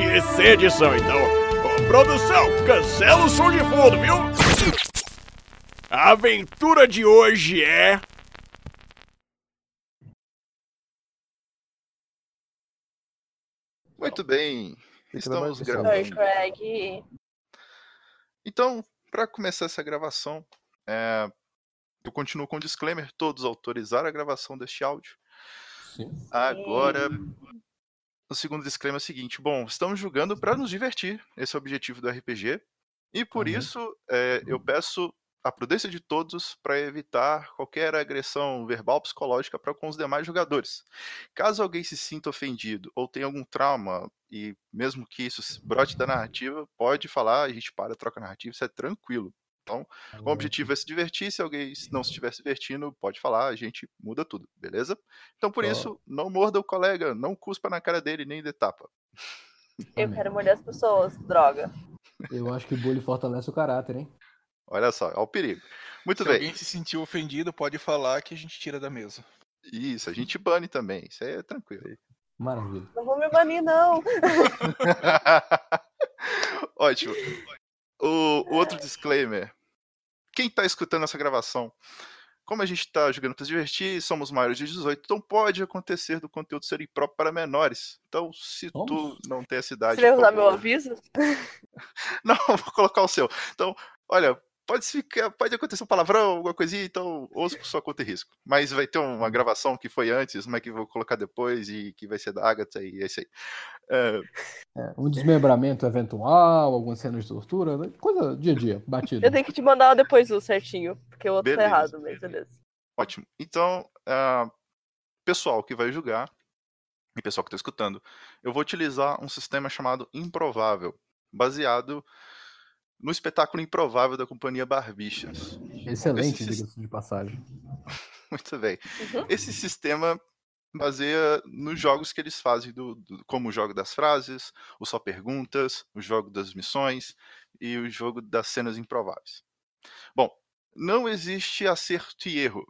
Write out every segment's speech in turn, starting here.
e sem edição. Então, ô, produção, cancela o som de fundo, viu? A aventura de hoje é. Muito bem. Estamos Oi, gravando. Craig. Então, para começar essa gravação, é, eu continuo com o disclaimer: todos autorizaram a gravação deste áudio. Sim. Agora, o segundo disclaimer é o seguinte: bom, estamos jogando para nos divertir, esse é o objetivo do RPG, e por Uhum. isso é, eu peço a prudência de todos para evitar qualquer agressão verbal psicológica para com os demais jogadores. Caso alguém se sinta ofendido ou tenha algum trauma, e mesmo que isso se brote da narrativa, pode falar, a gente para, troca a narrativa, isso é tranquilo. Então, o objetivo é se divertir, se alguém não se estiver se divertindo, pode falar, a gente muda tudo, beleza? Então, por isso, não morda o colega, não cuspa na cara dele, nem dê tapa. Eu quero morder as pessoas, droga. Eu acho que bullying fortalece o caráter, hein? Olha só, é o perigo. Muito Se bem. alguém se sentiu ofendido, pode falar que a gente tira da mesa. Isso, a gente bane também, isso aí é tranquilo. Maravilha. Não vou me banir, não. Ótimo. O, o outro disclaimer. Quem tá escutando essa gravação, como a gente tá jogando para se divertir, somos maiores de 18, então pode acontecer do conteúdo ser impróprio para menores. Então, se tu Somos? não tem essa idade. Você vai usar meu aviso? Não, vou colocar o seu. Então, olha, pode, ficar, pode acontecer um palavrão, alguma coisinha, então ouça por sua conta e risco. Mas vai ter uma gravação que foi antes, mas que eu vou colocar depois e que vai ser da Agatha e é isso aí. É, É, um desmembramento eventual, alguma cena de tortura, né? coisa dia a dia, batido. Eu tenho que te mandar depois o certinho, porque o outro Beleza. tá errado, mas beleza. Ótimo. Então, ah, pessoal que vai julgar e pessoal que está escutando, eu vou utilizar um sistema chamado Improvável, baseado no espetáculo Improvável da companhia Barbichas. Excelente, Esse- diga-se de passagem. Muito bem. Uhum. Esse sistema baseia nos jogos que eles fazem, do, do- como o jogo das frases, o só perguntas, o jogo das missões e o jogo das cenas improváveis. Bom, não existe acerto e erro.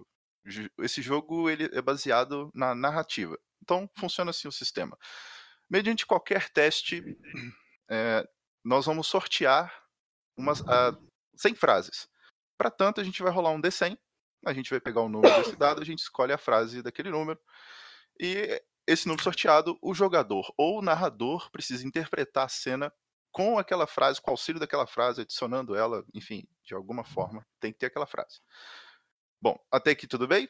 Esse jogo ele é baseado na narrativa. Então funciona assim o sistema. Mediante qualquer teste, eh, nós vamos sortear umas ah, 100 frases. Para tanto, a gente vai rolar um D100 a gente vai pegar o número desse dado, a gente escolhe a frase daquele número. E esse número sorteado, o jogador ou o narrador precisa interpretar a cena com aquela frase, com o auxílio daquela frase, adicionando ela, enfim, de alguma forma, tem que ter aquela frase. Bom, até aqui tudo bem?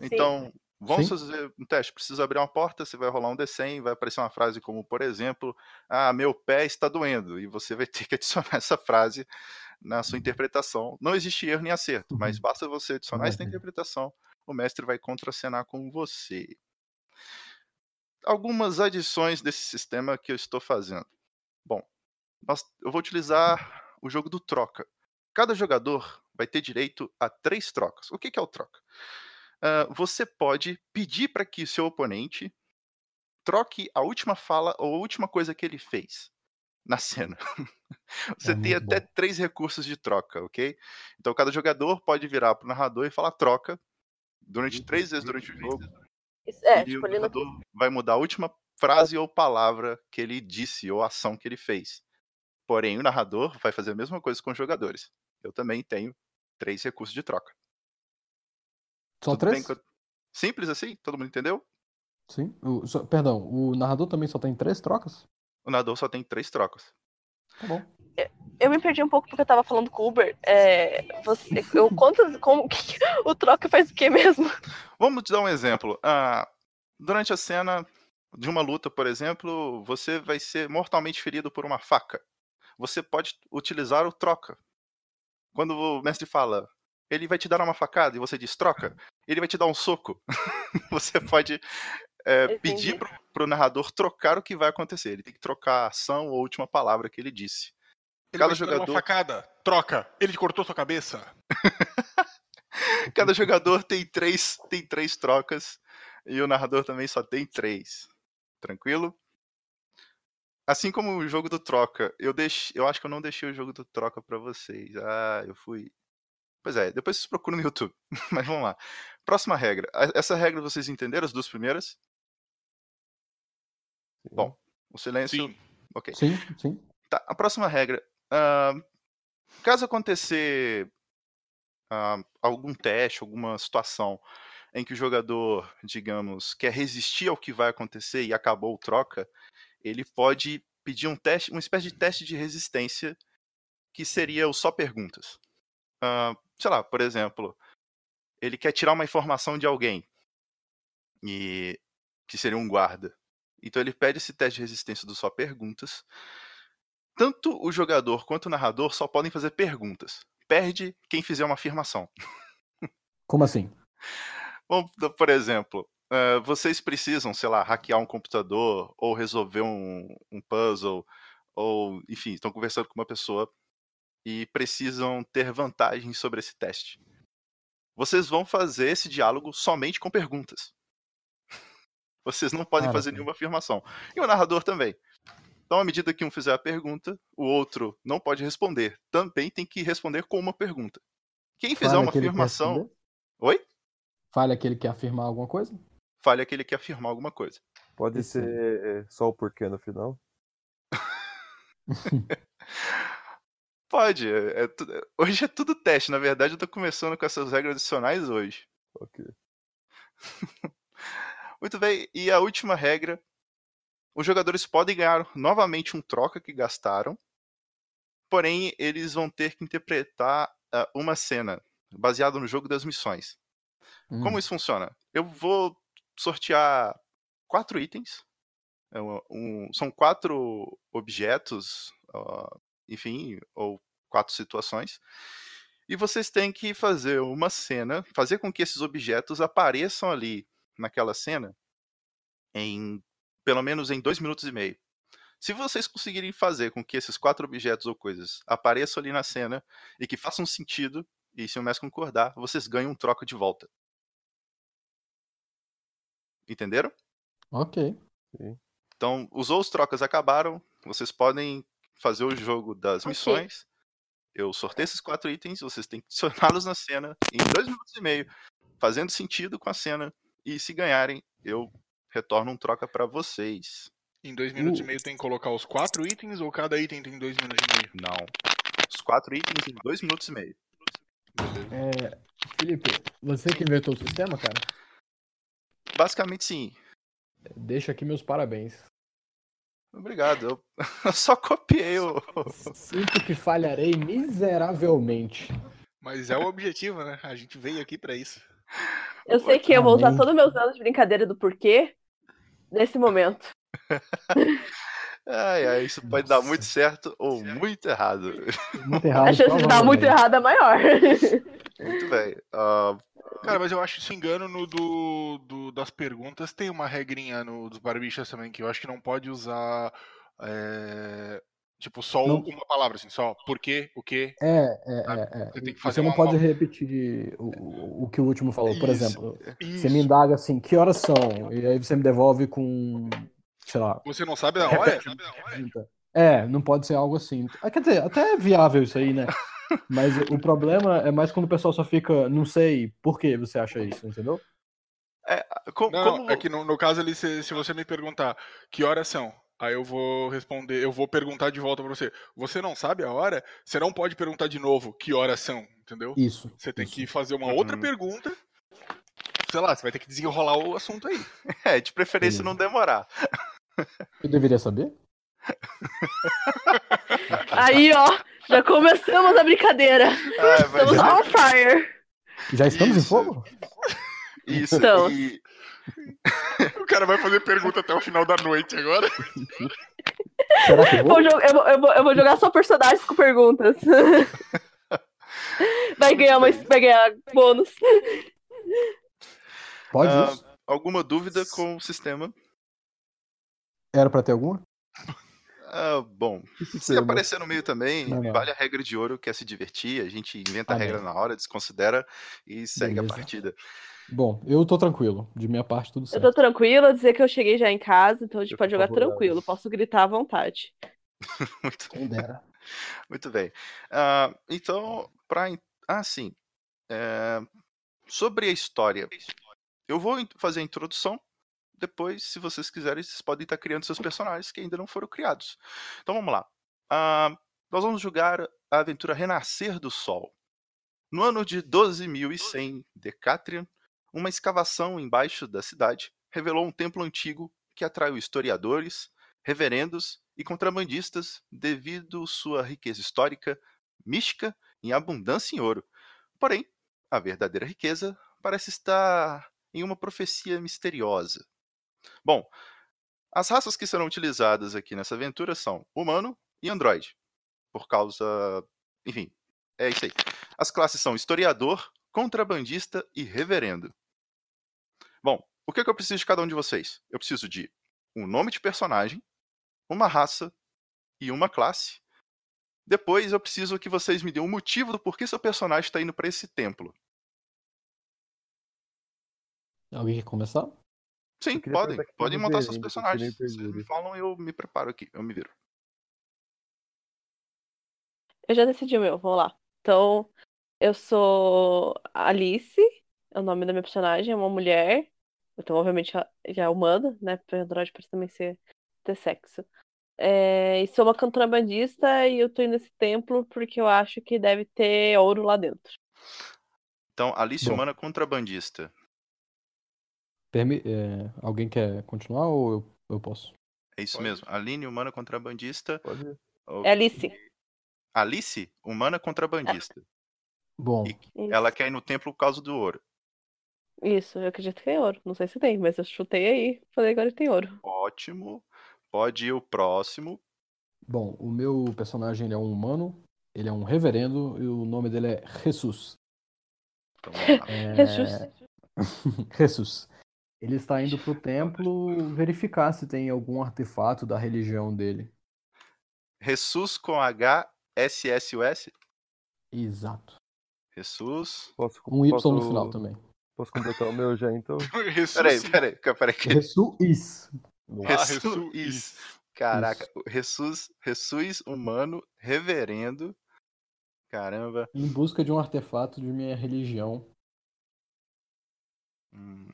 Então, vamos Sim. fazer um teste. Precisa abrir uma porta, você vai rolar um D100, vai aparecer uma frase como, por exemplo, ah, meu pé está doendo. E você vai ter que adicionar essa frase na sua interpretação. Não existe erro nem acerto, mas Uhum. basta você adicionar essa Maravilha. interpretação, o mestre vai contracenar com você. Algumas adições desse sistema que eu estou fazendo. Bom, nós- eu vou utilizar o jogo do troca. Cada jogador vai ter direito a três trocas. O que que é o troca? Ah, você pode pedir para que o seu oponente troque a última fala ou a última coisa que ele fez na cena. Você tem muito até bom. três recursos de troca, ok? Então cada jogador pode virar para o narrador e falar troca durante três vezes durante o jogo. Isso- É, e tipo, o no... narrador vai mudar a última frase ou palavra que ele disse ou ação que ele fez. Porém, o narrador vai fazer a mesma coisa com os jogadores. Eu também tenho três recursos de troca. Só Tudo três? Simples assim? Todo mundo entendeu? Sim. O- só- perdão, o narrador também só tem três trocas? O narrador só tem três trocas. Tá bom. eu me perdi um pouco porque eu tava falando com o Uber. É, você, eu conto como que o troca faz o quê mesmo? Vamos te dar um exemplo. Ah, durante a cena de uma luta, por exemplo, você vai ser mortalmente ferido por uma faca. Você pode utilizar o troca. Quando o mestre fala, ele vai te dar uma facada e você diz troca, ele vai te dar um soco. você pode é, pedir pro, pro narrador trocar o que vai acontecer. Ele tem que trocar a ação ou a última palavra que ele disse. Ele Cada vai te dar jogador- uma facada. Troca. Ele cortou sua cabeça. Cada jogador tem três, tem três trocas e o narrador também só tem três. Tranquilo? Assim como o jogo do troca, eu deixei, eu acho que eu não deixei o jogo do troca pra vocês. Ah, eu fui. Pois é, depois vocês procuram no YouTube. Mas vamos lá. Próxima regra. Essa regra vocês entenderam as duas primeiras? Bom, o silêncio. Sim. Ok. Sim, sim. Tá, a próxima regra. ah, caso acontecer ah, algum teste, alguma situação em que o jogador, digamos, quer resistir ao que vai acontecer e acabou o troca, ele pode pedir um teste, uma espécie de teste de resistência que seria o só perguntas. Ah, sei lá, por exemplo, ele quer tirar uma informação de alguém e que seria um guarda. Então ele pede esse teste de resistência do só perguntas tanto o jogador quanto o narrador só podem fazer perguntas. Perde quem fizer uma afirmação. Como assim? Vamos, dar- por exemplo, eh, vocês precisam, sei lá, hackear um computador ou resolver um, um puzzle, ou, enfim, estão conversando com uma pessoa e precisam ter vantagem sobre esse teste. Vocês vão fazer esse diálogo somente com perguntas. Vocês não podem fazer nenhuma afirmação. E o narrador também. Então, à medida que um fizer a pergunta, o outro não pode responder. Também tem que responder com uma pergunta. Quem fizer Falha uma que afirmação. Oi? Falha aquele que quer afirmar alguma coisa? Fale aquele que afirmar alguma coisa. Pode Isso. ser é, só o porquê no final? Pode. é- é é- hoje é tudo teste. Na verdade, eu tô começando com essas regras adicionais hoje. Ok. Muito bem. E a última regra: os jogadores podem ganhar novamente um troca que gastaram, porém, eles vão ter que interpretar ah, uma cena baseada no jogo das missões. Como Hum. isso funciona? Eu vou sortear quatro itens. É um- um- são quatro objetos, ó, enfim, ou quatro situações. E vocês têm que fazer uma cena, fazer com que esses objetos apareçam ali naquela cena em pelo menos em dois minutos e meio. Se vocês conseguirem fazer com que esses quatro objetos ou coisas apareçam ali na cena e que façam sentido, e se o mestre concordar, vocês ganham um troca de volta. Entenderam? Ok. Então, os trocas, acabaram. Vocês podem fazer o jogo das Ok. missões. Eu sorteio esses quatro itens, vocês têm que adicioná-los na cena em dois minutos e meio, fazendo sentido com a cena. E se ganharem, eu retorno um troca pra vocês. Em dois minutos Uh. e meio tem que colocar os quatro itens ou cada item tem dois minutos e meio? Não. Os quatro itens em dois minutos e meio. É, Felipe, você que inventou o sistema, cara, Basicamente, sim. deixa aqui meus parabéns. Obrigado. Eu, eu só copiei o. Sinto que falharei miseravelmente. Mas é o objetivo, né? A gente veio aqui pra isso. Eu sei que eu vou usar todos os meus anos de brincadeira do porquê nesse momento. Ai, ai, isso pode dar Nossa. muito certo ou muito errado. Muito errado. A chance de dar muito provavelmente. errado é maior. Muito bem. Ah, Cara, mas eu acho, se engano, no do, do- das perguntas tem uma regrinha no dos barbichas também, que eu acho que não pode usar. é, tipo, só Não. uma palavra, assim, só por quê, o quê. É, é, é, é. Você tem que Você fazer não uma- pode repetir o, o- o que o último falou. Por Isso, exemplo, Isso. você me indaga assim, que horas são? E aí você me devolve com, sei lá, Você não sabe da hora? 30. É, não pode ser algo assim. Ah, Quer dizer, até é viável isso aí, né? Mas o problema é mais quando o pessoal só fica, não sei por que você acha isso, entendeu? co- Não, como, é que no, no caso ali, se, se você me perguntar que horas são, aí eu vou responder, eu vou perguntar de volta pra você. Você não sabe a hora? Você não pode perguntar de novo que horas são, entendeu? Isso. Você tem isso. que fazer uma outra Uhum. pergunta. Sei lá, você vai ter que desenrolar o assunto aí. É, de preferência Beleza. não demorar. Eu deveria saber? Aí, ó, Já começamos a brincadeira. Ah, Estamos é- on fire. Já estamos em Isso. fogo? Isso. Então. E, O cara vai fazer pergunta até o final da noite agora. Será que eu vou? Eu, vou, eu, vou, eu vou jogar só personagens com perguntas. Vai ganhar, uma, vai ganhar bônus. Pode isso? alguma dúvida com o sistema? Era pra ter alguma? Ah, bom, se sistema? aparecer no meio também, Não, não. vale a regra de ouro, que é se divertir. A gente inventa a Ah, regra bem. na hora, desconsidera e segue Beleza. a partida. Bom, eu tô tranquilo. De minha parte, tudo Eu certo. tô tranquila, dizer que eu cheguei já em casa, então a gente Eu pode jogar tranquilo. Posso gritar à vontade. Muito, Quem dera. muito bem. Ah, então, para. Ah, sim. É, Sobre a história, eu vou fazer a introdução. Depois, se vocês quiserem, vocês podem estar criando seus personagens que ainda não foram criados. Então vamos lá. Ah, nós vamos jogar a aventura Renascer do Sol. No ano de 12.100 Decatrian, uma escavação embaixo da cidade revelou um templo antigo que atraiu historiadores, reverendos e contrabandistas devido sua riqueza histórica, mística e abundância em ouro. Porém, a verdadeira riqueza parece estar em uma profecia misteriosa. Bom, as raças que serão utilizadas aqui nessa aventura são humano e androide. Por causa. Enfim, é isso aí. As classes são historiador, contrabandista e reverendo. Bom, o que, é que eu preciso de cada um de vocês? Eu preciso de um nome de personagem, uma raça e uma classe. Depois eu preciso que vocês me dêem o motivo do porquê seu personagem está indo para esse templo. Alguém quer começar? Sim, podem. Podem tem montar seus eu personagens. Vocês me falam, eu me preparo aqui. Eu me viro. Eu já decidi o meu, vamos lá. Então, eu sou Alice, é o nome da minha personagem, é uma mulher. Então, obviamente, ela já é humana, né? Porque Android pode também ser ter sexo. É, e sou uma contrabandista e eu tô indo nesse templo porque eu acho que deve ter ouro lá dentro. Então, Alice Bom. Humana Contrabandista. Permi- é, alguém quer continuar ou eu, eu posso? É isso Pode. mesmo. Aline Humana Contrabandista. Pode ir. É Alice. Alice Humana Contrabandista. Bom, E ela quer ir no templo por causa do ouro. Isso, eu acredito que é ouro. Não sei se tem, mas eu chutei aí. Falei agora que tem ouro. Ótimo. Pode ir o próximo. bom, o meu personagem ele é um humano, ele é um reverendo e o nome dele é Jesus. Então. É, Jesus. Jesus. Ele está indo pro templo verificar se tem algum artefato da religião dele. Jesus com H, S, S, U, S. Exato. Jesus. Posso, Um Y posso, no final também. Posso completar o meu já, então? Peraí, peraí, peraí. Jesus. Ah, Jesus. Jesus. Caraca, Jesus, Jesus humano, reverendo. Caramba. Em busca de um artefato de minha religião. Hum,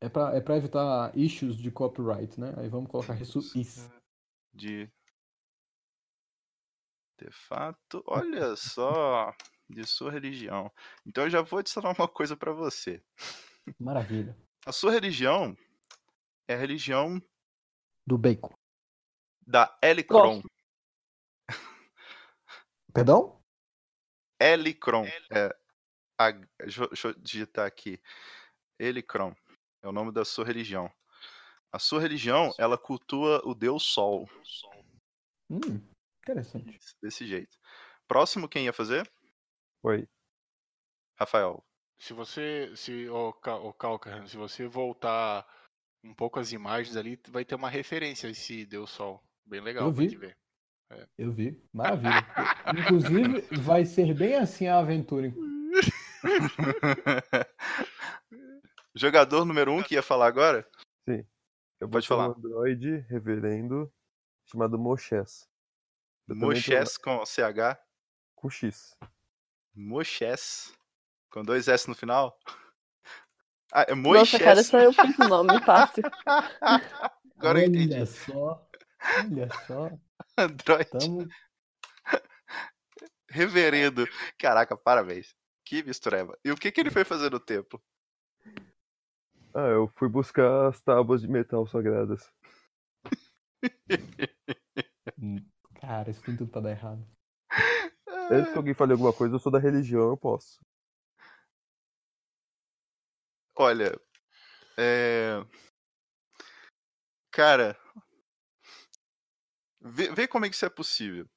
É pra, é pra evitar issues de copyright, né? Aí vamos colocar Jesus. de artefato. Olha só, de sua religião. Então eu já vou adicionar uma coisa pra você. Maravilha. A sua religião é a religião Do bacon. da Elicron. Perdão? Elicron. É, a, deixa, eu- digitar aqui. Elicron. É o nome da sua religião. A sua religião, ela cultua o deus Sol. Hum, interessante. Desse jeito. Próximo, quem ia fazer? Oi. Rafael. Se você, se o, o Calcar, se você voltar um pouco as imagens ali, vai ter uma referência a esse Deus Sol. Bem legal Eu vi. te ver. Eu vi. Maravilha. Inclusive, vai ser bem assim a aventura. Jogador número um que ia falar agora? Eu vou Pode ter um falar. androide reverendo chamado Moches. Eu também tô- Moches com CH. Com X. Moches. Com dois S no final. Ah, é Nossa, cara, Moisés. só eu fiz o nome fácil. Agora eu entendi. Olha só. Olha só. Android. Tamo... Reverendo. Caraca, parabéns. Que mistureba. E o que, que ele foi fazer no templo? Ah, eu fui buscar as tábuas de metal sagradas. Hum, Cara, isso tem tudo pra dar errado. Antes que alguém fale alguma coisa, eu sou da religião, eu posso. Olha, é... Cara, vê, vê como é que isso é possível.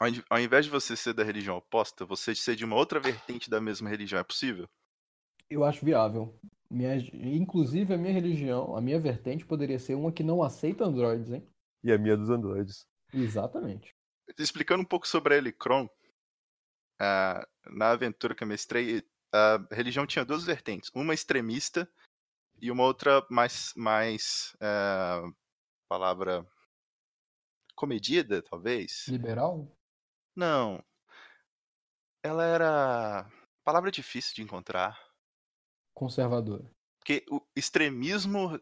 Ao, ao invés de você ser da religião oposta, você ser de uma outra vertente da mesma religião, é possível? Eu acho viável. Minha, inclusive, a minha religião, a minha vertente poderia ser uma que não aceita androides, hein? E a minha dos androides. Exatamente. Explicando um pouco sobre a Helicron, ah, na aventura que eu mestrei, a religião tinha duas vertentes. Uma extremista e uma outra mais, mais ah, palavra comedida, talvez? Liberal? Não. Ela era. Palavra difícil de encontrar. Conservadora. Porque o extremismo,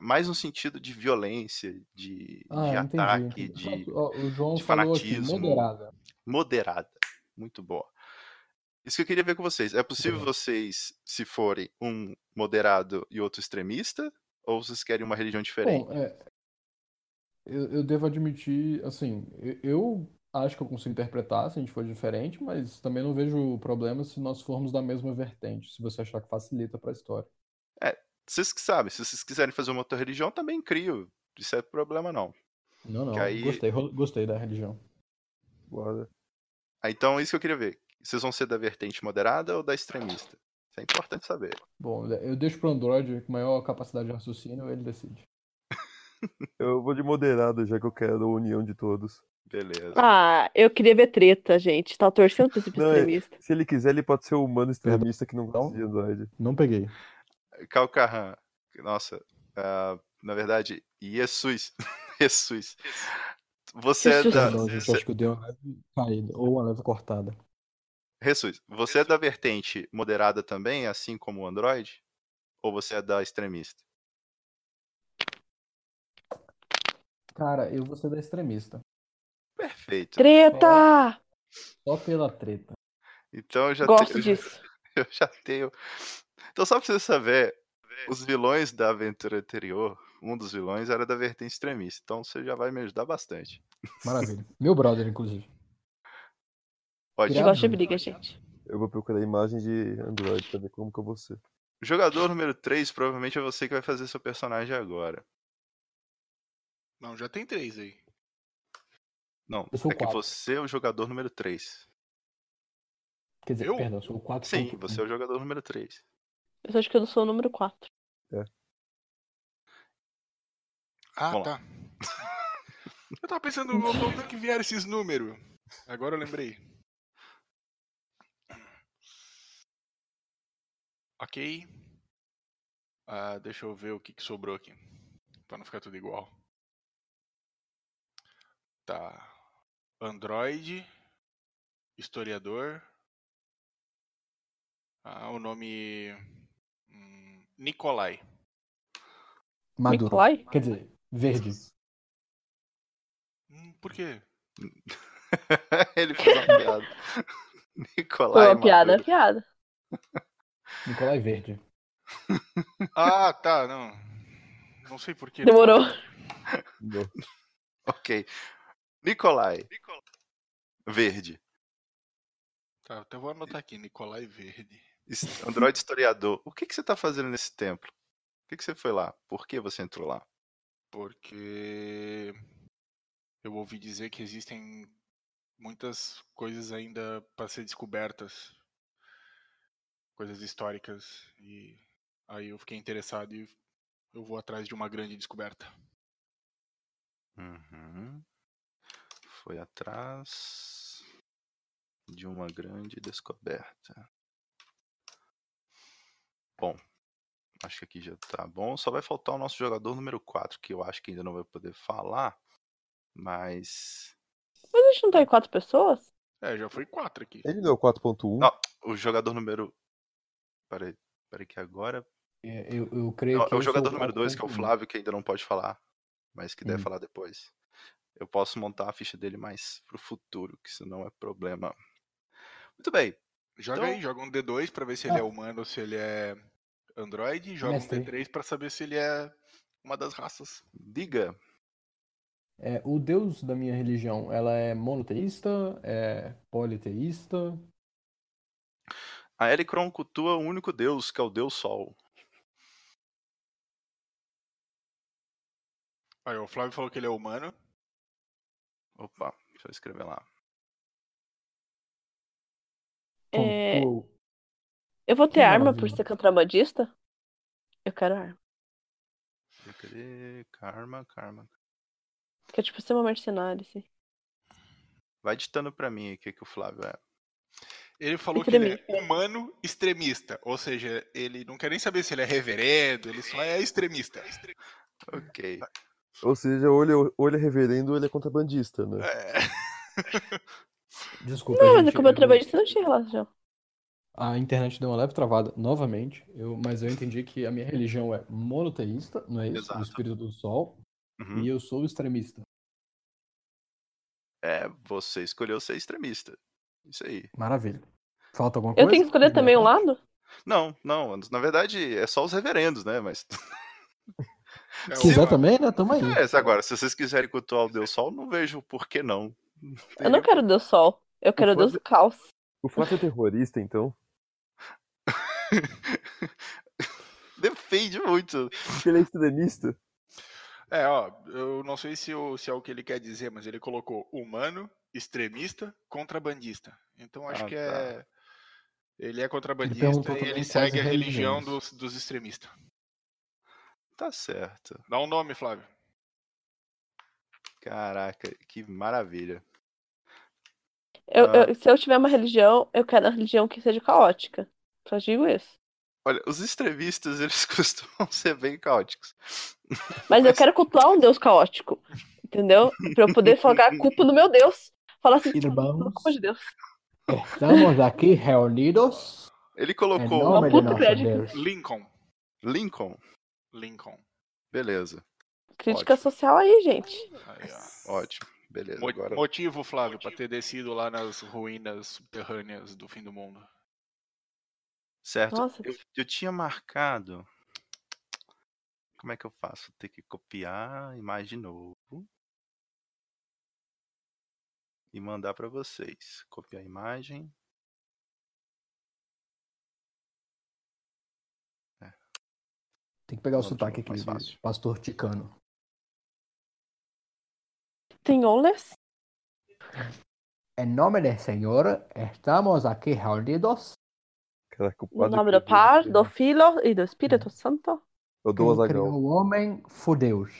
mais no sentido de violência, de, Ah, de ataque, de o João de falou aqui, fanatismo. moderada. moderada. Muito boa. Isso que eu queria ver com vocês. É possível bem. vocês, se forem um moderado e outro extremista? Ou vocês querem uma religião diferente? Bom, é, eu, eu devo admitir, assim, eu, eu acho que eu consigo interpretar se a gente for diferente, mas também não vejo problema se nós formos da mesma vertente, se você achar que facilita para a história. Vocês que sabem, se vocês quiserem fazer uma outra religião, também crio. Isso é problema não. Não, não, aí- gostei, gostei da religião. Bora. Ah, Então, isso que eu queria ver. Vocês vão ser da vertente moderada ou da extremista? Isso é importante saber. Bom, eu deixo pro Android com maior capacidade de raciocínio, ele decide. Eu vou de moderado, já que eu quero a união de todos. Beleza. Ah, eu queria ver treta, gente. Tá torcendo pra esse Não, é- extremista. Se ele quiser, ele pode ser o humano extremista que não gosta de android. Não peguei. Calcarran. Nossa, ah, na verdade, Jesus. Jesus. Você é Jesus. da. Perdão, gente, acho que eu dei uma leve caída, ou uma leve cortada. Jesus, você é da vertente moderada também, assim como o Android? Ou você é da extremista? Cara, eu vou ser da extremista. Perfeito. Treta! Só pela treta. Então eu já Gosto tenho. disso. Eu já tenho. Então, só pra você saber, os vilões da aventura anterior, um dos vilões era da vertente extremista. Então você já vai me ajudar bastante. Maravilha. Meu brother, inclusive. A Irado. gosta de briga, gente. Eu vou procurar imagem de android pra ver como que eu vou ser. Jogador número 3, provavelmente é você que vai fazer seu personagem agora. Não, já tem três aí. Não, Eu sou é que quatro. você é o jogador número 3. Quer dizer, Eu? perdão, sou o 4. Sim, você é o jogador número 3. Eu acho que eu não sou o número 4. Ah, Vamos tá. Eu tava pensando onde é que vieram esses números. Agora eu lembrei. Ok. Ah, deixa eu ver o que, que sobrou aqui. Pra não ficar tudo igual. Tá. Android. Historiador. Ah, o nome. hum, Nikolai. Maduro. Nicolai? Quer dizer, verde. Hum, por quê? Ele fez uma piada. Nicolai. Foi uma piada, Maduro. piada. Nicolai Verde. Ah, tá, não. Não sei por quê. Demorou. Não. Ok. Nicolai. Verde. Tá, então eu vou anotar aqui, Nicolai Verde. Android historiador. O que, que você tá fazendo nesse templo? Por que, que você foi lá? Por que você entrou lá? Porque eu ouvi dizer que existem muitas coisas ainda para ser descobertas, coisas históricas, e aí eu fiquei interessado e eu vou atrás de uma grande descoberta. Uhum. Foi atrás de uma grande descoberta. Bom, acho que aqui já tá bom. Só vai faltar o nosso jogador número 4, que eu acho que ainda não vai poder falar. Mas Mas a gente não tá em quatro pessoas? É, já foi quatro aqui. Ele é o 4.1? Não. o jogador número. Peraí, peraí que agora. É, Eu, eu creio Não, que é o sou jogador número 2, que é o 4.1. Flávio, que ainda não pode falar. Mas que deve Hum. falar depois. Eu posso montar a ficha dele mais pro futuro, que isso não é problema. Muito bem. Joga Então- aí, joga um D2 pra ver se Ah. ele é humano ou se ele é Android, e joga Mestre. um D3 pra saber se ele é uma das raças. Diga. É, o deus da minha religião, ela é monoteísta, é politeísta? A Elicron cultua o único deus, que é o deus Sol. Aí, o Flávio falou que ele é humano. Opa, deixa eu escrever lá. É, eu vou ter Que arma por maravilha. ser contrabandista? Eu quero arma. Cadê? Karma, karma. Que é tipo ser uma mercenária, assim. Vai ditando pra mim o que, que o Flávio é. Ele falou que ele é Extremista. humano extremista. Ou seja, ele não quer nem saber se ele é reverendo, ele só é extremista. Ok. Ou seja, ou ele, é- ou ele é reverendo ou ele é contrabandista, né? É. desculpa, Não, mas gente. com o contrabandista não tinha relação. A internet deu uma leve travada novamente, eu, mas eu entendi que a minha religião é monoteísta, não é isso? Exato. Do espírito do sol, Uhum. e eu sou extremista. É, você escolheu ser extremista. Isso aí. Maravilha. Falta alguma Eu coisa? tenho que escolher também um lado? Não, não. Na verdade, é só os reverendos, né? Mas. É Se o- quiser também, né? Tamo aí. É, agora, se vocês quiserem cultuar o Deus Sol, não vejo por que não. Eu não quero Deus Sol. Eu quero for Deus de- do caos. O Flávio é terrorista, então. Depende muito. Ele é extremista. É, ó, eu não sei se, o- se é o que ele quer dizer, mas ele colocou humano, extremista, contrabandista. Então acho Ah, que tá. é. Ele é contrabandista e ele segue a religião dos, dos extremistas. Tá certo. Dá um nome, Flávio. Caraca, que maravilha. Eu- Ah. eu- se eu tiver uma religião, eu quero uma religião que seja caótica. Só digo isso. Olha, os extremistas, eles costumam ser bem caóticos. Mas eu quero cultuar um Deus caótico. Entendeu? Pra eu poder focar a culpa no meu Deus. Falar assim, Irmãos, culpa de Deus. estamos aqui reunidos Ele colocou nome de. Lincoln. Lincoln. Lincoln. Beleza, Crítica Ótimo. social aí, gente. Aí, ó. ótimo. Beleza, Mo- agora. Motivo, Flávio, pra ter descido lá nas ruínas subterrâneas do fim do mundo. Certo. Nossa. Eu, eu tinha marcado. Como é que eu faço? Ter que copiar a imagem de novo. E mandar pra vocês. Copiar a imagem. Tem que pegar o Não, sotaque mais aqui, fácil. pastor ticano. Senhores, Em nome do Senhor, estamos aqui reunidos Caraca, o no nome do Pai, do Filho e do Espírito Santo. Eu dou quem Azaghal. criou o homem, fudeus.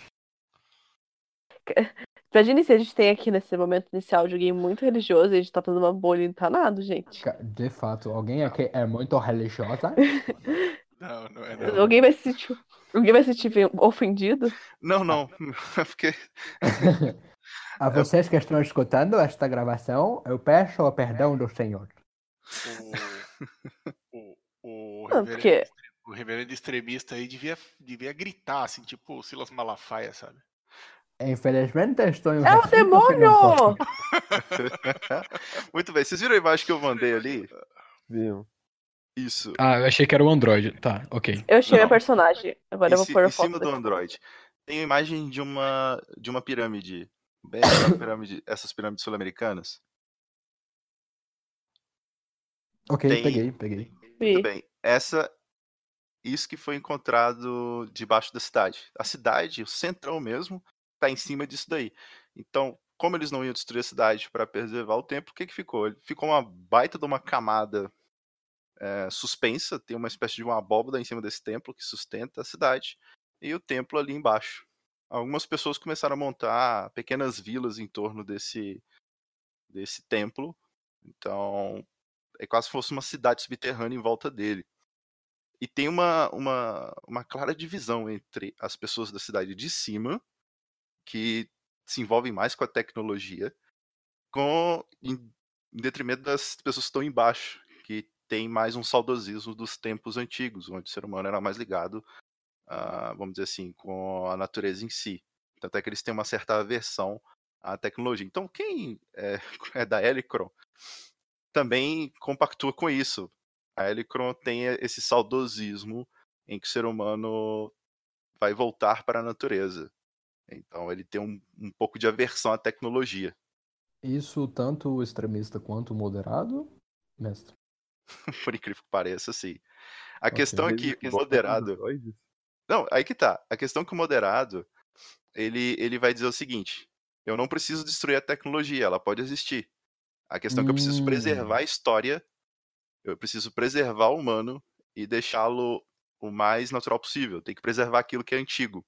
Imagine se a gente tem aqui nesse momento inicial de alguém muito religioso e a gente tá fazendo uma bolha e não tá gente. De fato, alguém aqui é muito religiosa? Não, não é não. Alguém vai se sentir, alguém vai se sentir ofendido? Não, não. É porque. A vocês que estão escutando esta gravação, eu peço o perdão do Senhor. O, o, o, Não, reverendo, porque o reverendo extremista aí devia, devia gritar, assim, tipo o Silas Malafaia, sabe? Infelizmente, estou em um É o demônio! Muito bem. Vocês viram a imagem que eu mandei ali? Viu? Isso. Ah, eu achei que era o Android. Tá, ok. eu achei Não. minha personagem. Agora eu em, vou ci- pôr a em foto. cima do. Android. Tem a imagem de uma de uma pirâmide. Bem pirâmide, essas pirâmides sul-americanas. Ok, Tem- peguei, peguei. Muito bem. Essa isso que foi encontrado debaixo da cidade. A cidade, o centrão mesmo, tá em cima disso daí. Então, como eles não iam destruir a cidade para preservar o templo, o que que ficou? Ficou uma baita de uma camada é, suspensa, tem uma espécie de uma abóbada em cima desse templo que sustenta a cidade e o templo ali embaixo. Algumas pessoas começaram a montar pequenas vilas em torno desse desse templo. Então, é quase se fosse uma cidade subterrânea em volta dele. E tem uma, uma, uma clara divisão entre as pessoas da cidade de cima, que se envolvem mais com a tecnologia, com em, em detrimento das pessoas que estão embaixo, tem mais um saudosismo dos tempos antigos, onde o ser humano era mais ligado, ah, vamos dizer assim, com a natureza em si. Tanto é que eles têm uma certa aversão à tecnologia. Então, quem é, é da Helicron também compactua com isso. A Helicron tem esse saudosismo em que o ser humano vai voltar para a natureza. Então ele tem um, um pouco de aversão à tecnologia. Isso tanto o extremista quanto o moderado, mestre? Por incrível que pareça, sim. A questão é que o moderado. Não, aí que tá. A questão é que o moderado, ele, ele vai dizer o seguinte: eu não preciso destruir a tecnologia, ela pode existir. A questão é que eu preciso Hum. preservar a história, eu preciso preservar o humano e deixá-lo o mais natural possível. Tem que preservar aquilo que é antigo.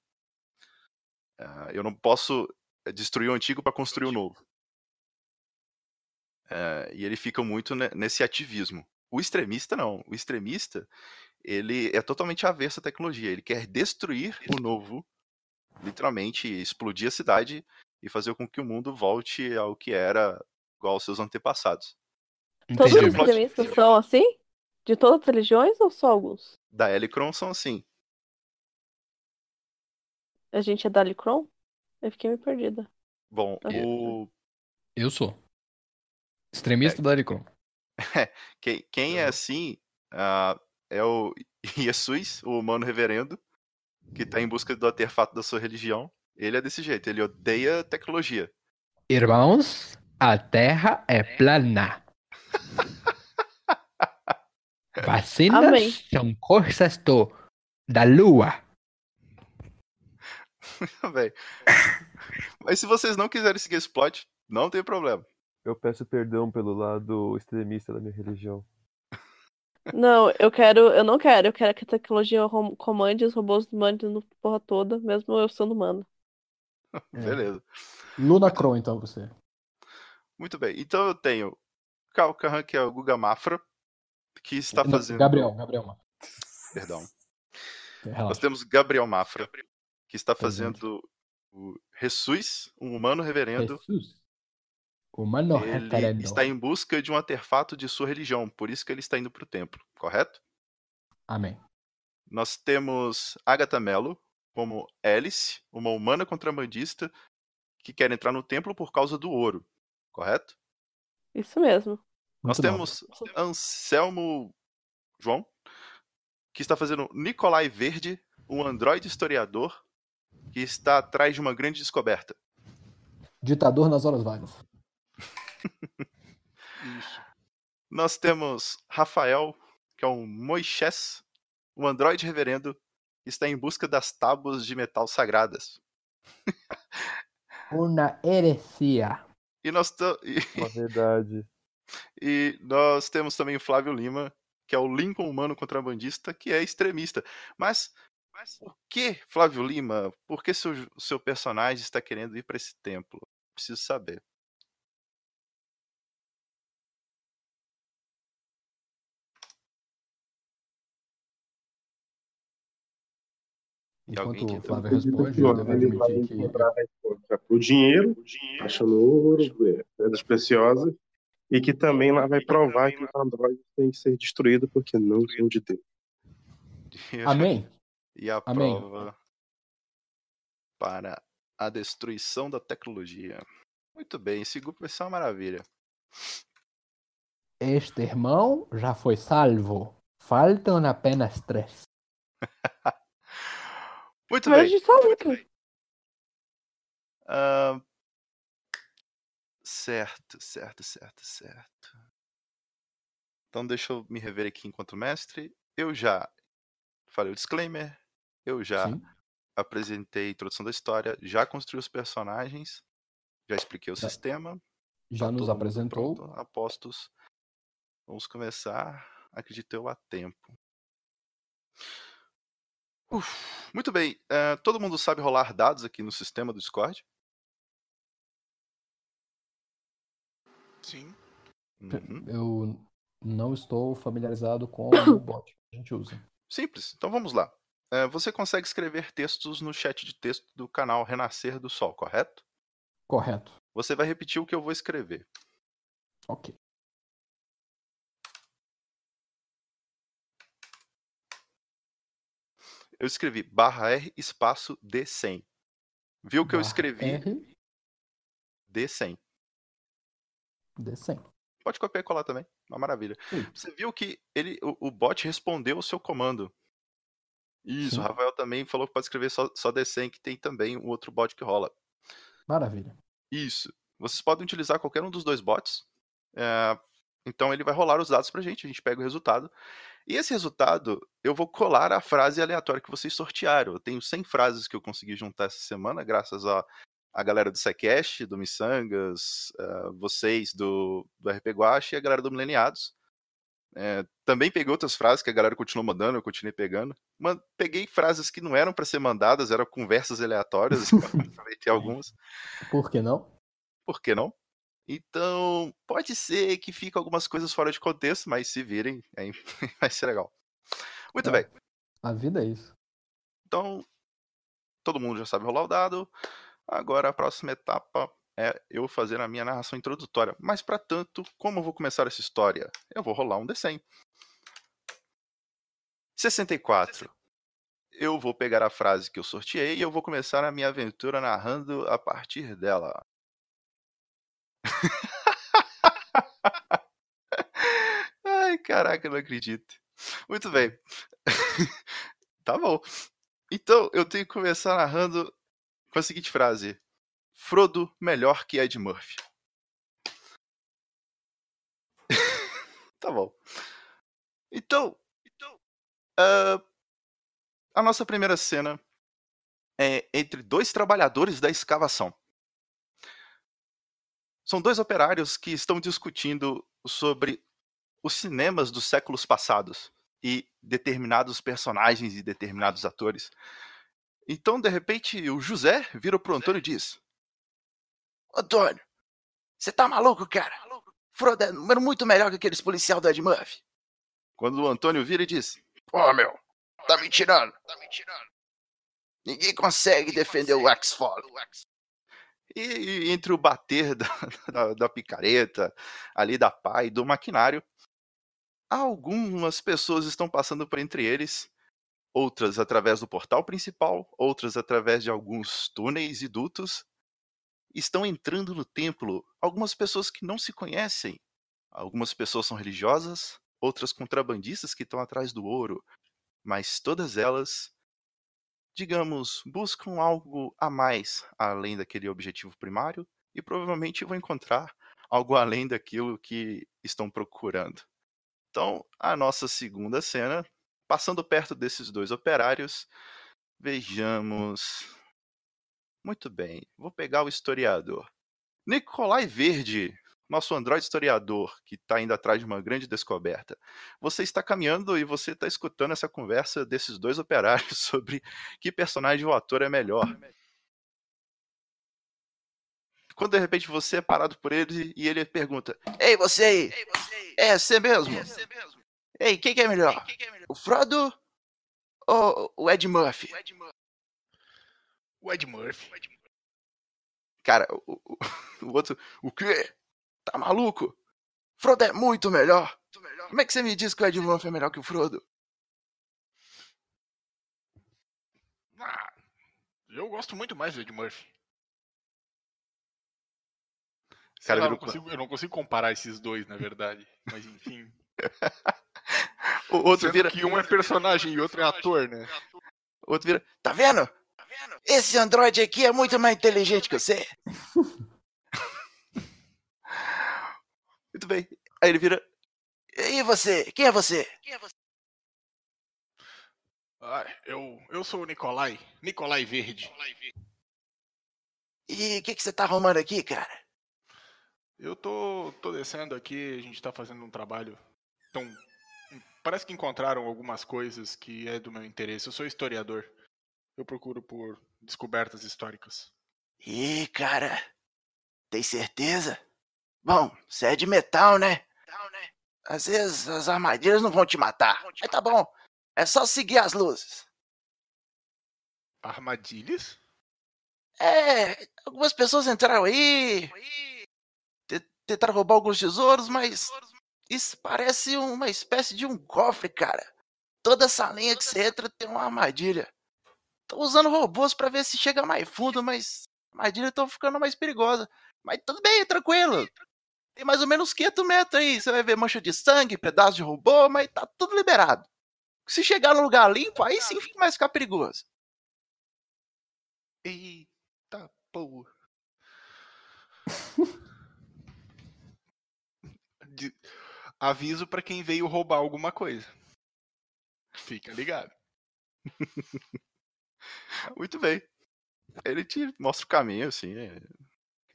Ah, eu não posso eh, destruir o antigo para construir o novo. Eh, e ele fica muito ne- nesse ativismo. O extremista não. O extremista ele é totalmente avesso à tecnologia. Ele quer destruir o novo, literalmente explodir a cidade e fazer com que o mundo volte ao que era igual aos seus antepassados. Todos Entendi. os extremistas são assim? De todas as religiões ou só alguns? Da Helicron são assim. A gente é da Alicron? Eu fiquei meio perdida. Bom, Ok. o Eu sou. Extremista da Aricron. Quem, quem é assim ah, é o Jesus, o humano reverendo, que está em busca do artefato da sua religião. Ele é desse jeito, ele odeia tecnologia. Irmãos, a Terra é plana. Vacinas Amém. são coisas do, da Lua. Mas se vocês não quiserem seguir esse plot, não tem problema. Eu peço perdão pelo lado extremista da minha religião. Não, eu quero, eu não quero, eu quero que a tecnologia comande os robôs mandem no porra toda, mesmo eu sendo humano. É. Beleza. Lunacron, então, você. Muito bem. Então eu tenho Kalkahan, que é o Guga Mafra, que está Não, fazendo. Gabriel, Gabriel. mano. Perdão. Nós Relaxa. temos Gabriel Mafra, que está Presente. fazendo o Jesus, um humano reverendo. Jesus. Humano Ele referendo. está em busca de um artefato de sua religião, por isso que ele está indo para o templo, correto? Amém. Nós temos Agatha Mello como Alice, uma humana contrabandista que quer entrar no templo por causa do ouro, correto? Isso mesmo. Nós Muito bom. temos Anselmo João, que está fazendo Nicolai Verde, um androide historiador que está atrás de uma grande descoberta. Ditador nas horas vagas. Isso. Nós temos Rafael, que é um Moisés, um androide reverendo que está em busca das tábuas de metal sagradas. Uma heresia. E nós, Uma verdade. e nós temos também o Flávio Lima, que é o Lincoln humano contrabandista, que é extremista. Mas, mas por que, Flávio Lima? Por que seu, seu personagem está querendo ir para esse templo? Preciso saber. Enquanto que o Flávio responde, que eu o devo ele vai admitir que a resposta pro dinheiro, achando ouro, pedras preciosas, e que também lá vai provar que os androides têm que ser destruídos porque não são de Deus. Amém. E a Amém. prova para a destruição da tecnologia. Muito bem, esse grupo vai ser uma maravilha. Este irmão já foi salvo. Faltam apenas três. Muito Mas bem. só luta. Ah, certo, certo, certo, certo. Então deixa eu me rever aqui enquanto mestre. Eu já falei o disclaimer, eu já Sim. apresentei a introdução da história, já construí os personagens, já expliquei o Já- sistema. Já tá nos apresentou. pronto, apostos. Vamos começar, acredito eu, a tempo. Uf, muito bem. eh, todo mundo sabe rolar dados aqui no sistema do Discord? Sim. Uhum. Eu não estou familiarizado com o bot que a gente usa. Simples. Então vamos lá. Eh, você consegue escrever textos no chat de texto do canal Renascer do Sol, correto? Correto. Você vai repetir o que eu vou escrever. Ok. Eu escrevi barra R espaço D100. Viu o que eu Barra escrevi? R, D100. D100. Pode copiar e colar também. Uma maravilha. Sim. Você viu que ele, o, o bot respondeu o seu comando. Isso, Sim. o Rafael também falou que pode escrever só, só D100, que tem também um outro bot que rola. Maravilha. Isso. Vocês podem utilizar qualquer um dos dois bots. é, então ele vai rolar os dados pra gente, a gente pega o resultado. E esse resultado, eu vou colar a frase aleatória que vocês sortearam. Eu tenho 100 frases que eu consegui juntar essa semana, graças a, a galera do Sequest, do Missangas, eh, vocês do, do RP Guache e a galera do Mileniados. É, também peguei outras frases que a galera continuou mandando, eu continuei pegando. Man- peguei frases que não eram para ser mandadas, eram conversas aleatórias, aproveitei algumas. Por que não? Por que não? Então, pode ser que fique algumas coisas fora de contexto, mas se virem, aí vai ser legal. Muito É. bem. A vida é isso. Então, todo mundo já sabe rolar o dado. Agora a próxima etapa é eu fazer a minha narração introdutória. Mas para tanto, como eu vou começar essa história? Eu vou rolar um D100. 64. Eu vou pegar a frase que eu sorteei e eu vou começar a minha aventura narrando a partir dela. Ai, caraca, não acredito. Muito bem. tá bom. Então, eu tenho que começar narrando com a seguinte frase: Frodo melhor que Ed Murphy. tá bom. Então, ah, a nossa primeira cena é entre dois trabalhadores da escavação. São dois operários que estão discutindo sobre os cinemas dos séculos passados e determinados personagens e determinados atores. Então, de repente, o José vira pro Antônio e diz: Antônio, você tá maluco, cara? Frodo é número muito melhor que aqueles policial do Ed Murphy. Quando o Antônio vira e diz: Pô, meu, tá me tirando. Ninguém consegue defender o X-Fall. E, e entre o bater da, da, da picareta, ali da pá e do maquinário, algumas pessoas estão passando por entre eles, outras através do portal principal, outras através de alguns túneis e dutos, estão entrando no templo. Algumas pessoas que não se conhecem. Algumas pessoas são religiosas, outras contrabandistas que estão atrás do ouro, mas todas elas, digamos, buscam algo a mais além daquele objetivo primário e provavelmente vão encontrar algo além daquilo que estão procurando. Então, a nossa segunda cena, passando perto desses dois operários, vejamos. Muito bem, vou pegar o historiador. Nicolai Verde, nosso androide historiador, que está indo atrás de uma grande descoberta. Você está caminhando e você está escutando essa conversa desses dois operários sobre que personagem ou ator é melhor. Quando de repente você é parado por ele e ele pergunta: Ei, você aí! É você mesmo? Ei, quem que é melhor? O Frodo ou o Ed Murphy? O Ed Murphy. Cara, o, o, o outro, o quê? Tá maluco? Frodo é muito melhor. Como é que você me diz que o Ed Murphy é melhor que o Frodo? Ah, eu gosto muito mais do Ed Murphy. Cara, lá, eu, não consigo, eu não consigo comparar esses dois, na verdade. Mas enfim. O outro Sendo vira, que um é personagem e outro é ator, né? o outro vira. Tá vendo? Esse androide aqui é muito mais inteligente que você. muito bem. Aí ele vira. E você? Quem é você? Ah, eu, eu sou o Nicolai. Nicolai Verde. E o que, que você tá arrumando aqui, cara? Eu tô, tô descendo aqui, a gente tá fazendo um trabalho. Então, parece que encontraram algumas coisas que é do meu interesse. Eu sou historiador. Eu procuro por descobertas históricas. Ih, cara. Tem certeza? Bom, você é de metal, né? Às vezes as armadilhas não vão te matar. Mas tá bom. É só seguir as luzes. Armadilhas? É, algumas pessoas entraram aí. te- Tentaram roubar alguns tesouros, mas isso parece uma espécie de um cofre, cara. Toda salinha que você entra tem uma armadilha. Tô usando robôs pra ver se chega mais fundo, mas as armadilhas estão ficando mais perigosas. Mas tudo bem, tranquilo. Tem mais ou menos 500 metros aí. Você vai ver mancha de sangue, pedaço de robô, mas tá tudo liberado. Se chegar no lugar limpo, aí sim fica ficar perigoso. Eita porra. De- Aviso pra quem veio roubar alguma coisa. Fica ligado. Muito bem. Ele te mostra o caminho, assim. É,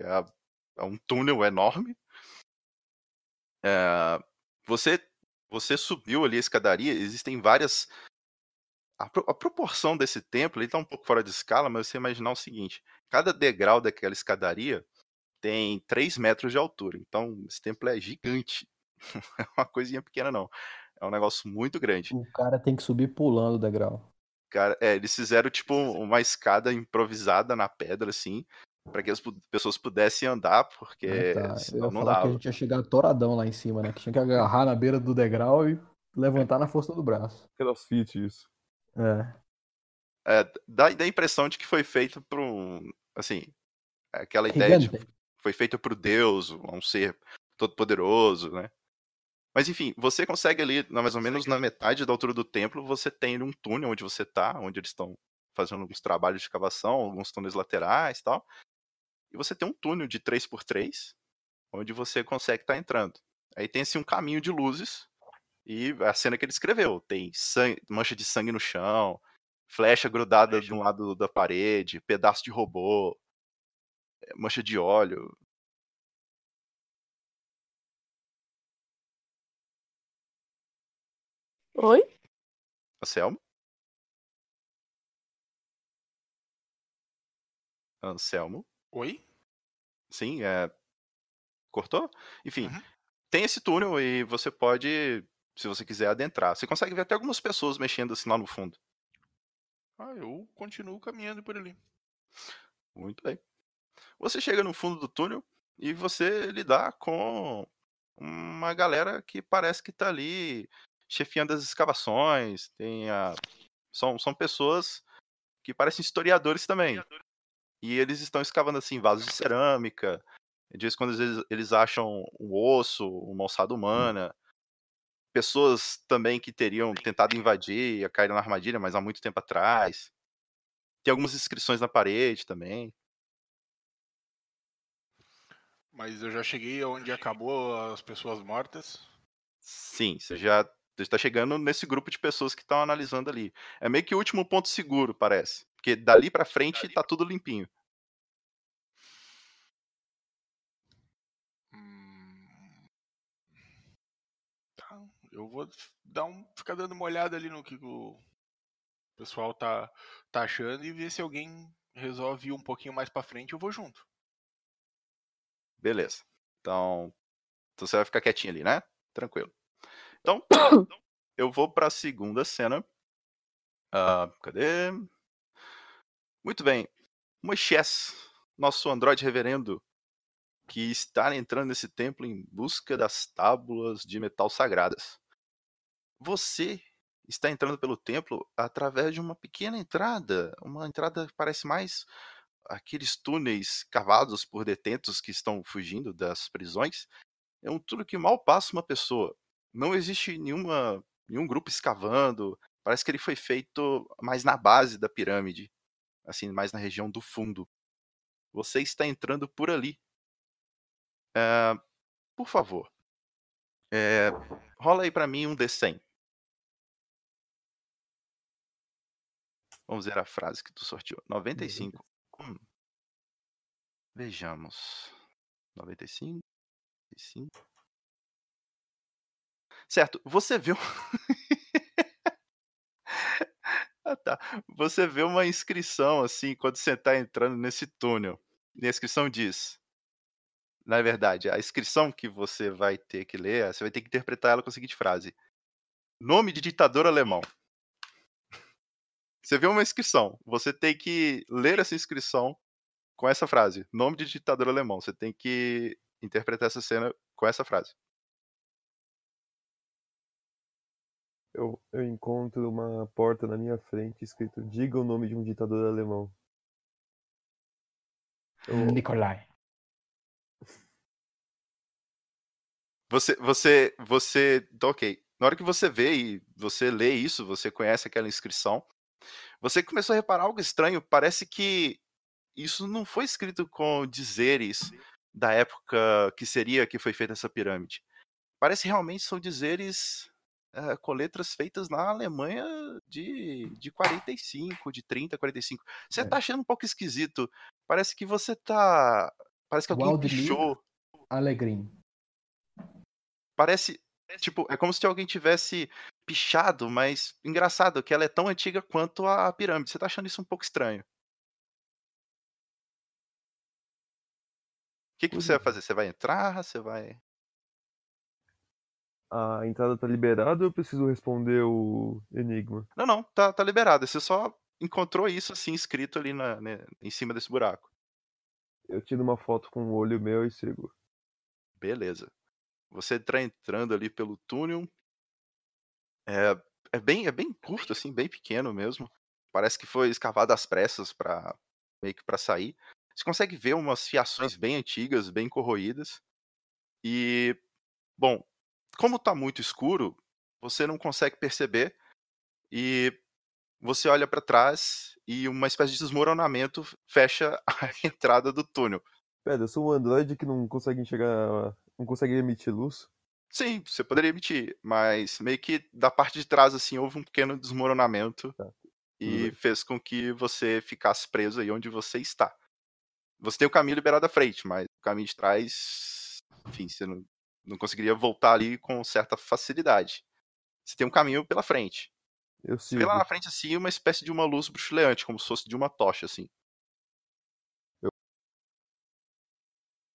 é, é um túnel enorme. É, você, você subiu ali a escadaria, existem várias. A, pro- a proporção desse templo, ele tá um pouco fora de escala, mas você imaginar o seguinte: cada degrau daquela escadaria tem 3 metros de altura. Então, esse templo é gigante. Não é uma coisinha pequena, não. É um negócio muito grande. O cara tem que subir pulando o degrau. Cara, é, eles fizeram tipo uma escada improvisada na pedra, assim, para que as pessoas pudessem andar, porque Ah, tá. Eu senão não que a dava. gente ia chegar toradão lá em cima, né? Que tinha que agarrar na beira do degrau e levantar na força do braço. Crossfit, isso. É. É, dá, dá a impressão de que foi feito por um. Assim, aquela ideia de foi feito por Deus, um ser todo-poderoso, né? Mas enfim, você consegue ali, mais ou menos na metade da altura do templo, você tem um túnel onde você tá, onde eles estão fazendo alguns trabalhos de escavação, alguns túneis laterais e tal. E você tem um túnel de 3x3, onde você consegue estar entrando. Aí tem assim um caminho de luzes, e a cena que ele escreveu, tem sangue- mancha de sangue no chão, flecha grudada de um lado da parede, pedaço de robô, eh, mancha de óleo. Oi? Anselmo? Anselmo? Oi? Sim, é. Cortou? Enfim, Uhum. tem esse túnel e você pode, se você quiser, adentrar. Você consegue ver até algumas pessoas mexendo assim lá no fundo. Ah, eu continuo caminhando por ali. Muito bem. Você chega no fundo do túnel e você lidar com uma galera que parece que tá ali chefiando as escavações. Tem a... são, são pessoas que parecem historiadores também. E eles estão escavando assim vasos de cerâmica. De vez em quando eles, eles acham um osso, uma ossada humana. Pessoas também que teriam tentado invadir e caíram na armadilha, mas há muito tempo atrás. Tem algumas inscrições na parede também. Mas eu já cheguei onde acabou as pessoas mortas. Sim, você já está chegando nesse grupo de pessoas que estão analisando ali. É meio que o último ponto seguro, parece. Porque dali pra frente tá tudo limpinho. Hum, Tá, eu vou dar um, ficar dando uma olhada ali no que o pessoal tá, tá achando e ver se alguém resolve ir um pouquinho mais pra frente, eu vou junto. Beleza. Então, então você vai ficar quietinho ali, né? Tranquilo. Então, eu vou pra segunda cena. Ah, cadê? Muito bem. Moisés, nosso androide reverendo, que está entrando nesse templo em busca das tábuas de metal sagradas. Você está entrando pelo templo através de uma pequena entrada, uma entrada que parece mais aqueles túneis cavados por detentos que estão fugindo das prisões. É um túnel que mal passa uma pessoa. Não existe nenhuma, nenhum grupo escavando. Parece que ele foi feito mais na base da pirâmide, assim, mais na região do fundo. Você está entrando por ali. É, por favor, é, rola aí pra mim um D100. Vamos ver a frase que tu sorteou. 95. Hum. Vejamos. 95. 95. Certo, você viu. ah, tá. Você vê uma inscrição assim quando você está entrando nesse túnel. E a inscrição diz: na verdade, a inscrição que você vai ter que ler, você vai ter que interpretar ela com a seguinte frase: Nome de ditador alemão. Você vê uma inscrição, você tem que ler essa inscrição com essa frase: Nome de ditador alemão. Você tem que interpretar essa cena com essa frase. Eu, eu encontro uma porta na minha frente escrito Diga o nome de um ditador alemão. Eu, Nikolai. Você, você, você. Então, ok. Na hora que você vê e você lê isso, você conhece aquela inscrição, você começou a reparar algo estranho. Parece que isso não foi escrito com dizeres da época que seria que foi feita essa pirâmide. Parece realmente são dizeres eh, com letras feitas na Alemanha de, de 45, de 30, 45. Você É. tá achando um pouco esquisito. Parece que você tá. Parece que alguém Waldemir pichou. Alegrim. Parece. Tipo, é como se alguém tivesse pichado, mas engraçado que ela é tão antiga quanto a pirâmide. Você tá achando isso um pouco estranho. O que, que você vai fazer? Você vai entrar? Você vai. A entrada tá liberada ou eu preciso responder o enigma? Não, não, tá, tá liberado. Você só encontrou isso assim escrito ali na, né, em cima desse buraco. Eu tiro uma foto com o olho meu e sigo. Beleza. Você tá entrando ali pelo túnel. É, é, bem, é bem curto, assim, bem pequeno mesmo. Parece que foi escavado às pressas para meio que para sair. Você consegue ver umas fiações bem antigas, bem corroídas. E, bom, como tá muito escuro, você não consegue perceber. E você olha para trás e uma espécie de desmoronamento fecha a entrada do túnel. Pera, eu sou um androide que não consegue enxergar. não consegue emitir luz? Sim, você poderia emitir, mas meio que da parte de trás, assim, houve um pequeno desmoronamento Tá. e bem. fez com que você ficasse preso aí onde você está. Você tem o caminho liberado à frente, mas o caminho de trás, enfim, você não, não conseguiria voltar ali com certa facilidade. Você tem um caminho pela frente. Eu Você sigo. vê lá na frente, assim, uma espécie de uma luz bruxuleante, como se fosse de uma tocha, assim. Eu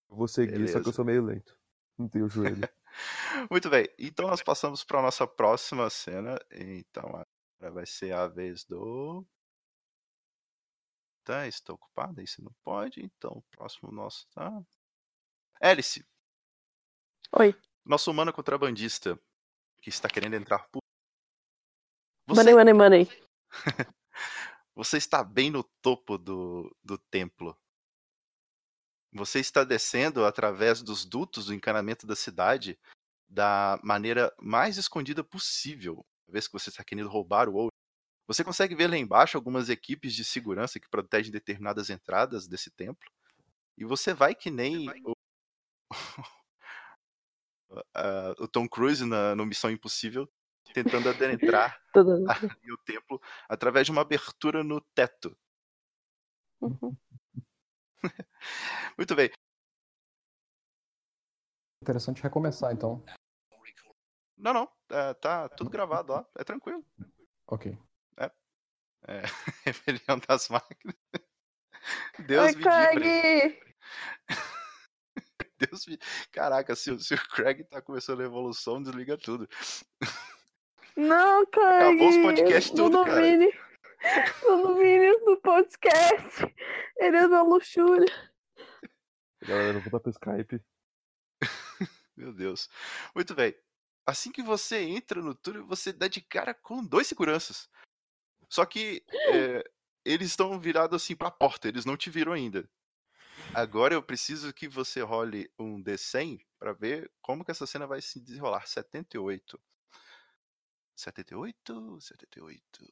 vou seguir, só que Beleza. eu sou meio lento. Não tenho joelho. Muito bem, então nós passamos para nossa próxima cena. Então agora vai ser a vez do. Tá, estou ocupado, isso não pode. Então o próximo nosso tá. Hélice, Oi. nosso humano contrabandista que está querendo entrar por. Money, money, money. Você está bem no topo do, do templo. Você está descendo através dos dutos do encanamento da cidade da maneira mais escondida possível, uma vez que você está querendo roubar o ouro. Você consegue ver lá embaixo algumas equipes de segurança que protegem determinadas entradas desse templo. E você vai que nem o, ah, o Tom Cruise na, no Missão Impossível, tentando adentrar ali o templo através de uma abertura no teto. Uhum. Muito bem. Interessante recomeçar, então. Não, não. é, tá tudo gravado, ó. É tranquilo. Ok. É, rebelião das máquinas. Deus Oi, me livre. Deus me... Caraca, se, o- se o Craig tá começando a evolução, desliga tudo. Não, Craig! Acabou os podcasts tudo, cara. domine. Não domine do podcast. Ele é da luxúria. Galera, eu vou voltar pro Skype. Meu Deus. Muito bem. Assim que você entra no túnel, você dá de cara com dois seguranças. Só que é, eles estão virados assim pra porta, eles não te viram ainda. Agora eu preciso que você role um D100 pra ver como que essa cena vai se desenrolar. 78. 78, 78.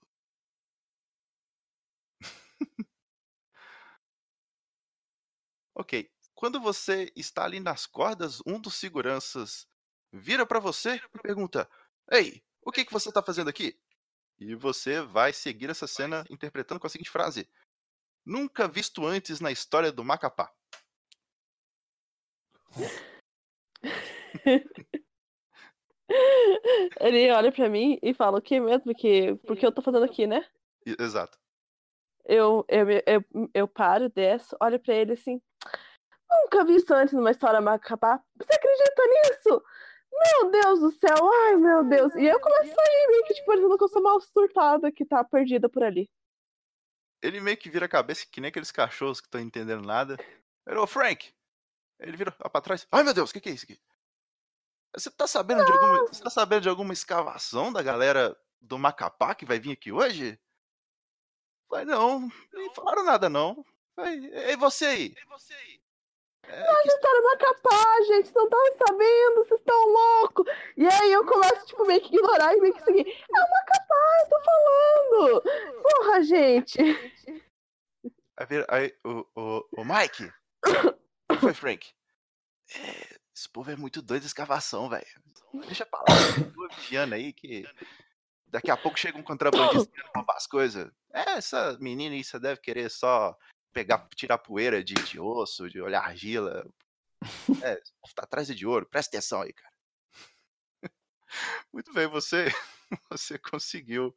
ok. Quando você está ali nas cordas, um dos seguranças vira pra você e pergunta: Ei, o que, que você tá fazendo aqui? E você vai seguir essa cena interpretando com a seguinte frase: Nunca visto antes na história do Macapá. Ele olha pra mim e fala o que mesmo? Que, porque eu tô fazendo aqui, né? Exato. Eu, eu, eu, eu paro, desço, olho pra ele assim. Nunca vi isso antes numa história macabá. Você acredita nisso? Meu Deus do céu, ai meu Deus. E eu começo a ir meio que tipo, parecendo que eu sou mal surtada que tá perdida por ali. Ele meio que vira a cabeça, que nem aqueles cachorros que estão entendendo nada. Ele, ô Frank! Ele vira lá pra trás. Ai meu Deus, o que, que é isso aqui? Você tá sabendo de alguma. Você tá sabendo de alguma escavação da galera do Macapá que vai vir aqui hoje? Falei, não, nem falaram nada não. Falei, e você aí? Nossa história é Macapá, gente, não tava sabendo, vocês estão loucos. E aí eu começo, tipo, meio que ignorar e meio que seguir. É o Macapá, eu tô falando. Porra, gente. Aí, vira- aí o, o, o Mike. Que foi, Frank? É, esse povo é muito doido de escavação, velho. Deixa pra lá, continua vigiando aí que daqui a pouco chega um contrabandista roubar as coisas. É, essa menina aí, você deve querer só pegar, tirar poeira de, de osso, de olhar argila. É, tá atrás de ouro, presta atenção aí, cara. Muito bem, você, você conseguiu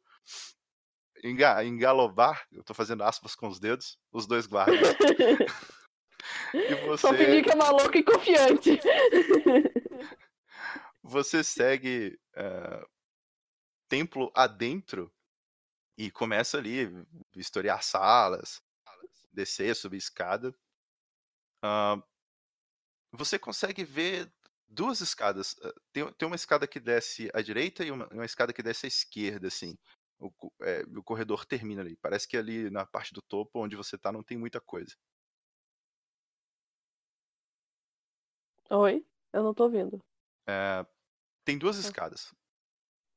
enga, engalobar, eu tô fazendo aspas com os dedos, os dois guardas. E Só você, fingir que é maluco e confiante. você segue eh, templo adentro e começa ali historiar salas, descer, subir escada. Ah, você consegue ver duas escadas. ah, Tem, tem uma escada que desce à direita e uma, uma escada que desce à esquerda, assim. O, é, o corredor termina ali. Parece que ali na parte do topo, onde você tá, não tem muita coisa. Oi? Eu não tô ouvindo. Eh, tem duas escadas.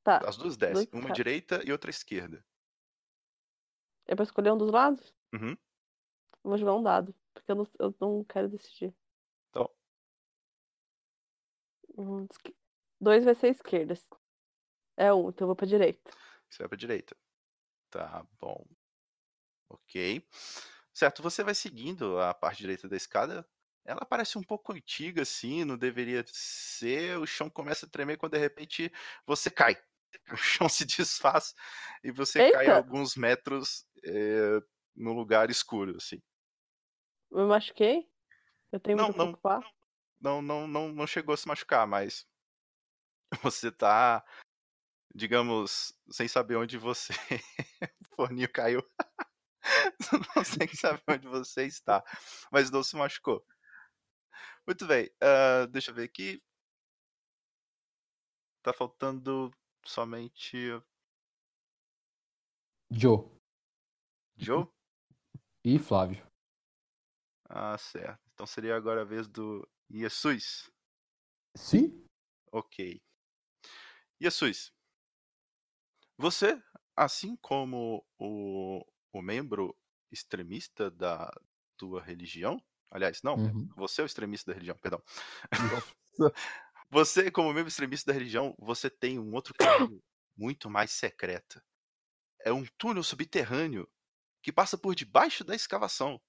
Tá. As duas duas descem, uma à escadas. direita e outra à esquerda. É pra escolher um dos lados? Uhum. Eu Vou jogar um dado. Porque eu não, eu não quero decidir. Então. Um, esque- Dois vai ser esquerda. É um, então eu vou pra direita. Você vai pra direita. Tá bom. Ok. Certo, você vai seguindo a parte direita da escada. Ela parece um pouco antiga, assim, não deveria ser. O chão começa a tremer quando de repente você cai. O chão se desfaz e você cai Eita! alguns metros eh, no lugar escuro, assim. Eu me machuquei? Eu tenho Não, muito não. preocupar? Não, não, não, não chegou a se machucar, mas você tá, digamos, sem saber onde você. o forninho caiu. não sei saber onde você está, mas não se machucou. Muito bem, ah, deixa eu ver aqui. Tá faltando somente Joe Joe? e Flávio. Ah, certo. Então seria agora a vez do Jesus. Sim? Ok. Jesus, você, assim como o, o membro extremista da tua religião, aliás, não, Uhum. você é o extremista da religião, perdão. Você, como membro extremista da religião, você tem um outro caminho muito mais secreto. É um túnel subterrâneo que passa por debaixo da escavação.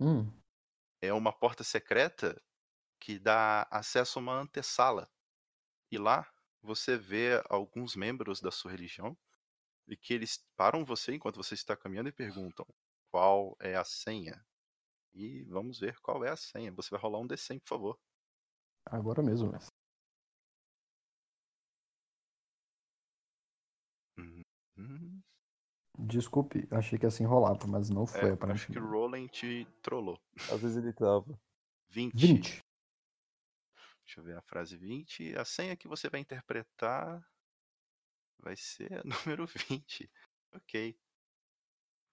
Hum. É uma porta secreta que dá acesso a uma antessala. E lá você vê alguns membros da sua religião e que eles param você enquanto você está caminhando e perguntam qual é a senha. E vamos ver qual é a senha. Você vai rolar um D100, por favor. Agora mesmo, mestre. Hum, Desculpe, achei que assim rolava, mas não foi, é, acho que o Roland te trollou. Às vezes ele trava. 20. 20. Deixa eu ver a frase 20. A senha que você vai interpretar vai ser a número 20. Ok.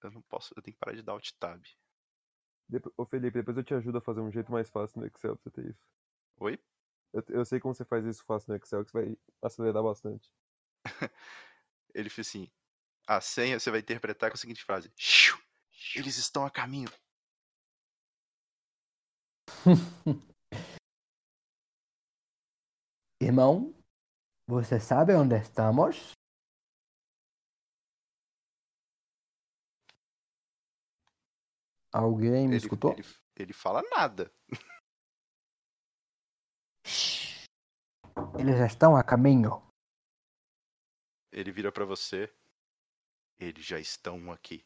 Eu não posso, eu tenho que parar de dar alt tab. Depo- Ô Felipe, depois eu te ajudo a fazer um jeito mais fácil no Excel pra você ter isso. Oi? Eu, eu sei como você faz isso fácil no Excel, que você vai acelerar bastante. Ele fez assim: a senha você vai interpretar com a seguinte frase: "Xiu, Eles estão a caminho. Irmão, você sabe onde estamos? Alguém me Ele, escutou? ele, ele fala nada. Eles estão a caminho. Ele vira pra você. Eles já estão aqui.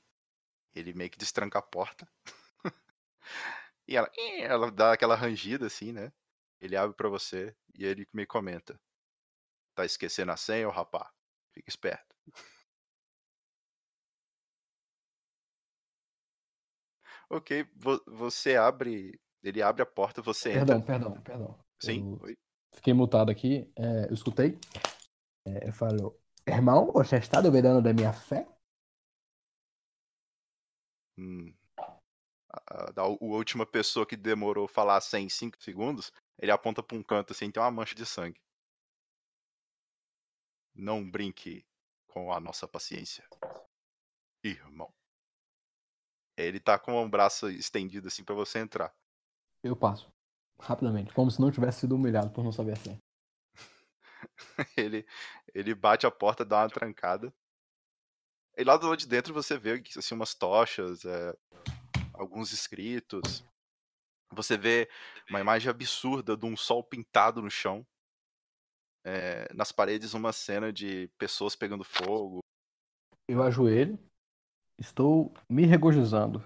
Ele meio que destranca a porta. e ela, ela dá aquela rangida assim, né? Ele abre pra você e ele me comenta: Tá esquecendo a senha, ô rapá? Fica esperto. ok, vo- você abre. Ele abre a porta, você entra. Perdão, perdão, perdão. Sim, Eu fiquei mutado aqui. é, eu escutei. É, eu falo, irmão, você está duvidando da minha fé? Hum. a, da última pessoa que demorou falar 100 em 5 segundos, ele aponta pra um canto assim, tem uma mancha de sangue. Não brinque com a nossa paciência, irmão. Ele tá com o braço estendido assim pra você entrar. Eu passo. Rapidamente. Como se não tivesse sido humilhado por não saber assim. ele, ele bate a porta, dá uma trancada. E lá do lado de dentro você vê assim, umas tochas, é, alguns escritos. Você vê uma imagem absurda de um sol pintado no chão. É, nas paredes uma cena de pessoas pegando fogo. Eu ajoelho. Estou me regozijando.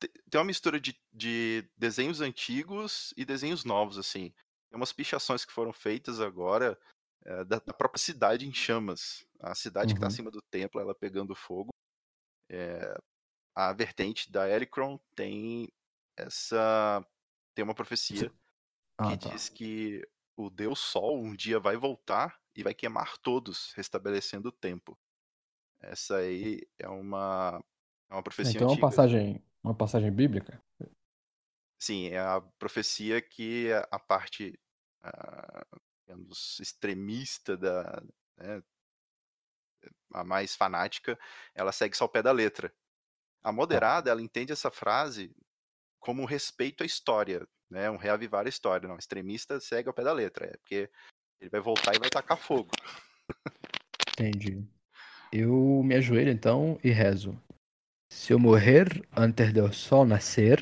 Te- Tem uma mistura de, de desenhos antigos e desenhos novos, assim. Tem umas pichações que foram feitas agora é, da, da própria cidade em chamas. A cidade que está Uhum. acima do templo, ela pegando fogo. É, a vertente da Elicron tem essa. Tem uma profecia Ah, que tá. diz que o Deus Sol um dia vai voltar e vai queimar todos, restabelecendo o tempo. Essa aí é uma, é uma profecia Então é uma antiga. passagem, uma passagem bíblica? Sim, é a profecia que a- a parte, ah, digamos, extremista da, né, a mais fanática, ela segue só o pé da letra. A moderada, ela entende essa frase como um respeito à história, né, um reavivar a história. Não, extremista segue ao pé da letra, é porque ele vai voltar e vai tacar fogo. Entendi. Eu me ajoelho então e rezo. Se eu morrer antes do sol nascer,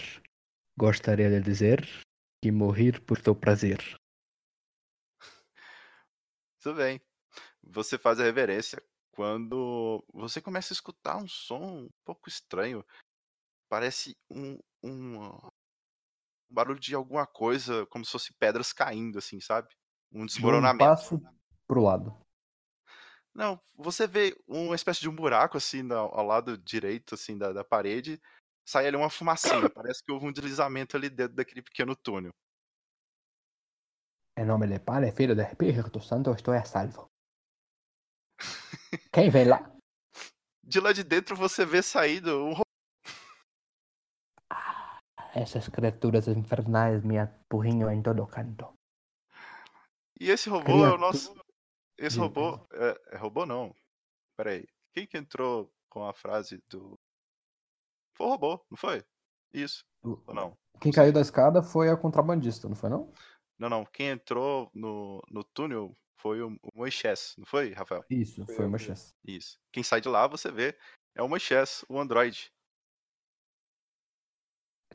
gostaria de dizer que morri por teu prazer. Tudo bem. Você faz a reverência quando você começa a escutar um som um pouco estranho. Parece um, um, um barulho de alguma coisa, como se fosse pedras caindo, assim, sabe? Um Dou um desmoronamento. passo pro lado. Não, você vê uma espécie de um buraco, assim, ao lado direito, assim, da, da parede. Sai ali uma fumacinha. Parece que houve um deslizamento ali dentro daquele pequeno túnel. Em nome do Pai, Filho e do Espírito Santo, estou a salvo. Quem vem lá? De lá de dentro você vê saído um ro- Essas criaturas infernais me apurrinham em todo canto. E esse robô é o Criatura- nosso. Esse robô. É, é robô não. Peraí. Quem que entrou com a frase do. Foi o robô, não foi? Isso. O- Ou não? Quem caiu da escada foi a contrabandista, não foi não? Não, não. Quem entrou no, no túnel foi o, o Moisés, não foi, Rafael? Isso, Foi foi mesmo. chance. Isso. Quem sai de lá, você vê, é o Moisés, o androide.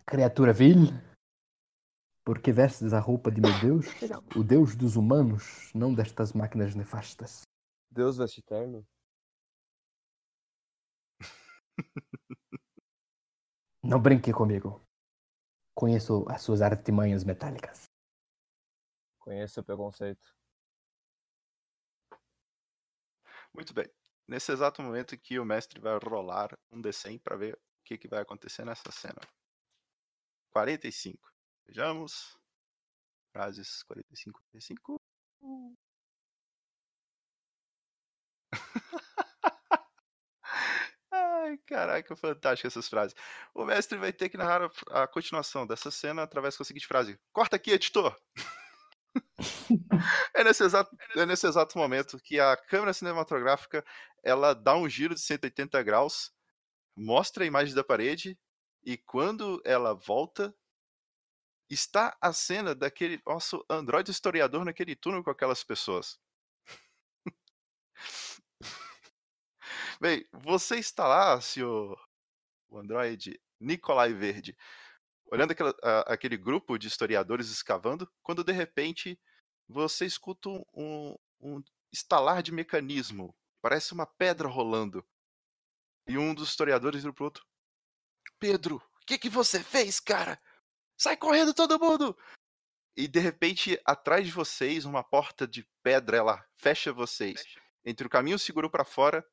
Criatura vil? Por que vestes a roupa de meu Deus? O Deus dos humanos, não destas máquinas nefastas. Deus veste eterno? Não brinque comigo. Conheço as suas artimanhas metálicas. Conheço o preconceito. Muito bem. Nesse exato momento que o mestre vai rolar um D100 para ver o que, que vai acontecer nessa cena. 45. Vejamos. Frases 45, 45. Ai, caraca, fantástico essas frases. O mestre vai ter que narrar a, a continuação dessa cena através da seguinte frase: Corta aqui, editor! é, nesse exato, é nesse exato momento que a câmera cinematográfica ela dá um giro de 180 graus, mostra a imagem da parede e quando ela volta, está a cena daquele nosso androide historiador naquele túnel com aquelas pessoas. Bem, você está lá, senhor o androide Nicolai Verde, olhando aquela- a- aquele grupo de historiadores escavando, quando de repente você escuta um, um- estalar de mecanismo, parece uma pedra rolando. E um dos historiadores vira pro outro: Pedro, o que, que você fez, cara? Sai correndo todo mundo! E de repente, atrás de vocês, uma porta de pedra ela fecha vocês. Entre o caminho seguro para fora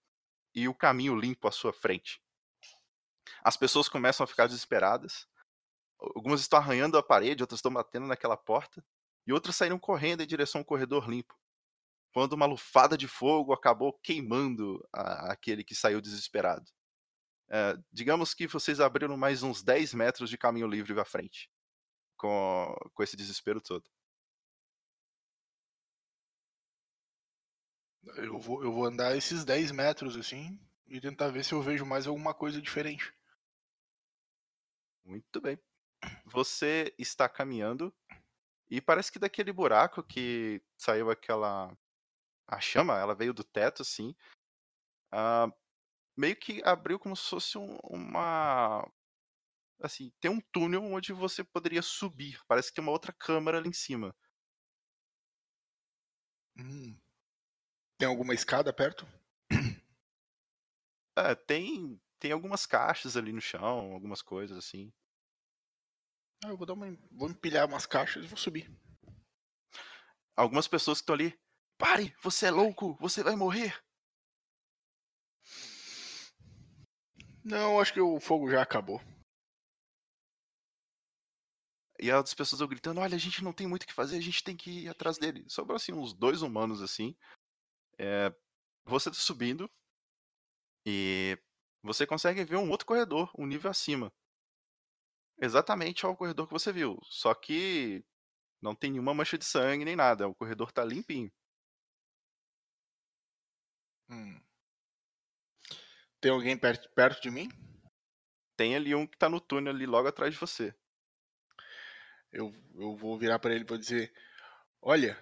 e o caminho limpo à sua frente. As pessoas começam a ficar desesperadas. Algumas estão arranhando a parede, outras estão batendo naquela porta. E outras saíram correndo em direção ao corredor limpo. Quando uma lufada de fogo acabou queimando a- aquele que saiu desesperado. É, digamos que vocês abriram mais uns 10 metros de caminho livre à frente. Com, com esse desespero todo. Eu vou, eu vou andar esses 10 metros assim e tentar ver se eu vejo mais alguma coisa diferente. Muito bem. Você está caminhando e parece que daquele buraco que saiu aquela. A chama, ela veio do teto, assim. ah, meio que abriu como se fosse um- uma. Assim, tem um túnel onde você poderia subir. Parece que tem uma outra câmara ali em cima. Hum. Tem alguma escada perto? É, tem, tem algumas caixas ali no chão, algumas coisas assim. Ah, eu vou dar uma. Vou empilhar umas caixas e vou subir. Algumas pessoas que estão ali. Pare! Você é louco! Você vai morrer! Não, acho que o fogo já acabou. E as pessoas gritando: Olha, a gente não tem muito o que fazer, a gente tem que ir atrás dele. Sobrou assim uns dois humanos assim. É, você tá subindo e você consegue ver um outro corredor, um nível acima. Exatamente ao corredor que você viu. Só que não tem nenhuma mancha de sangue nem nada. O corredor tá limpinho. Hum. Tem alguém perto, perto de mim? Tem ali um que tá no túnel ali logo atrás de você. Eu, eu vou virar pra ele e vou dizer: Olha,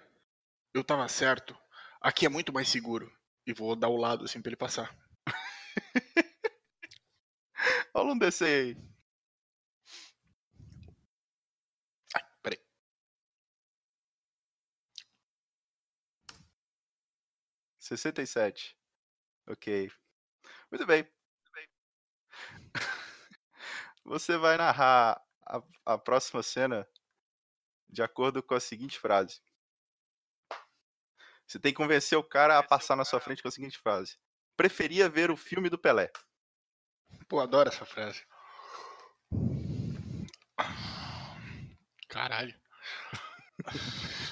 eu tava certo. Aqui é muito mais seguro. E vou dar o lado assim pra ele passar. Rola um DC aí. 67. Ok. Muito bem. Muito bem. Você vai narrar a, a próxima cena de acordo com a seguinte frase. Você tem que convencer o cara a passar na sua frente com a seguinte frase. Preferia ver o filme do Pelé. Pô, adoro essa frase. Caralho.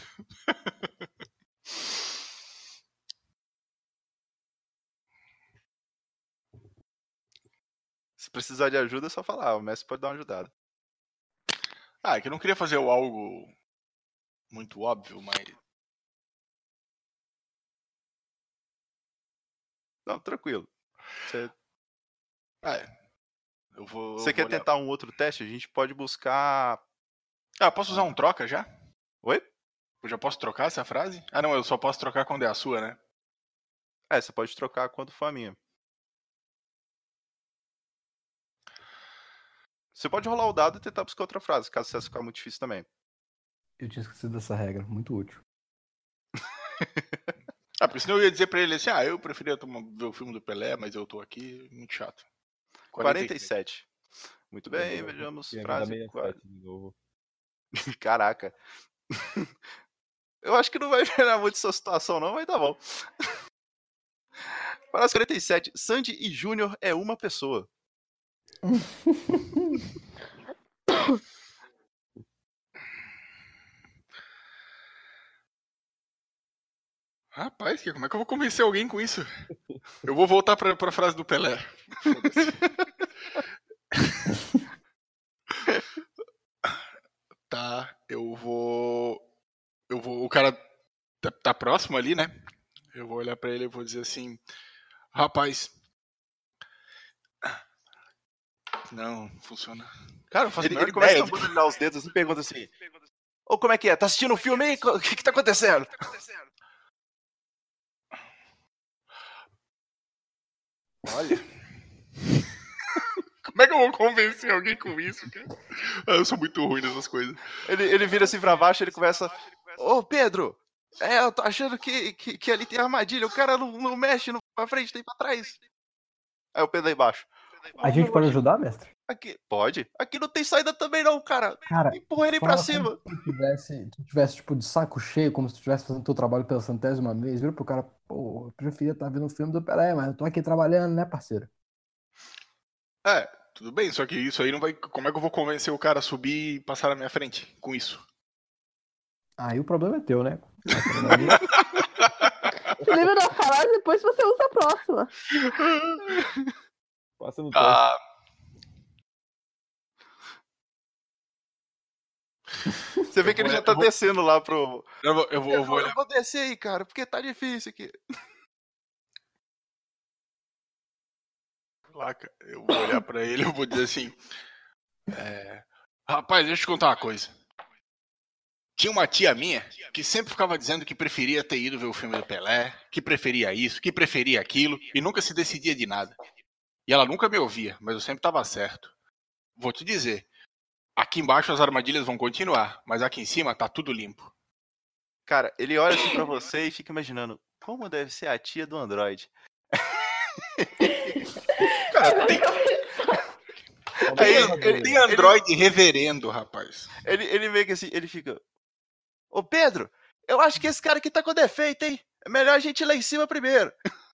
precisar de ajuda, é só falar. O mestre pode dar uma ajudada. Ah, é que eu não queria fazer algo muito óbvio, mas. Não, tranquilo. Você, Ah, é. Eu vou. eu você vou quer olhar- tentar um outro teste? A gente pode buscar. Ah, posso usar um troca já? Oi? Eu já posso trocar essa frase? Ah, não, eu só posso trocar quando é a sua, né? É, você pode trocar quando for a minha. Você pode rolar o dado e tentar buscar outra frase, caso essa ficar muito difícil também. Eu tinha esquecido dessa regra, muito útil. Ah, porque senão eu ia dizer pra ele assim: ah, eu preferia tomar- ver o filme do Pelé, mas eu tô aqui, muito chato. 47. Muito bem, Eu vou- vejamos. Frase. dar 67 de novo. Caraca. Eu acho que não vai melhorar muito sua situação, não, mas tá bom. Frase 47. Sandy e Júnior é uma pessoa. Rapaz, como é que eu vou convencer alguém com isso? Eu vou voltar pra, pra frase do Pelé. Tá, eu vou. Eu vou. O cara tá, tá próximo ali, né? Eu vou olhar pra ele e vou dizer assim: Rapaz. Não, não funciona. Cara, eu faço Ele, ele começa ideia a bambolear os dedos e pergunta assim: Ô, como é que é? Tá assistindo o filme aí? O que que tá acontecendo? Olha. Como é que eu vou convencer alguém com isso, cara? Ah, Eu sou muito ruim nessas coisas. Ele, ele vira assim pra baixo ele começa. Ô, Pedro! É, eu tô achando que, que, que ali tem armadilha. O cara não, não mexe não pra frente, tem pra trás. Aí o Pedro aí embaixo. A gente pode ajudar, mestre? Aqui, pode? Aqui não tem saída também, não, cara. Cara, Empurra ele pra cima. se tu tivesse, tu tivesse, tipo, de saco cheio, como se tu estivesse fazendo teu trabalho pela centésima vez, vira pro cara, pô, eu preferia estar vendo o filme do Pelé, mas eu tô aqui trabalhando, né, parceiro? É, tudo bem, só que isso aí não vai. Como é que eu vou convencer o cara a subir e passar na minha frente com isso? Aí o problema é teu, né? Você lembra da frase, depois você usa a próxima. Passa no teste. Ah, Você vê que ele já tá descendo lá pro. eu vou, eu vou, eu vou eu olhar. vou descer aí, cara, porque tá difícil aqui. lá, cara. Eu vou olhar pra ele e eu vou dizer assim. é, Rapaz, deixa eu te contar uma coisa. Tinha uma tia minha que sempre ficava dizendo que preferia ter ido ver o filme do Pelé, que preferia isso, que preferia aquilo, e nunca se decidia de nada. E ela nunca me ouvia, mas eu sempre estava certo. Vou te dizer, aqui embaixo as armadilhas vão continuar, mas aqui em cima tá tudo limpo. Cara, ele olha assim pra você e fica imaginando como deve ser a tia do Android. Cara, tem, Aí tem, ele- ele- tem Android reverendo, rapaz. Ele, ele meio que assim, ele fica. Ô Pedro, eu acho que esse cara aqui tá com defeito, hein? É melhor a gente ir lá em cima primeiro.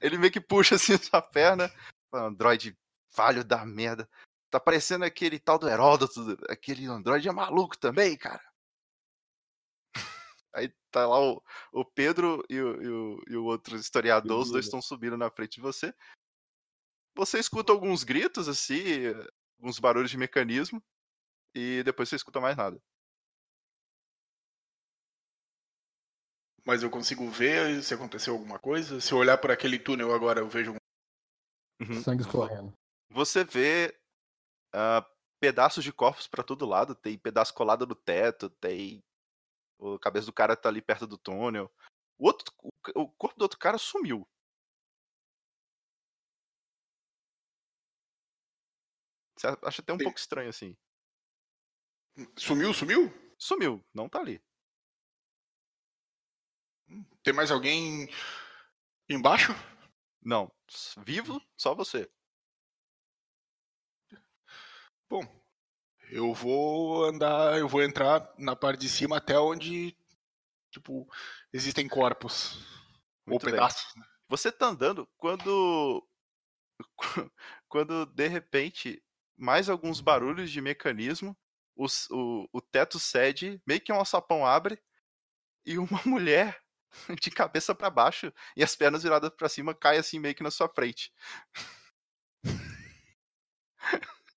Ele meio que puxa assim sua perna. Android falho da merda. Tá parecendo aquele tal do Heródoto. Aquele Android é maluco também, cara. Aí tá lá o, o Pedro e o, e o, e o outro historiador, os dois estão subindo na frente de você. Você escuta alguns gritos, assim, alguns barulhos de mecanismo, e depois você escuta mais nada. Mas eu consigo ver se aconteceu alguma coisa. Se eu olhar por aquele túnel agora, eu vejo um. Uhum. Sangue escorrendo. Você vê ah, pedaços de corpos pra todo lado, tem pedaço colado no teto, tem. A cabeça do cara tá ali perto do túnel. O, outro, o, o corpo do outro cara sumiu. Você acha até um Tem- pouco estranho assim. Sumiu, sumiu? Sumiu, não tá ali. Tem mais alguém embaixo? Não, vivo, só você. Bom, eu vou andar, eu vou entrar na parte de cima até onde, tipo, existem corpos Muito ou pedaços. né? Você tá andando quando. Quando de repente mais alguns barulhos de mecanismo, os- o, o teto cede, meio que um alçapão abre e uma mulher de cabeça pra baixo e as pernas viradas pra cima cai assim meio que na sua frente.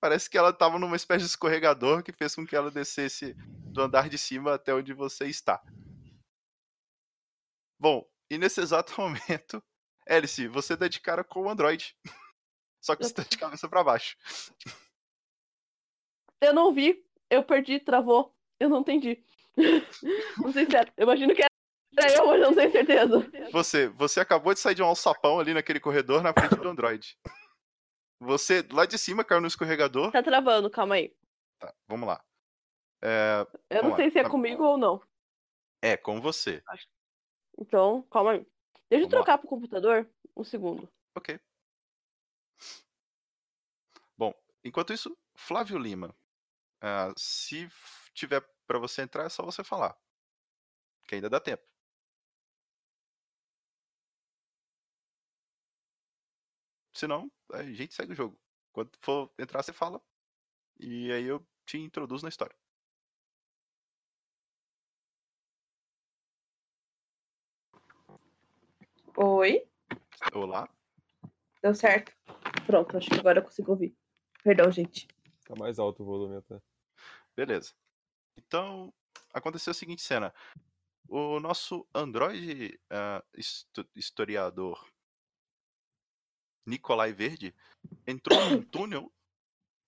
Parece que ela tava numa espécie de escorregador que fez com que ela descesse do andar de cima até onde você está. Bom, e nesse exato momento, Alice, você dá de cara com o Android. Só que você tá de cabeça pra baixo. Eu não vi, eu perdi, travou. Eu não entendi. Não sei se era. Eu imagino que eu, mas eu não tenho certeza. Você, você acabou de sair de um alçapão ali naquele corredor na frente do Android. Você, lá de cima, caiu no escorregador. Tá travando, calma aí. Tá, vamos lá. É, Eu Vamos não lá, sei se é tá- comigo ou não. é com você. Então, calma aí. Deixa Vamos eu lá. trocar pro computador um segundo. Ok. Bom, enquanto isso, Flávio Lima. ah, se tiver pra você entrar, é só você falar. Que ainda dá tempo. Se não, a gente segue o jogo. Quando for entrar, você fala. E aí eu te introduzo na história. Oi, Olá. deu certo. Pronto, acho que agora eu consigo ouvir. Perdão, gente. Tá mais alto o volume até. Beleza. Então, aconteceu a seguinte cena. O nosso androide ah, histo- historiador Nicolai Verde entrou num túnel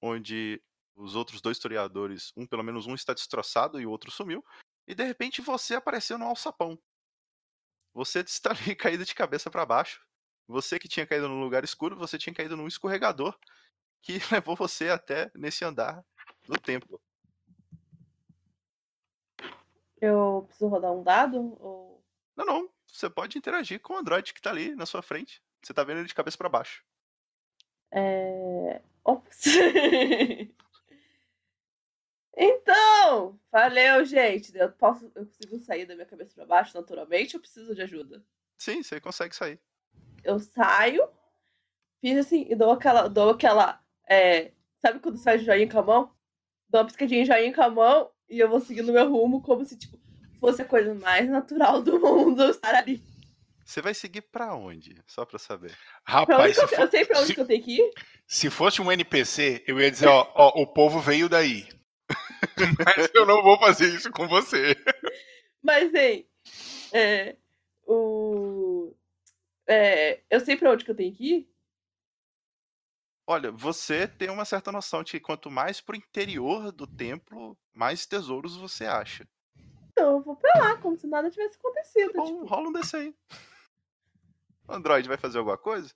onde os outros dois historiadores, um pelo menos um está destroçado e o outro sumiu, e de repente você apareceu no alçapão. Você está ali caído de cabeça para baixo. Você que tinha caído num lugar escuro, você tinha caído num escorregador que levou você até nesse andar do templo. Eu preciso rodar um dado? Ou... Não, não. Você pode interagir com o Android que tá ali na sua frente. Você tá vendo ele de cabeça pra baixo. É... Ops. então, valeu, gente. Eu, posso, eu consigo sair da minha cabeça pra baixo naturalmente ou preciso de ajuda? Sim, você consegue sair. Eu saio, fiz assim e dou aquela. Dou aquela é, Sabe quando você faz joinha com a mão? Dou uma piscadinha de joinha com a mão e eu vou seguindo meu rumo como se tipo, fosse a coisa mais natural do mundo eu estar ali. Você vai seguir pra onde? Só pra saber. Pra onde Rapaz, que eu, se, eu sei pra onde se- que eu tenho que ir? se fosse um NPC, eu ia dizer, ó, ó, o povo veio daí. Mas eu não vou fazer isso com você. Mas, hein, é, o... É, eu sei pra onde que eu tenho que ir? Olha, você tem uma certa noção de que quanto mais pro interior do templo, mais tesouros você acha. Então eu vou pra lá, como se nada tivesse acontecido. Bom, tipo, rola um desse aí. O Android vai fazer alguma coisa?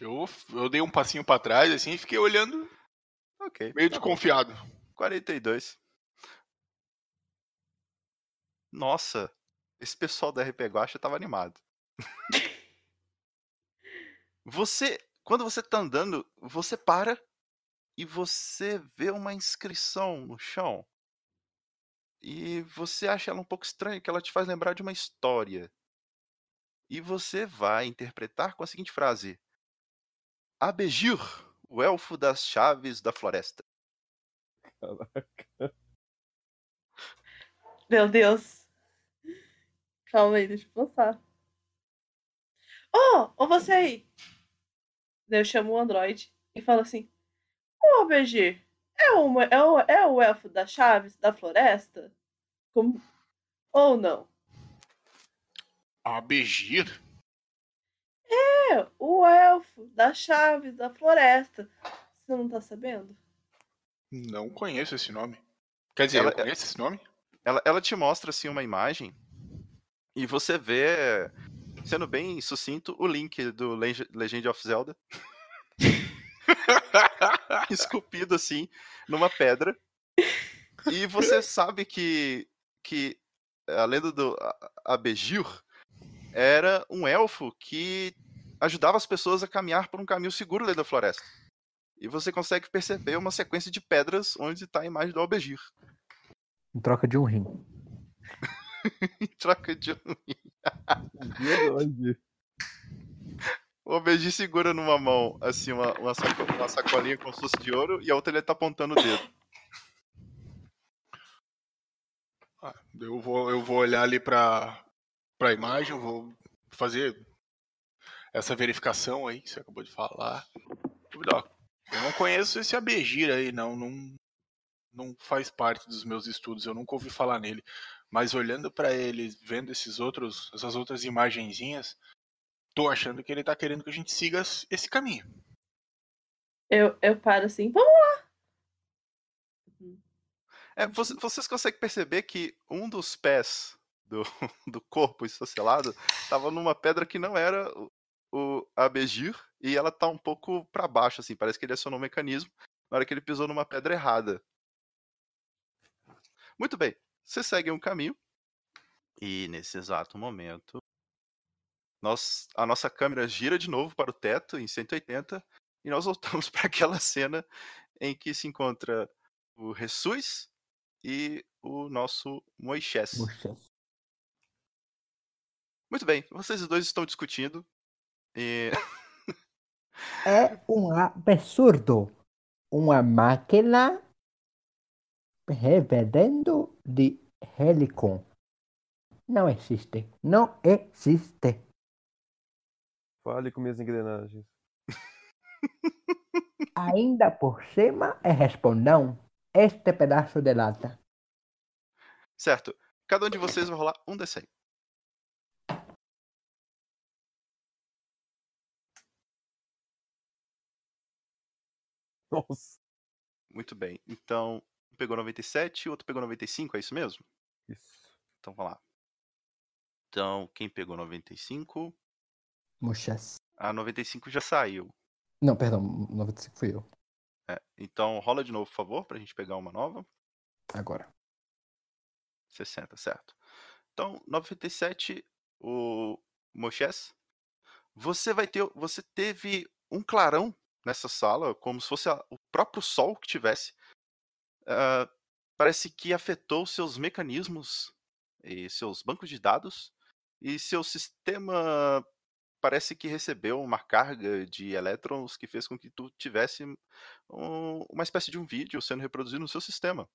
Eu, eu dei um passinho pra trás, assim, e fiquei olhando Ok. meio tá bom. desconfiado. 42. Nossa, esse pessoal da RP Guacha tava animado. Você, quando você tá andando, você para e você vê uma inscrição no chão. E você acha ela um pouco estranha, que ela te faz lembrar de uma história. E você vai interpretar com a seguinte frase: Abejir, o elfo das chaves da floresta. Meu Deus. Calma aí, deixa eu pensar. Ô, ô você aí. Eu chamo o Android e falo assim: Ô, BG, é, uma, é, o, é o elfo das chaves da floresta? Como... Ou não? Abegir? É, o elfo das chaves da floresta. Você não tá sabendo? Não conheço esse nome. Quer dizer, Ela- eu conheço esse nome? ela, ela te mostra assim uma imagem e você vê, sendo bem sucinto, o link do Leg- Legend of Zelda esculpido assim numa pedra. E você sabe que que a lenda do A- Abejir era um elfo que ajudava as pessoas a caminhar por um caminho seguro dentro da floresta. E você consegue perceber uma sequência de pedras onde está a imagem do Abejir. Em troca de um rim. Em troca de um Verdade. O Obedi segura numa mão, assim, uma, uma, saco- uma sacolinha com susto de ouro e a outra ele tá apontando o dedo. Ah, eu, vou, eu vou olhar ali pra, pra imagem, eu vou fazer essa verificação aí que você acabou de falar. Eu não conheço esse Abegir aí, não, não. Não faz parte dos meus estudos, eu nunca ouvi falar nele. Mas olhando pra ele, vendo esses outros, essas outras imagenzinhas, tô achando que ele tá querendo que a gente siga esse caminho. Eu, eu paro assim, vamos É, você- vocês conseguem perceber que um dos pés do, do corpo esfacelado tava numa pedra que não era o, Abegir e ela tá um pouco pra baixo, assim, parece que ele acionou um mecanismo na hora que ele pisou numa pedra errada. Muito bem, você segue um caminho e nesse exato momento nós, a nossa câmera gira de novo para o teto em 180 e nós voltamos para aquela cena em que se encontra o Jesus e o nosso Moisés. Moisés. Muito bem, vocês dois estão discutindo e É um absurdo. Uma máquina reverendo de Helicon. Não existe. Não existe. Fale com minhas engrenagens. Ainda por cima é respondão este pedaço de lata. certo, cada um de vocês vai rolar um D100. Nossa. Muito bem, então um pegou 97, o outro pegou 95, é isso mesmo? Isso. Então vamos lá. Então, quem pegou 95? Moisés. A 95 já saiu. Não, perdão, 95 fui eu. É, então rola de novo, por favor, pra gente pegar uma nova. Agora. 60, certo. Então, 97, o Moisés, você vai ter, você teve um clarão nessa sala, como se fosse a- o próprio sol que tivesse. Ah, parece que afetou seus mecanismos e seus bancos de dados e seu sistema parece que recebeu uma carga de elétrons que fez com que tu tivesse um- uma espécie de um vídeo sendo reproduzido no seu sistema.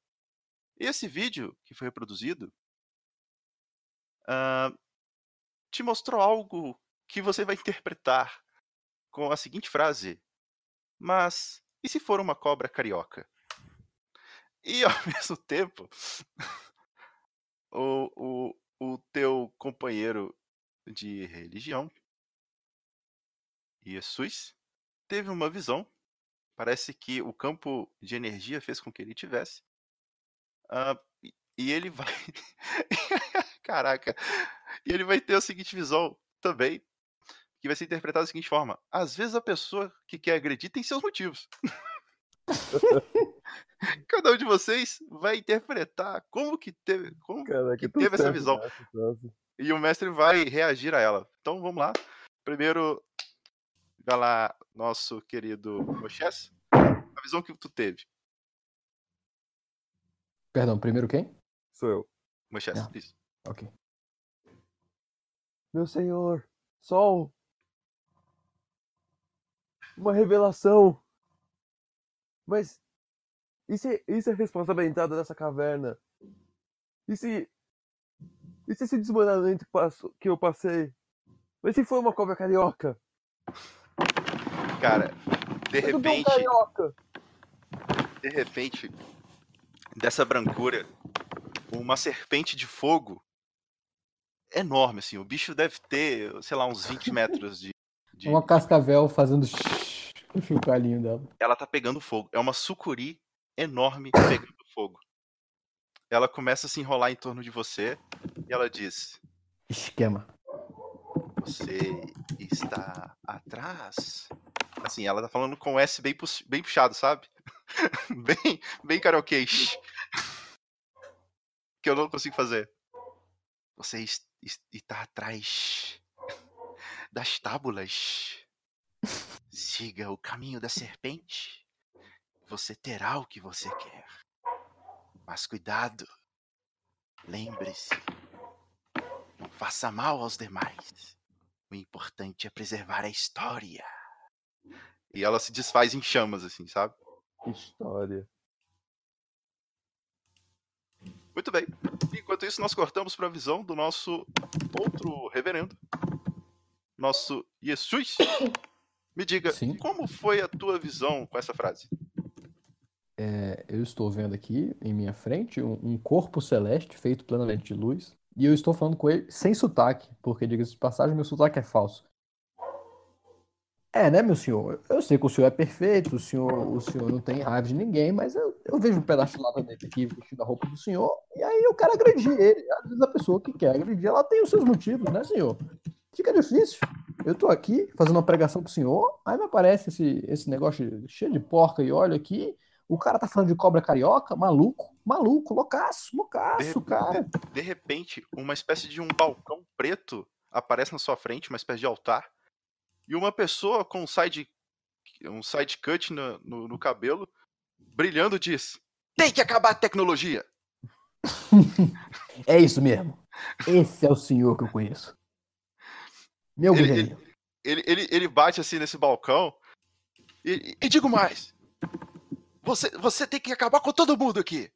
E esse vídeo que foi reproduzido ah, te mostrou algo que você vai interpretar com a seguinte frase: Mas e se for uma cobra carioca? E ao mesmo tempo, o, o, o teu companheiro de religião, Jesus, teve uma visão. Parece que o campo de energia fez com que ele tivesse. e- e ele vai. Caraca! E ele vai ter a seguinte visão também, que vai ser interpretada da seguinte forma: às vezes a pessoa que quer agredir tem seus motivos. Cada um de vocês vai interpretar como que teve, como Caraca, que tão teve essa visão. E o mestre vai reagir a ela. Então vamos lá. Primeiro, vai lá, nosso querido Moisés. A visão que tu teve, Perdão, primeiro quem? Sou eu. Moisés. Ah. Isso. Ok. Meu senhor, Sol. Uma revelação. Mas e se, e se a responsabilidade dessa caverna? E se. E se esse desmoronamento que eu passei? Mas se for uma cobra carioca? Cara, de um repente, carioca! de repente, dessa brancura, uma serpente de fogo enorme, assim. O bicho deve ter, sei lá, uns 20 metros de. de- Uma cascavel fazendo o chocalhinho dela. Ela tá pegando fogo. É uma sucuri enorme pegando fogo. Ela começa a se enrolar em torno de você e ela diz: Esquema. Você está atrás? Assim, ela tá falando com o S bem, bem puxado, sabe? bem, bem karaokês. que eu não consigo fazer. Você es- es- está atrás das tábulas. Siga o caminho da serpente. Você terá o que você quer. Mas cuidado. Lembre-se. Não faça mal aos demais. O importante é preservar a história. E ela se desfaz em chamas, assim, sabe? História. Muito bem. Enquanto isso, nós cortamos para a visão do nosso outro reverendo, nosso Jesus. Me diga, Sim. como foi a tua visão com essa frase? É, eu estou vendo aqui em minha frente um, um corpo celeste feito plenamente de luz. E eu estou falando com ele sem sotaque, porque, diga-se de passagem, meu sotaque é falso. É, né, meu senhor? Eu sei que o senhor é perfeito, o senhor, o senhor não tem raiva de ninguém, mas eu, eu vejo um pedaço de lata dele aqui vestindo a roupa do senhor, e aí eu quero agredir ele. Às vezes a pessoa que quer agredir, ela tem os seus motivos, né, senhor? Fica difícil. Eu tô aqui fazendo uma pregação pro senhor, aí me aparece esse, esse negócio cheio de porca e óleo aqui, o cara tá falando de cobra carioca, maluco, maluco, loucaço, De, loucaço, cara. de- de repente, uma espécie de um balcão preto aparece na sua frente, uma espécie de altar, e uma pessoa com um side, um side cut no, no, no cabelo, brilhando, diz: Tem que acabar a tecnologia! É isso mesmo. Esse é o senhor que eu conheço. Meu Ele- guerreiro. ele, ele, ele bate assim nesse balcão e, e digo mais. Você, você tem que acabar com todo mundo aqui.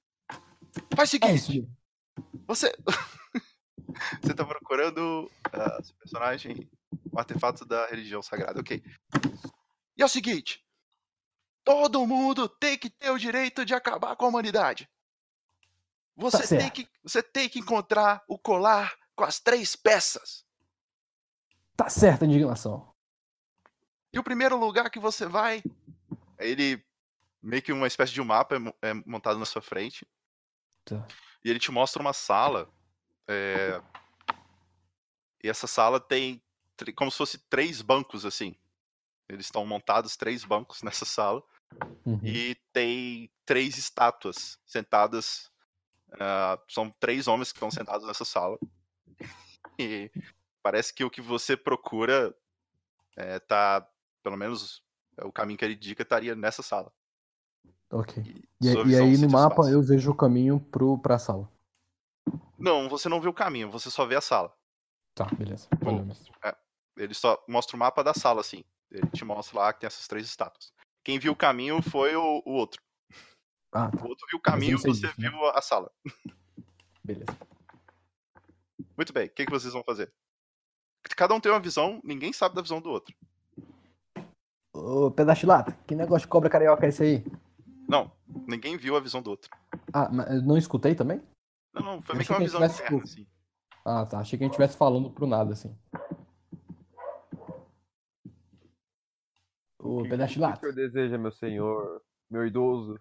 Faz o É seguinte, mesmo. você. você tá procurando ah, seu personagem, um artefato da religião sagrada, ok. E é o seguinte: todo mundo tem que ter o direito de acabar com a humanidade. Você, Tá tem, certo. que, você tem que encontrar o colar com as três peças. Tá certa a indignação. E o primeiro lugar que você vai. Ele. Meio que uma espécie de um mapa é é montado na sua frente. Tá. E ele te mostra uma sala. é, E essa sala tem como se fosse três bancos, assim. Eles estão montados três bancos nessa sala. Uhum. E tem três estátuas sentadas. ah, são três homens que estão sentados nessa sala. E parece que o que você procura é, tá. Pelo menos é, o caminho que ele indica estaria nessa sala. Ok. E E, e aí no mapa eu vejo o caminho pro, pra sala. Não, você não vê o caminho, você só vê a sala. Tá, beleza. Valeu, mestre. Ele só mostra o mapa da sala, assim. Ele te mostra lá que tem essas três estátuas. Quem viu o caminho foi o, o outro. Ah, tá. O outro viu o caminho, sei você disso, né? viu a sala. Beleza. Muito bem, o que, que vocês vão fazer? Cada um tem uma visão, ninguém sabe da visão do outro. Ô, pedaço de lata, que negócio de cobra carioca é esse aí? Não, ninguém viu a visão do outro. Ah, mas eu não escutei também? Não, não, foi meio que uma que visão tivesse interna, escuro. assim. Ah, tá. Achei que a gente estivesse falando pro nada, assim. Ô, pedaço de O que o lata. senhor deseja, meu senhor? Meu idoso?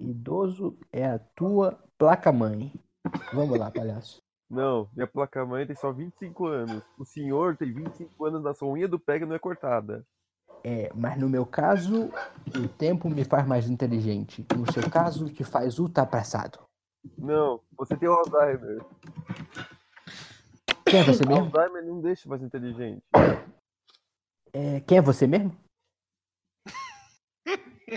Idoso é a tua placa-mãe. Vamos lá, palhaço. Não, minha placa-mãe tem só 25 anos. O senhor tem 25 anos, na sua unha do pega não é cortada. É, mas no meu caso, o tempo me faz mais inteligente. No seu caso, te faz ultrapassado. Não, você tem Alzheimer. Quem é você mesmo? Alzheimer não deixa mais inteligente. É, quem é você mesmo?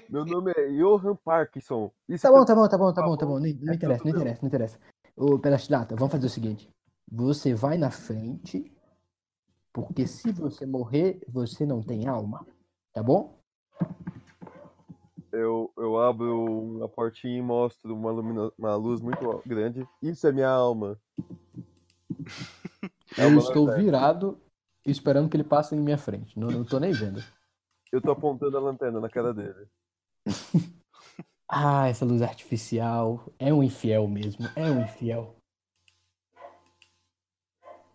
Meu nome é Johan Parkinson. Isso Tá bom, tá bom, tá bom, tá bom, tá bom. Não, não É interessa, não interessa, não interessa. Ô, lata, vamos fazer o seguinte. Você vai na frente, porque se você morrer, você não tem alma. Tá bom? Eu, eu abro uma portinha e mostro uma, lumino- uma luz muito grande. Isso é minha alma. É Eu estou lanterna. virado esperando que ele passe em minha frente. Não, não tô nem vendo. Eu tô apontando a lanterna na cara dele. Ah, essa luz artificial. É um infiel mesmo. É um infiel.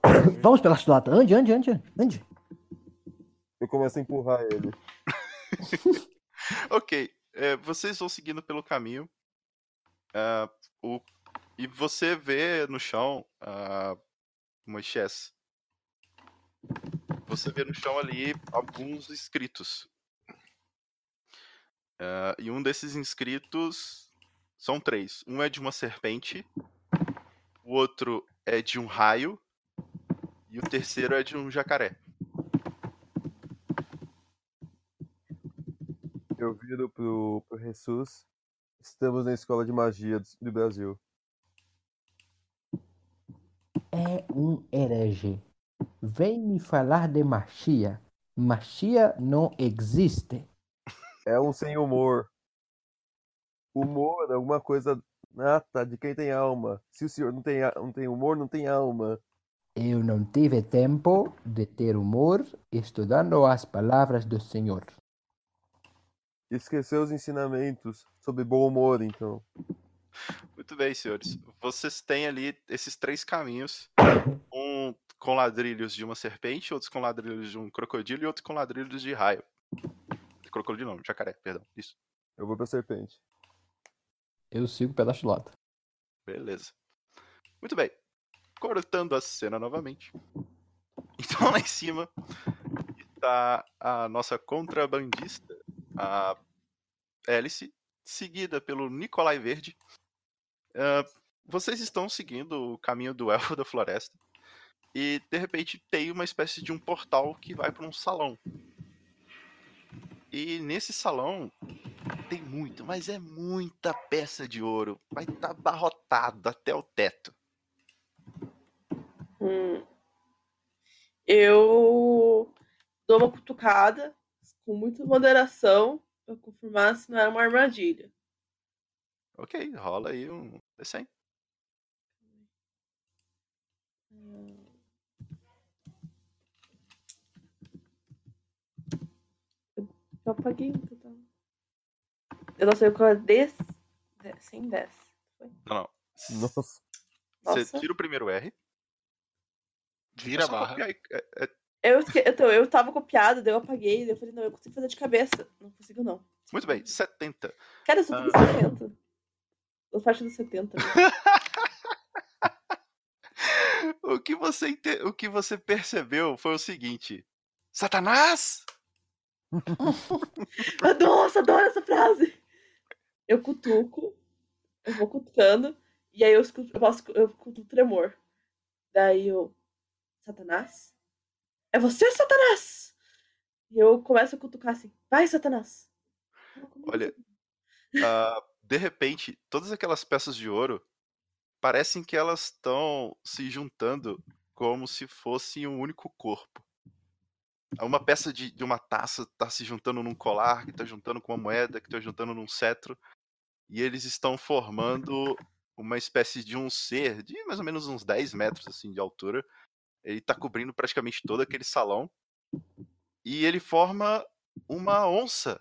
Vamos pela chulata. Ande, ande, ande, ande. Eu começo a empurrar ele. Ok, é, vocês vão seguindo pelo caminho. ah, o, e você vê no chão, uh, Moisés. Você vê no chão ali alguns escritos. Ah, e um desses inscritos são três. Um é de uma serpente, o outro é de um raio, e o terceiro é de um jacaré. Eu viro pro, pro Jesus. Estamos na escola de magia do, do Brasil. É um herege. Vem me falar de magia. Magia não existe. É um sem humor. Humor é alguma coisa nata de quem tem alma. Se o senhor não tem, não tem humor, não tem alma. Eu não tive tempo de ter humor estudando as palavras do Senhor. Esqueceu os ensinamentos sobre bom humor, então. Muito bem, senhores. Vocês têm ali esses três caminhos. Um com ladrilhos de uma serpente, outros com ladrilhos de um crocodilo e outro com ladrilhos de raio. Crocodilo não, jacaré, perdão. Isso. Eu vou pra serpente. Eu sigo o pedaço de lata. Beleza. Muito bem. Cortando a cena novamente. Então lá em cima está a nossa contrabandista, a Hélice, seguida pelo Nicolai Verde. Ah, vocês estão seguindo o caminho do Elfo da Floresta. E de repente tem uma espécie de um portal que vai para um salão. E nesse salão tem muito, mas é muita peça de ouro. Vai estar abarrotado até o teto. Hum. Eu dou uma cutucada com muita moderação pra confirmar se não era uma armadilha. Ok, rola aí um D100. Apaguei o total. Eu não sei qual é 10. 110. 10. Foi? Não, não. Nossa. Você tira o primeiro R. Vira a barra. copiar é- é- Eu, esque... então, eu tava copiado, daí eu apaguei, daí eu falei, não, eu consigo fazer de cabeça. Não consigo, não. Muito bem, 70. Cara, eu só tenho Ah. 70. Eu faço dos 70. né? O que você o que você percebeu foi o seguinte: Satanás! Nossa, adoro essa frase! Eu cutuco, eu vou cutucando, e aí eu, escuto, eu, posso, eu cutuco tremor. Daí eu. Satanás? É você, Satanás! E eu começo a cutucar assim: vai, Satanás! Olha, ah, de repente, todas aquelas peças de ouro parecem que elas estão se juntando como se fosse um único corpo. Uma peça de, de uma taça está se juntando num colar, que está juntando com uma moeda, que está juntando num cetro, e eles estão formando uma espécie de um ser de mais ou menos uns 10 metros assim de altura. Ele tá cobrindo praticamente todo aquele salão. E ele forma uma onça.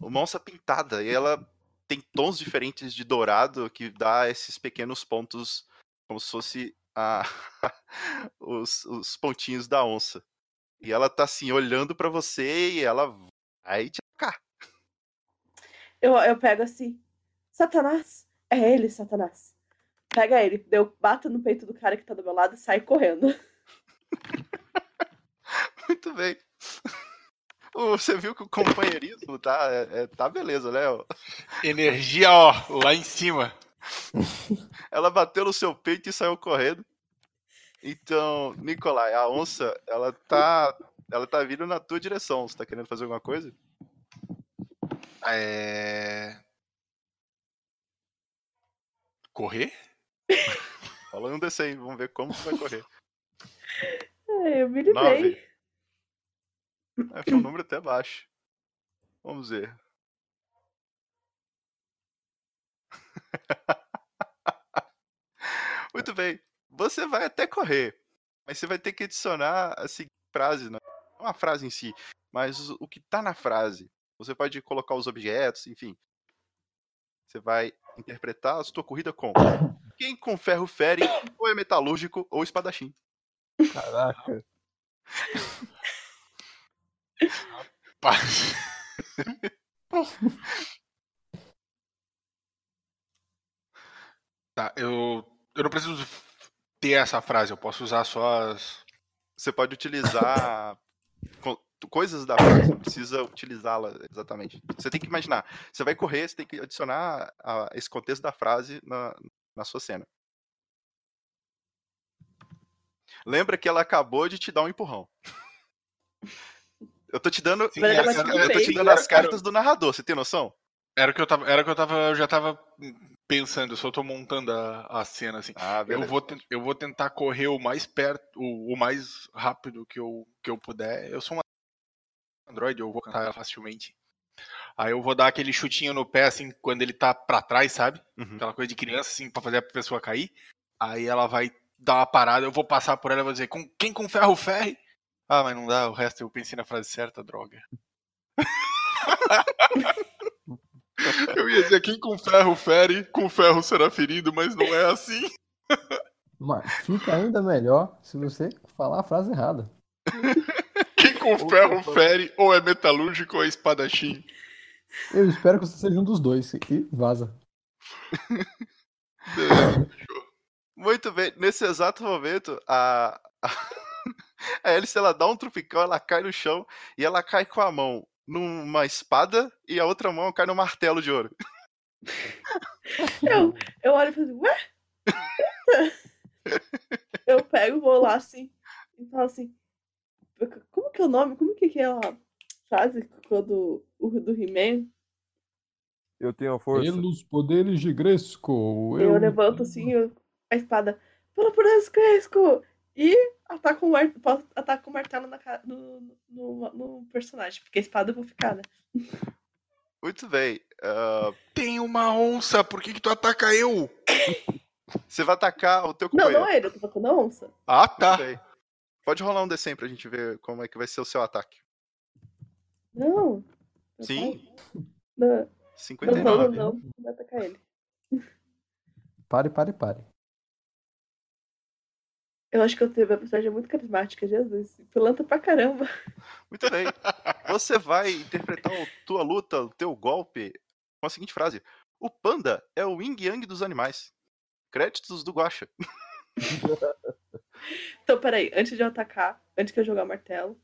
Uma onça pintada. E ela tem tons diferentes de dourado que dá esses pequenos pontos, como se fosse a... os, os pontinhos da onça. E ela tá assim, olhando pra você e ela vai te atacar. Eu, eu pego assim, Satanás, é ele, Satanás. Pega ele, eu bato no peito do cara que tá do meu lado e sai correndo. Muito bem. Você viu que o companheirismo tá, é- é- tá beleza, né? Energia, ó, lá em cima. Ela bateu no seu peito e saiu correndo. Então, Nicolai, a onça, ela tá, ela tá vindo na tua direção. Você tá querendo fazer alguma coisa? É. Correr? Fala um desse aí, vamos ver como você vai correr. É, eu me livrei. É, foi um número até baixo. Vamos ver. Muito bem. Você vai até correr, mas você vai ter que adicionar a seguinte frase, né? não a frase em si, mas o que tá na frase. Você pode colocar os objetos, enfim. Você vai interpretar a sua corrida com quem com ferro fere, ou é metalúrgico, ou espadachim. Caraca. Pá. Tá, eu, eu não preciso ter essa frase, eu posso usar só as. Você pode utilizar co- coisas da frase, não precisa utilizá-la exatamente. Você tem que imaginar. Você vai correr, você tem que adicionar a- esse contexto da frase na, na sua cena. Lembra que ela acabou de te dar um empurrão. Eu tô te dando, Sim, essa- machucou eu tô te dando as cartas do narrador, você tem noção? Era que eu tava. Era o que eu tava. Eu já tava pensando, eu só tô montando a, a cena assim. Ah, Eu vou, eu vou tentar correr o mais perto, o, o mais rápido que eu, que eu puder. Eu sou um Android, eu vou cantar facilmente. Aí eu vou dar aquele chutinho no pé, assim, quando ele tá pra trás, sabe? Uhum. Aquela coisa de criança, assim, pra fazer a pessoa cair. Aí ela vai dar uma parada, eu vou passar por ela e vou dizer, com, quem com ferro ferre? Ah, mas não dá, o resto eu pensei na frase certa, droga. eu ia dizer, quem com ferro fere, com ferro será ferido, mas não é assim. Mas fica ainda melhor se você falar a frase errada. Quem com ferro fere, ou é metalúrgico ou é espadachim. Eu espero que você seja um dos dois e vaza. Beleza. Muito bem. Nesse exato momento, a, a, a Alice ela dá um tropicão, ela cai no chão e ela cai com a mão numa espada e a outra mão cai no martelo de ouro. Eu, eu olho e falo, ué? eu pego, vou lá assim, e falo assim, como que é o nome? Como que é aquela frase quando o do He-Man? Eu tenho a força. Pelos poderes de Gresco, Eu eu... levanto assim eu- a espada, pelo poder Cresco! E o, mar... posso- ataco o martelo na no, no, no personagem, porque a espada eu vou ficar, né? Muito bem. ah, Tem uma onça, por que, que tu ataca eu? você vai atacar o teu Não, companheiro. não é ele, eu tô tocando a onça. Ah, tá. Pode rolar um D100 pra gente ver como é que vai ser o seu ataque. Não. Sim. Não, não, não, 59. não, não, não vai atacar ele. Pare, pare, pare. Eu acho que eu tenho uma personagem muito carismática, Jesus. Pilanta pra caramba. Muito bem. Você vai interpretar a tua luta, o teu golpe, com a seguinte frase: O panda é o yin yang dos animais. Créditos do Guacha. Então, peraí, antes de eu atacar, antes que eu jogar o martelo,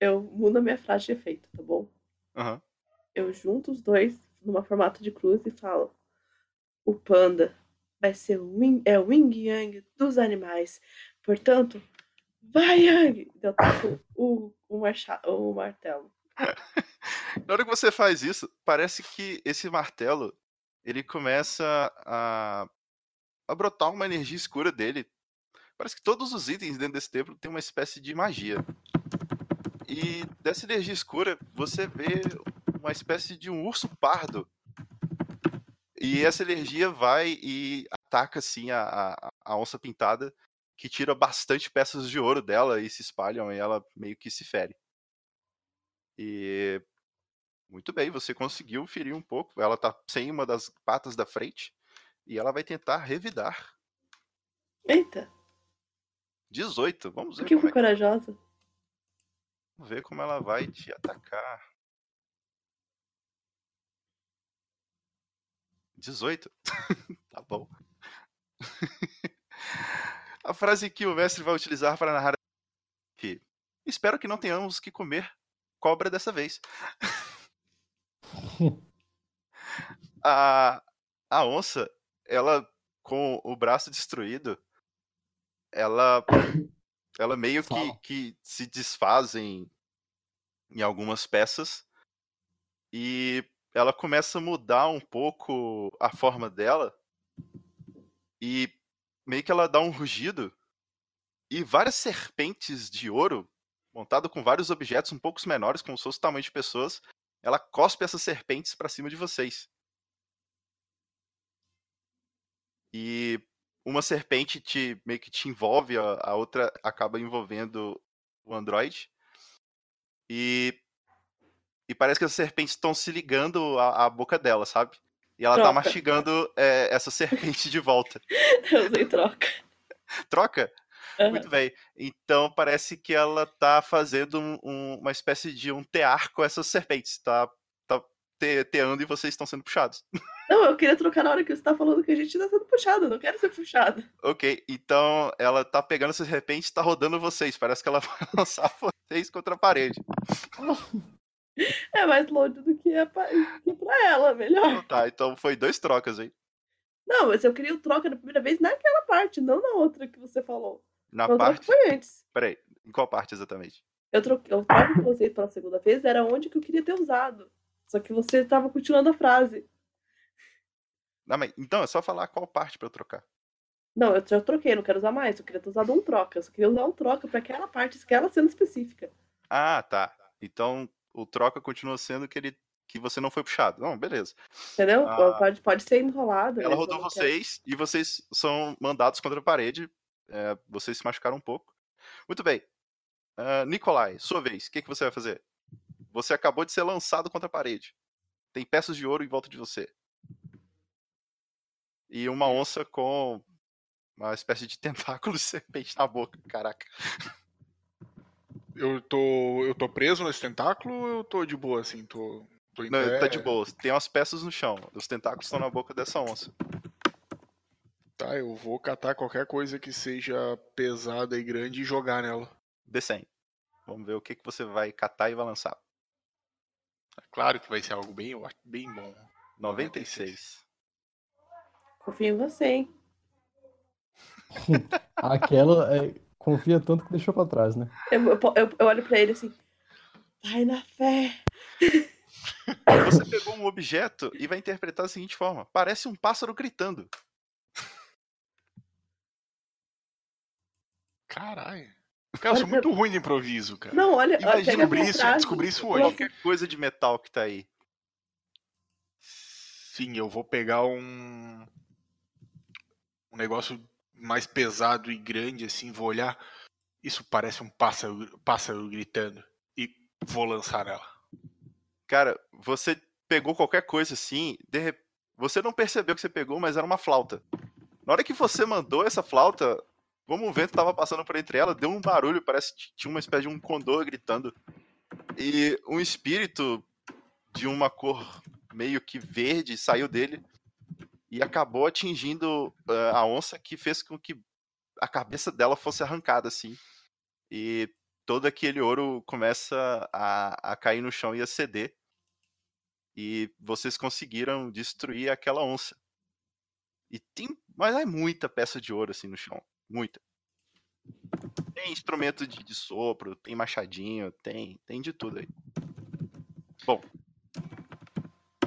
eu mudo a minha frase de efeito, tá bom? Aham. Eu junto os dois numa formato de cruz e falo: O panda vai ser o yin, é o yin yang dos animais. Portanto, vai yang! Eu taco o, o, o martelo. Na hora que você faz isso, parece que esse martelo ele começa a, a brotar uma energia escura dele. Parece que todos os itens dentro desse templo têm uma espécie de magia. E dessa energia escura, você vê uma espécie de um urso pardo. E essa energia vai e ataca assim a, a, onça pintada. que tira bastante peças de ouro dela e se espalham e ela meio que se fere. E muito bem, você conseguiu ferir um pouco. Ela tá sem uma das patas da frente e ela vai tentar revidar. Eita, 18. Vamos ver por que como é corajosa? Vamos ver como ela vai te atacar. 18? tá bom. A frase que o mestre vai utilizar para narrar que espero que não tenhamos que comer cobra dessa vez. a, a onça, ela com o braço destruído, ela ela meio que, que se desfaz em, em algumas peças e ela começa a mudar um pouco a forma dela e meio que ela dá um rugido e várias serpentes de ouro montado com vários objetos um pouco menores como se fosse o tamanho de pessoas ela cospe essas serpentes para cima de vocês e uma serpente te meio que te envolve, a, a outra acaba envolvendo o androide. E e parece que as serpentes estão se ligando à, à boca dela, sabe? E ela tá Troca. mastigando é, essa serpente de volta. Eu usei troca. Troca? Aham. Muito bem. Então parece que ela tá fazendo um- um- uma espécie de um tear com essas serpentes. Tá, tá te- teando e vocês estão sendo puxados. Não, eu queria trocar na hora que você tá falando que a gente tá sendo puxado. Não quero ser puxado. Ok, então ela tá pegando essas serpentes e tá rodando vocês. Parece que ela vai lançar vocês contra a parede. É mais longe do que é pra, que pra ela, melhor. Então tá, então foi dois trocas aí. Não, mas eu queria o troca da primeira vez naquela parte, não na outra que você falou. Na o troca parte. foi antes. Peraí, em qual parte exatamente? Eu troquei o troca com vocês pela segunda vez era onde que eu queria ter usado. Só que você tava continuando a frase. Não, mas, então é só falar qual parte pra eu trocar. Não, eu já troquei, não quero usar mais. Eu queria ter usado um troca. Eu só queria usar um troca pra aquela parte, aquela sendo específica. Ah, tá. Então o troca continua sendo que ele que você não foi puxado. Não, beleza. Entendeu? Ah. Pode, pode ser enrolado. Ela rodou não quero. vocês e vocês são mandados contra a parede. É, vocês se machucaram um pouco. Muito bem. Ah, Nikolai, sua vez. O que, que você vai fazer? Você acabou de ser lançado contra a parede. Tem peças de ouro em volta de você. E uma onça com uma espécie de tentáculo de serpente na boca. Caraca. Eu tô, eu tô preso nesse tentáculo ou eu tô de boa, assim? Tô, tô em Não, pé? tá de boa. Tem umas peças no chão. Os tentáculos estão na boca dessa onça. Tá, eu vou catar qualquer coisa que seja pesada e grande e jogar nela. Descendo. Vamos ver o que, que você vai catar e vai lançar. É Claro que vai ser algo bem, bem bom. 96. Confio em você, hein? Aquela é, confia tanto que deixou pra trás, né? Eu, eu, eu- olho pra ele assim. Vai na fé. Você pegou um objeto e vai interpretar da seguinte forma: parece um pássaro gritando. Caralho. Cara, eu sou muito ruim de improviso, cara. Não, olha, pega a descobrir isso, frase. descobrir isso hoje. Qualquer coisa de metal que tá aí. Sim, eu vou pegar um. Um negócio mais pesado e grande, assim, vou olhar. Isso parece um pássaro, pássaro gritando. E vou lançar ela. Cara, você pegou qualquer coisa assim, de você não percebeu que você pegou, mas era uma flauta. Na hora que você mandou essa flauta, como o vento tava passando por entre ela, deu um barulho, parece que tinha uma espécie de um condor gritando. E um espírito de uma cor meio que verde saiu dele e acabou atingindo ah, a onça, que fez com que a cabeça dela fosse arrancada assim. E todo aquele ouro começa a, a cair no chão e a ceder. E vocês conseguiram destruir aquela onça. E tem. Mas é muita peça de ouro assim no chão. Muita. Tem instrumento de, de sopro, tem machadinho, tem, tem de tudo aí. Bom.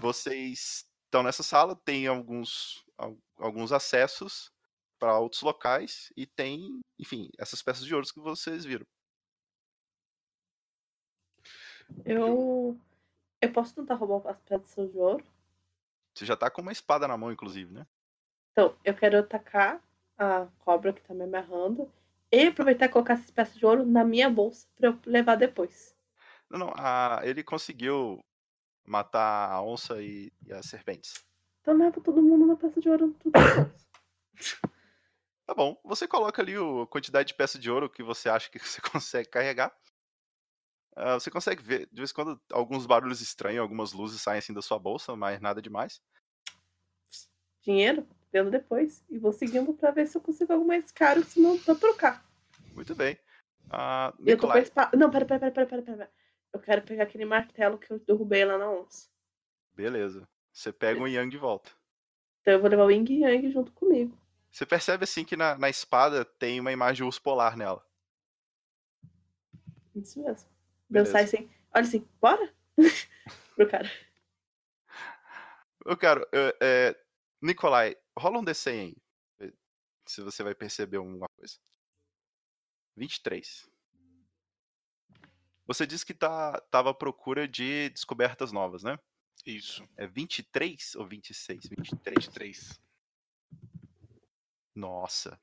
Vocês estão nessa sala, tem alguns, al- alguns acessos para outros locais e tem, enfim, essas peças de ouro que vocês viram. Eu. Eu posso tentar roubar as pedras de ouro? Você já tá com uma espada na mão, inclusive, né? Então, eu quero atacar a cobra que tá me amarrando e aproveitar e colocar essas peças de ouro na minha bolsa pra eu levar depois. Não, não, a- ele conseguiu matar a onça e, e as serpentes. Então leva todo mundo na peça de ouro tudo. Tá bom, você coloca ali a quantidade de peça de ouro que você acha que você consegue carregar. Ah, você consegue ver, de vez em quando, alguns barulhos estranhos, algumas luzes saem assim da sua bolsa, mas nada demais. Dinheiro, vendo depois. E vou seguindo pra ver se eu consigo algo mais caro, senão pra trocar. Muito bem. E eu tô com a Nikolai, espada. Não, pera, pera, pera, pera, pera, pera. Eu quero pegar aquele martelo que eu derrubei lá na onça. beleza. Você pega um Yang de volta. Então eu vou levar o Ying e Yang junto comigo. Você percebe assim que na, na espada tem uma imagem de urso polar nela. Isso mesmo. Beleza. Dançar assim. Olha assim, bora? Pro cara. Eu quero. eu- é, Nikolai, rola um D100 aí. Se você vai perceber alguma coisa. 23. Você disse que tá, tava à procura de descobertas novas, né? Isso. É 23 ou 26? 23. 23. Nossa.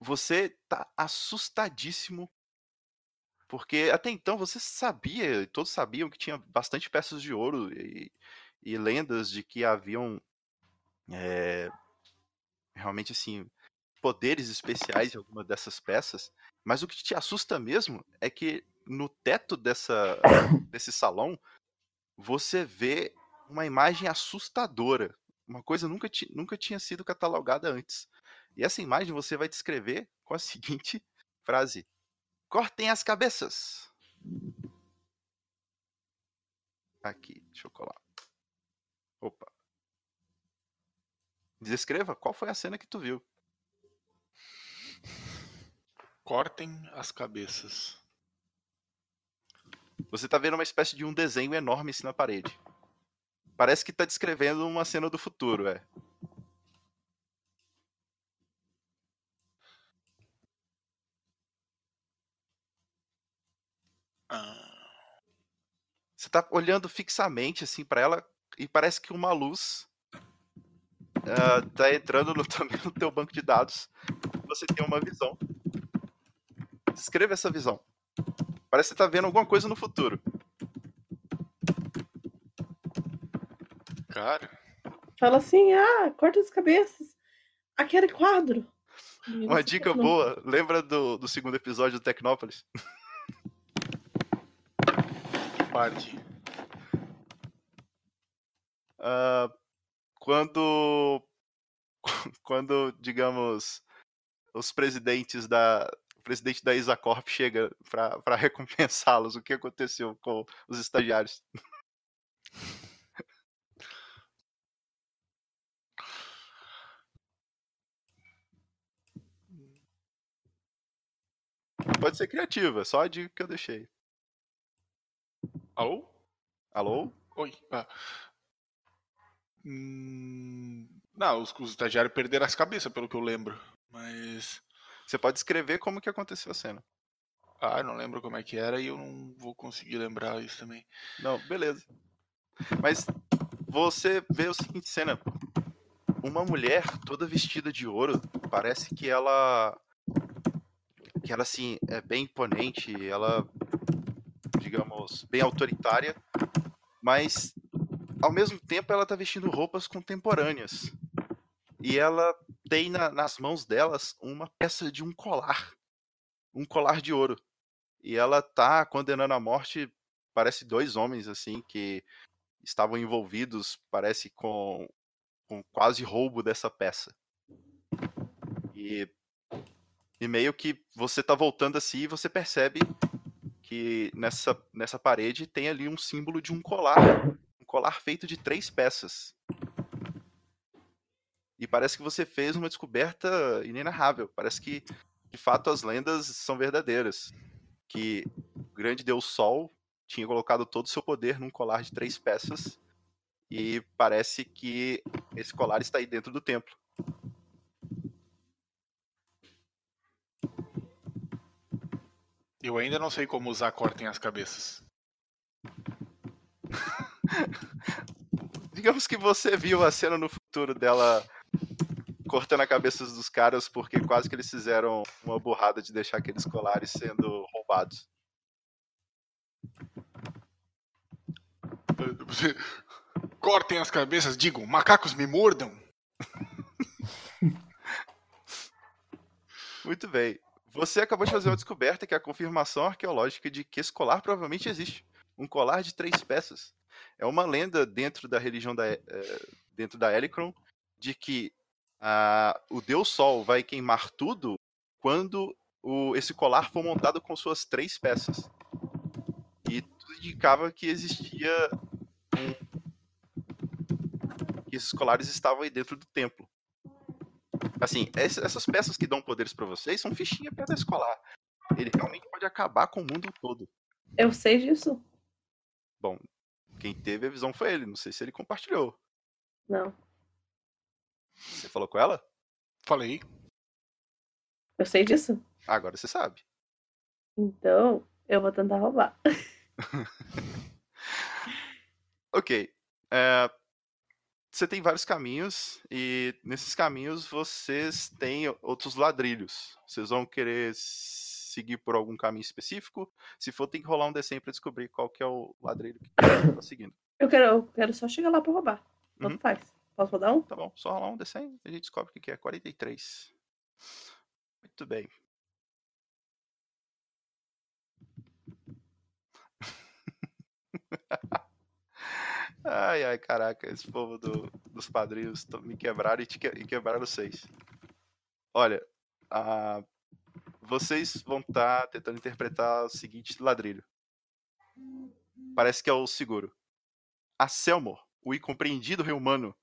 Você tá assustadíssimo. Porque até então você sabia, todos sabiam que tinha bastante peças de ouro e, e lendas de que haviam é, realmente assim poderes especiais em alguma dessas peças. Mas o que te assusta mesmo é que no teto dessa, desse salão você vê uma imagem assustadora. Uma coisa nunca, ti- nunca tinha sido catalogada antes. E essa imagem você vai descrever com a seguinte frase: Cortem as cabeças. Aqui, deixa eu colar. Opa. Descreva qual foi a cena que tu viu. Cortem as cabeças. Você tá vendo uma espécie de um desenho enorme assim na parede. Parece que tá descrevendo uma cena do futuro, é. Você tá olhando fixamente assim pra ela e parece que uma luz ah, tá entrando no, também no teu banco de dados. Você tem uma visão. Descreva essa visão. Parece que você tá vendo alguma coisa no futuro. cara, Fala assim, ah, corta as cabeças. Aquele quadro. Uma dica Não. boa. Lembra do, do segundo episódio do Tecnópolis? que parte? Ah, quando quando digamos os presidentes da o presidente da Isacorp chega para recompensá-los o que aconteceu com os estagiários pode ser criativa só a dica que eu deixei Alô? alô Oi. Ah. Hum, não, os, os estagiários perderam as cabeças, pelo que eu lembro. Mas. Você pode escrever como que aconteceu a cena Ah, eu não lembro como é que era e eu não vou conseguir lembrar isso também. Não, beleza. Mas você vê o seguinte cena. Uma mulher toda vestida de ouro, parece que ela que ela assim é bem imponente, ela digamos, bem autoritária, mas ao mesmo tempo ela tá vestindo roupas contemporâneas. E ela tem na- nas mãos delas uma peça de um colar, um colar de ouro. E ela tá condenando à morte, parece dois homens assim que estavam envolvidos, parece com, com quase roubo dessa peça. E, e meio que você tá voltando assim e você percebe que nessa, nessa parede tem ali um símbolo de um colar, um colar feito de três peças. E parece que você fez uma descoberta inenarrável. Parece que, de fato, as lendas são verdadeiras. Que o grande deus Sol tinha colocado todo o seu poder num colar de três peças. E parece que esse colar está aí dentro do templo. Eu ainda não sei como usar cortem as cabeças. Digamos que você viu a cena no futuro dela cortando a cabeça dos caras porque quase que eles fizeram uma burrada de deixar aqueles colares sendo roubados. Cortem as cabeças, digam, macacos me mordam. Muito bem. Você acabou de fazer uma descoberta que é a confirmação arqueológica de que esse colar provavelmente existe. Um colar de três peças. É uma lenda dentro da religião da, eh, dentro da Helicron de que ah, o Deus Sol vai queimar tudo quando o, esse colar for montado com suas três peças. E tudo indicava que existia um, que esses colares estavam aí dentro do templo. Assim, ess- essas peças que dão poderes pra vocês são fichinha perto desse colar. Ele realmente pode acabar com o mundo todo. Eu sei disso? Bom, quem teve a visão foi ele. Não sei se ele compartilhou. Não. Você falou com ela? Falei. Eu sei disso? Agora você sabe. Então, eu vou tentar roubar. Ok. é, você tem vários caminhos e nesses caminhos vocês têm outros ladrilhos. Vocês vão querer seguir por algum caminho específico? Se for, tem que rolar um D100 pra descobrir qual que é o ladrilho que tá seguindo. Eu quero, eu quero só chegar lá pra roubar. Tanto Uhum. faz. Posso rodar um? Tá bom, só rolar um D100 e a gente descobre o que é. 43. Muito bem. Ai, ai, caraca, esse povo do- dos padrinhos me quebraram e, te e quebraram seis. Olha, vocês vão estar tentando interpretar o seguinte ladrilho. Parece que é o seguro. A Selmor, o incompreendido rei humano,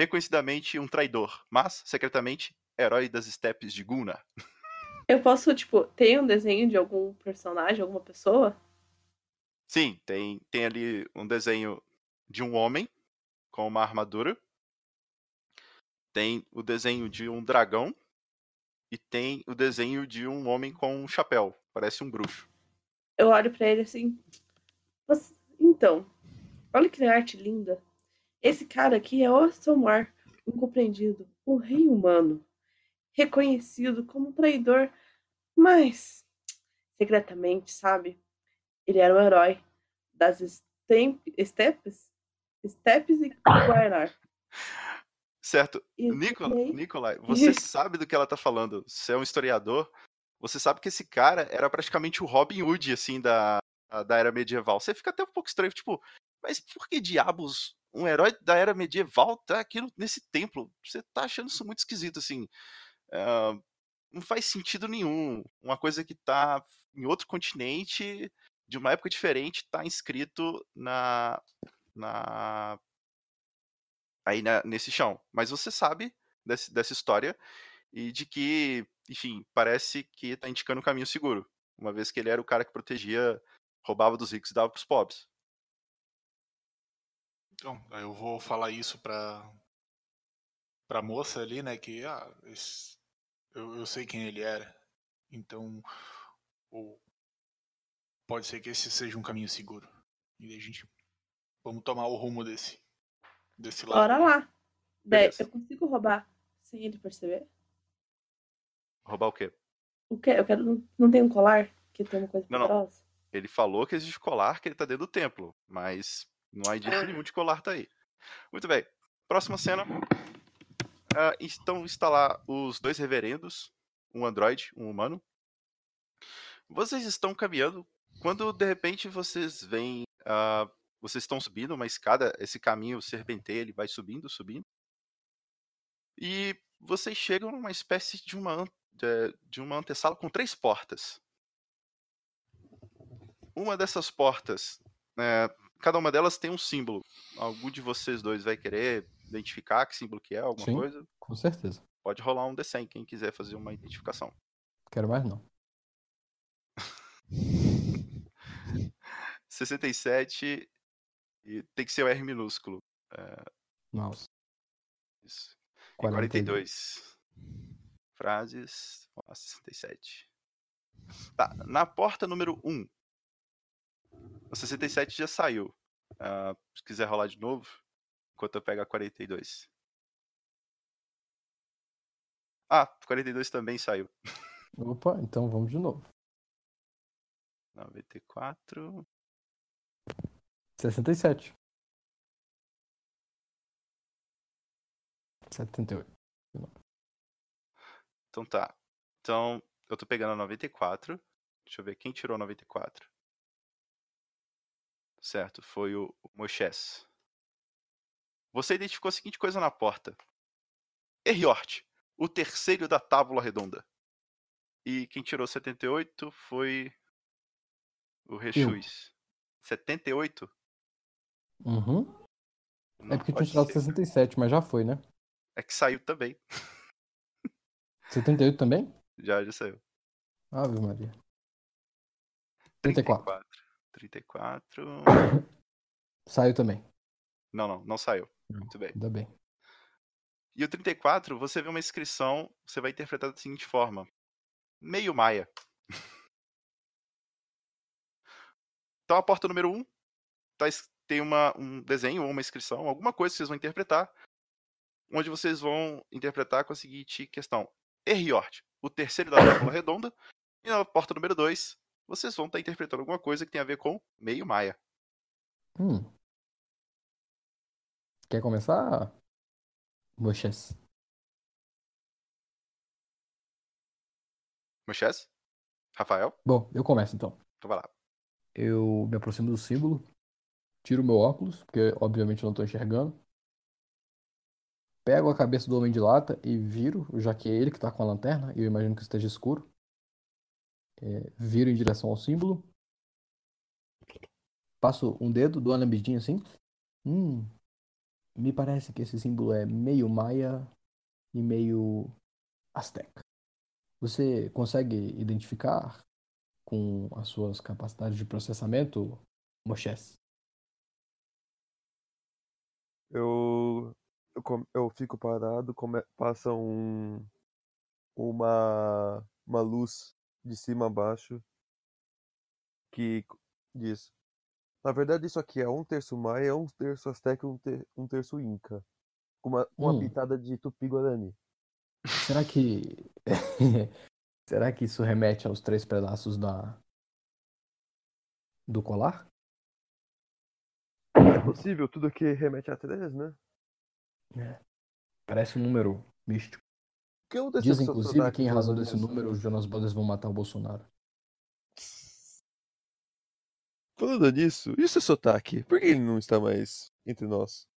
reconhecidamente um traidor, mas secretamente herói das estepes de Guna. Eu posso, tipo, tem um desenho de algum personagem, alguma pessoa? Sim, tem, tem ali um desenho de um homem com uma armadura. Tem o desenho de um dragão. E tem o desenho de um homem com um chapéu. Parece um bruxo. Eu olho pra ele assim. "Você- Então, olha que arte linda. Esse cara aqui é Ostomar, incompreendido, o rei humano, reconhecido como traidor, mas secretamente, sabe? Ele era o herói das estepes, estepes e Guaraná. Certo. Nicola, aí? Nicolai, você sabe do que ela tá falando. Você é um historiador. Você sabe que esse cara era praticamente o Robin Hood, assim, da, da era medieval. Você fica até um pouco estranho, tipo, mas por que diabos um herói da era medieval tá aqui nesse templo? Você tá achando isso muito esquisito, assim. Ah, não faz sentido nenhum. Uma coisa que tá em outro continente, de uma época diferente, tá inscrito na. na aí na- nesse chão. Mas você sabe desse- dessa história e de que, enfim, parece que tá indicando um caminho seguro. Uma vez que ele era o cara que protegia, roubava dos ricos e dava pros pobres. Então, eu vou falar isso pra, pra moça ali, né? Que ah, esse- eu, eu sei quem ele era. Então, o- pode ser que esse seja um caminho seguro. E daí a gente. Vamos tomar o rumo desse. Desse lado. Bora lá. Daí, eu consigo roubar sem ele perceber? Roubar o quê? O quê? Eu quero. não- Não tem um colar que tem uma coisa Não, não. poderosa? Ele falou que existe colar, que ele tá dentro do templo, mas não há indício nenhum de colar tá aí. Muito bem. Próxima cena. Ah, estão instalar os dois reverendos, um androide, um humano. Vocês estão caminhando quando de repente vocês veem. ah, vocês estão subindo uma escada, esse caminho serpenteia, ele vai subindo, subindo. E vocês chegam numa espécie de uma, de uma antessala com três portas. Uma dessas portas, né, cada uma delas tem um símbolo. Algum de vocês dois vai querer identificar que símbolo que é, alguma Sim. coisa? Com certeza. Pode rolar um D100, quem quiser fazer uma identificação. Quero mais não. 67 e tem que ser o R minúsculo. É, Nossa. isso. E 42. 42 frases. Ó, 67. Tá, na porta número 1. O 67 já saiu. Ah, se quiser rolar de novo, enquanto eu pego a 42. Ah, 42 também saiu. Opa, então vamos de novo. 94. 67. 78. Então tá. Então, eu tô pegando a 94. Deixa eu ver quem tirou a 94. Certo, foi o o Moisés. Você identificou a seguinte coisa na porta: Erriort, o terceiro da tábua redonda. E quem tirou 78 foi o Rechus. 78? Uhum. Não É porque tinha tirado ser. 67, mas já foi, né? É que saiu também. 78 também? Já, já saiu. Ave Maria. 34. 34. Saiu também. Não, não, não saiu. Muito bem. Ainda bem. E o 34, você vê uma inscrição, você vai interpretar da seguinte forma: meio maia. Então a porta número 1 tá, es- tem uma, um desenho ou uma inscrição, alguma coisa que vocês vão interpretar, onde vocês vão interpretar com a seguinte questão: Erriort, o terceiro da tábua redonda. E na porta número 2, vocês vão estar interpretando alguma coisa que tem a ver com meio maia. Hum. Quer começar? Moisés. Moisés? Rafael? Bom, eu começo então. Então vai lá. Eu me aproximo do símbolo, tiro meu óculos, porque obviamente eu não estou enxergando. Pego a cabeça do homem de lata e viro, já que é ele que está com a lanterna, e eu imagino que esteja escuro. É, viro em direção ao símbolo. Passo um dedo, dou uma lambidinha assim. Hum, me parece que esse símbolo é meio maia e meio asteca. Você consegue identificar com as suas capacidades de processamento, Moisés? Eu, eu, eu fico parado, come, passa um, uma, uma luz de cima a baixo que diz. Na verdade, isso aqui é um terço maia, um terço asteca e um, ter, um terço inca. Com uma, uma Hum. pitada de tupi-guarani. Será que. Será que isso remete aos três pedaços da. do colar? É possível, tudo aqui remete a três, né? Parece um número místico. Que eu Diz, inclusive, que em razão desse número, os Jonas Brothers vão matar o Bolsonaro. Falando nisso, e o seu sotaque? Por que ele não está mais entre nós?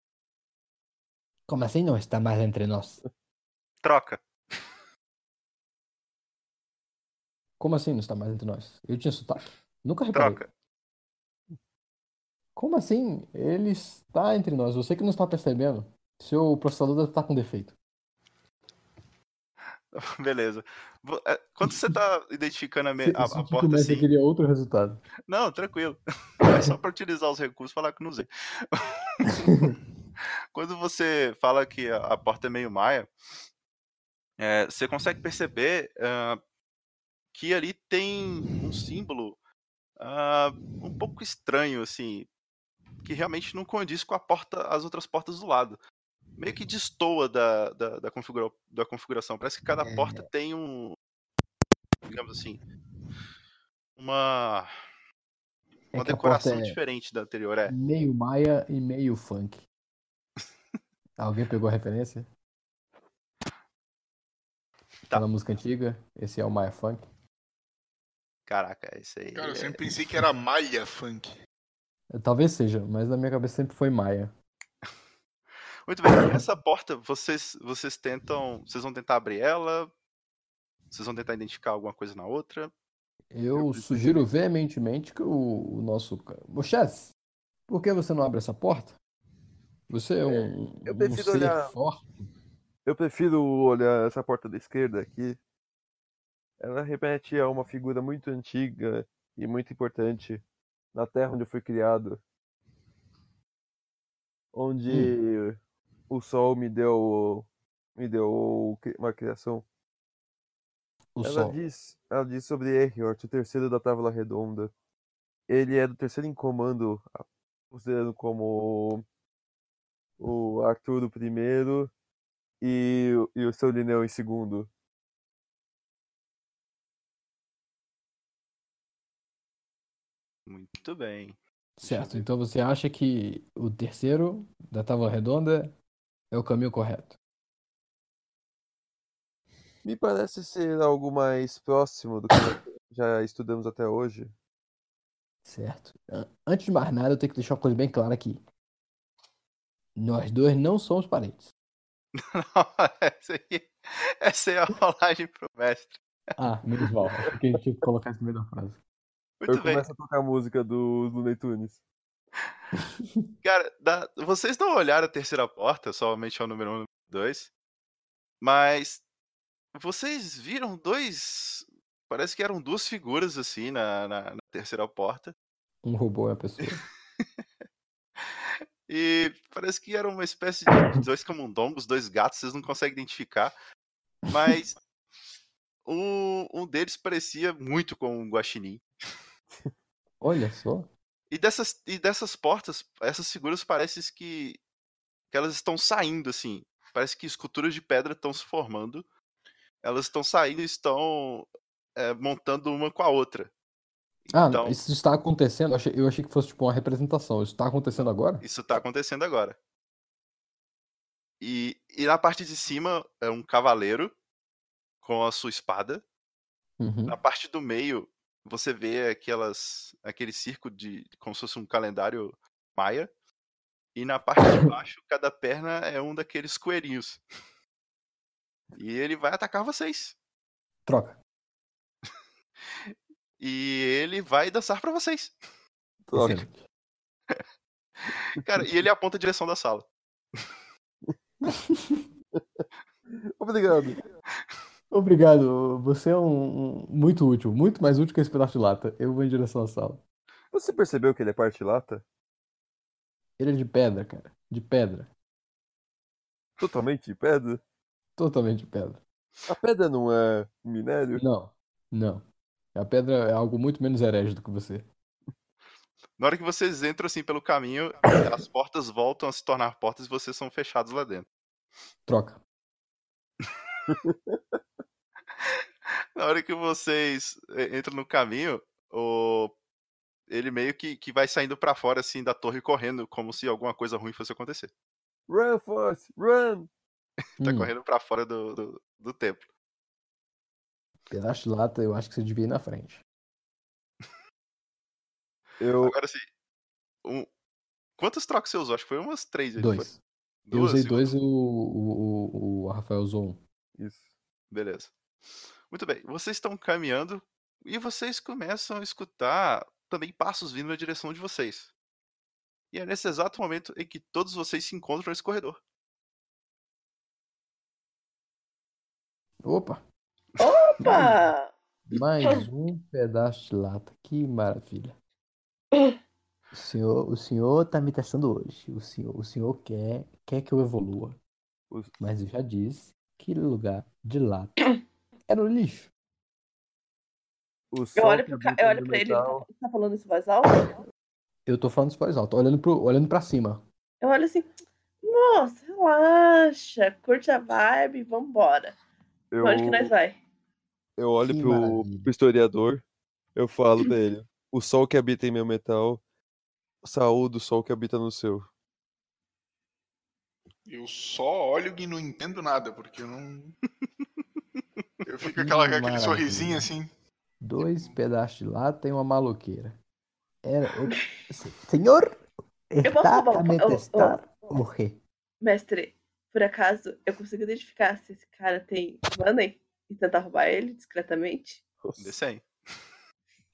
Como assim não está mais entre nós? Troca. Como assim não está mais entre nós? Eu tinha sotaque. Nunca reparei. Troca. Como assim? Ele está entre nós. Você que não está percebendo. Seu processador deve estar com defeito. Beleza. É, Quando você tá identificando a, me- Se, a- se a porta Messi assim. queria outro resultado. Não, tranquilo. É só para utilizar os recursos e falar que não usei. Quando você fala que a, a porta é meio maia, é, você consegue perceber ah, que ali tem um símbolo ah, um pouco estranho, assim, que realmente não condiz com a porta, as outras portas do lado. Meio que destoa da, da, da, configura- da configuração. Parece que cada porta tem um. Digamos assim. Uma. É Uma decoração é diferente da anterior, é. meio maia e meio funk. Alguém pegou a referência? Tá. Aquela música antiga? Esse é o Maia Funk? Caraca, esse aí. Cara, eu é- sempre pensei que era malha funk. Talvez seja, mas na minha cabeça sempre foi Maia. Muito bem, essa porta, vocês, vocês tentam. Vocês vão tentar abrir ela? Vocês vão tentar identificar alguma coisa na outra? Eu sugiro veementemente que o, o nosso. Mochés, por que você não abre essa porta? Você é um, eu um prefiro ser olhar- forte. Eu prefiro olhar essa porta da esquerda aqui. Ela remete a uma figura muito antiga e muito importante na terra onde eu fui criado. Onde o sol me deu me deu uma criação. O ela sol. diz, ela diz sobre Eriort, o terceiro da tábua redonda. Ele é o terceiro em comando, considerando como o Arthur do primeiro e, e o seu Lineu em segundo. Muito bem. Certo, então você acha que o terceiro da tábua redonda é o caminho correto? Me parece ser algo mais próximo do que já estudamos até hoje. Certo. An- Antes de mais nada, eu tenho que deixar uma coisa bem clara aqui. Nós dois não somos parentes. essa, aí, essa é a rolagem pro mestre. Ah, menos mal. Acho que a gente tinha que colocar isso no meio da frase. Muito eu bem. começo a tocar a música do Looney Tunes. Cara, da- vocês não olharam a terceira porta, somente ao número 1 e número 2. Mas vocês viram dois. Parece que eram duas figuras assim na, na, na terceira porta. Um robô é a pessoa. E parece que era uma espécie de dois camundongos, dois gatos, vocês não conseguem identificar. Mas um, um deles parecia muito com um guaxinim. Olha só. E dessas, e dessas portas, essas figuras parecem que, que elas estão saindo, assim. Parece que esculturas de pedra estão se formando. Elas estão saindo e estão é, montando uma com a outra. Ah, Então- isso está acontecendo. Eu achei, eu achei que fosse tipo uma representação. Isso está acontecendo agora? Isso tá acontecendo agora. E, e na parte de cima é um cavaleiro com a sua espada. Uhum. Na parte do meio, você vê aquelas, aquele circo de como se fosse um calendário maia. E na parte de baixo, cada perna é um daqueles coelhinhos. E ele vai atacar vocês. Troca. E ele vai dançar pra vocês. Troca. Cara, e ele aponta a direção da sala. Obrigado. Obrigado. Você é um, um- muito útil. Muito mais útil que esse pedaço de lata. Eu vou em direção à sala. Você percebeu que ele é parte lata? Ele é de pedra, cara. De pedra. Totalmente de pedra? Totalmente de pedra. A pedra não é um minério? Não. Não. A pedra é algo muito menos herege do que você. Na hora que vocês entram assim pelo caminho, as portas voltam a se tornar portas e vocês são fechados lá dentro. Troca. Na hora que vocês eh, entram no caminho, o... ele meio que, que vai saindo pra fora assim da torre correndo, como se alguma coisa ruim fosse acontecer. Run, Force! Run! Tá Hum, correndo pra fora do, do, do templo. pedaço de lata, eu acho que você devia ir na frente. Eu, Agora assim, um... quantas trocas você usou? Acho que foi umas três. Dois. Eu Duas, usei e- dois e o, o, o, o Rafael usou um. Isso. Beleza. Muito bem. Vocês estão caminhando e vocês começam a escutar também passos vindo na direção de vocês. E é nesse exato momento em que todos vocês se encontram nesse corredor. Opa! Opa! Mais um pedaço de lata. Que maravilha. O senhor, o senhor tá me testando hoje. O senhor, o senhor quer, quer que eu evolua. Mas eu já disse que lugar de lata era o lixo. O Eu olho, que pro ca... eu olho pra ele, ele metal- tá, tá falando isso em voz alta? Eu tô falando isso voz alta, olhando, pro, olhando pra cima. Eu olho assim, nossa, relaxa, curte a vibe, vambora. Eu, Pra onde que nós vai? eu olho pro, maravilha. pro historiador, eu falo pra ele: O sol que habita em meu metal, saúde o sol que habita no seu. Eu só olho e não entendo nada, porque eu não. Eu fico com aquela, Que aquele sorrisinho assim. Dois pedaços de lata e uma maloqueira. Era o... Senhor, Eu posso está a um me ô, ô. testar o quê? Mestre, por acaso eu consigo identificar se esse cara tem money e tentar roubar ele discretamente? Desce aí.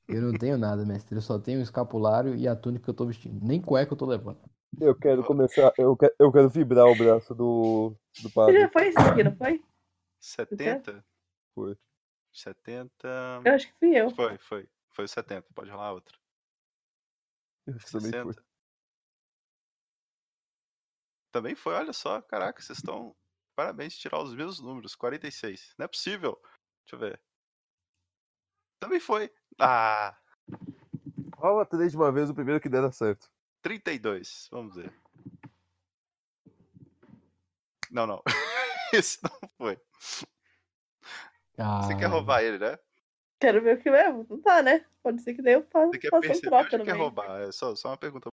Eu não tenho nada, mestre. Eu só tenho o escapulário e a túnica que eu tô vestindo. Nem cueca eu tô levando. Eu quero começar, eu quero, eu quero vibrar o braço do, do padre. já foi esse aqui, não foi? 70? Foi. 70. Eu acho que fui eu. Foi, foi. Foi o 70. Pode rolar outro. Eu acho que também foi. 60. Também foi, olha só. Caraca, vocês estão. Parabéns, tirar os mesmos números. 46. Não é possível. Deixa eu ver. Também foi. Ah, Rola três de uma vez, o primeiro que der dá certo. 32. Vamos ver. Não, não. Esse não foi. Você quer roubar ele, né? Quero ver o que mesmo. Não tá, né? Pode ser que daí eu faça, Você quer um perceber ou já quer roubar? É só, só uma pergunta.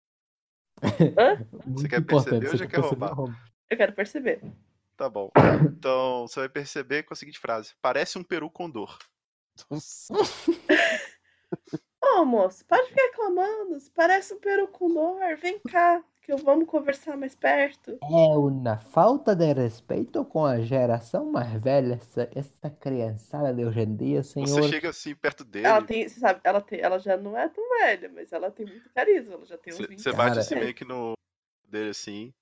Hã? Muito quer perceber ou você já quer roubar? ou roubar? Eu quero perceber. Tá bom. Então, você vai perceber com a seguinte frase: Parece um peru condor. Moço, pode ficar reclamando. Você parece um peru com dor. Vem cá, que eu vamos conversar mais perto. É uma falta de respeito com a geração mais velha, essa, essa criançada de hoje em dia, senhor. Você chega assim perto dele, Ela tem, você sabe, ela, tem, ela já não é tão velha, mas ela tem muito carisma. Ela já tem uns você 20 você bate assim meio que no dele assim.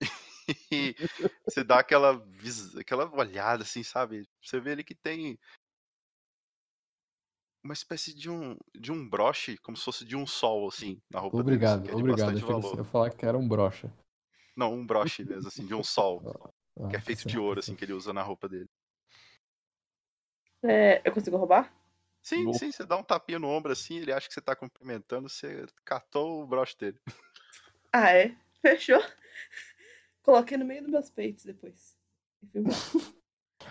E você dá aquela, aquela olhada assim, sabe? Você vê ele que tem uma espécie de um, de um broche, como se fosse de um sol, assim, na roupa dele, Obrigado, que é de obrigado. valor. você ia falar que era um brocha. Não, um broche mesmo, assim, de um sol, Ah, que é feito de ouro, assim, que ele usa na roupa dele. É, eu consigo roubar? Sim, sim, você dá um tapinha no ombro assim, ele acha que você tá cumprimentando, você catou o broche dele. Ah, é? Fechou. Coloquei no meio dos meus peitos depois.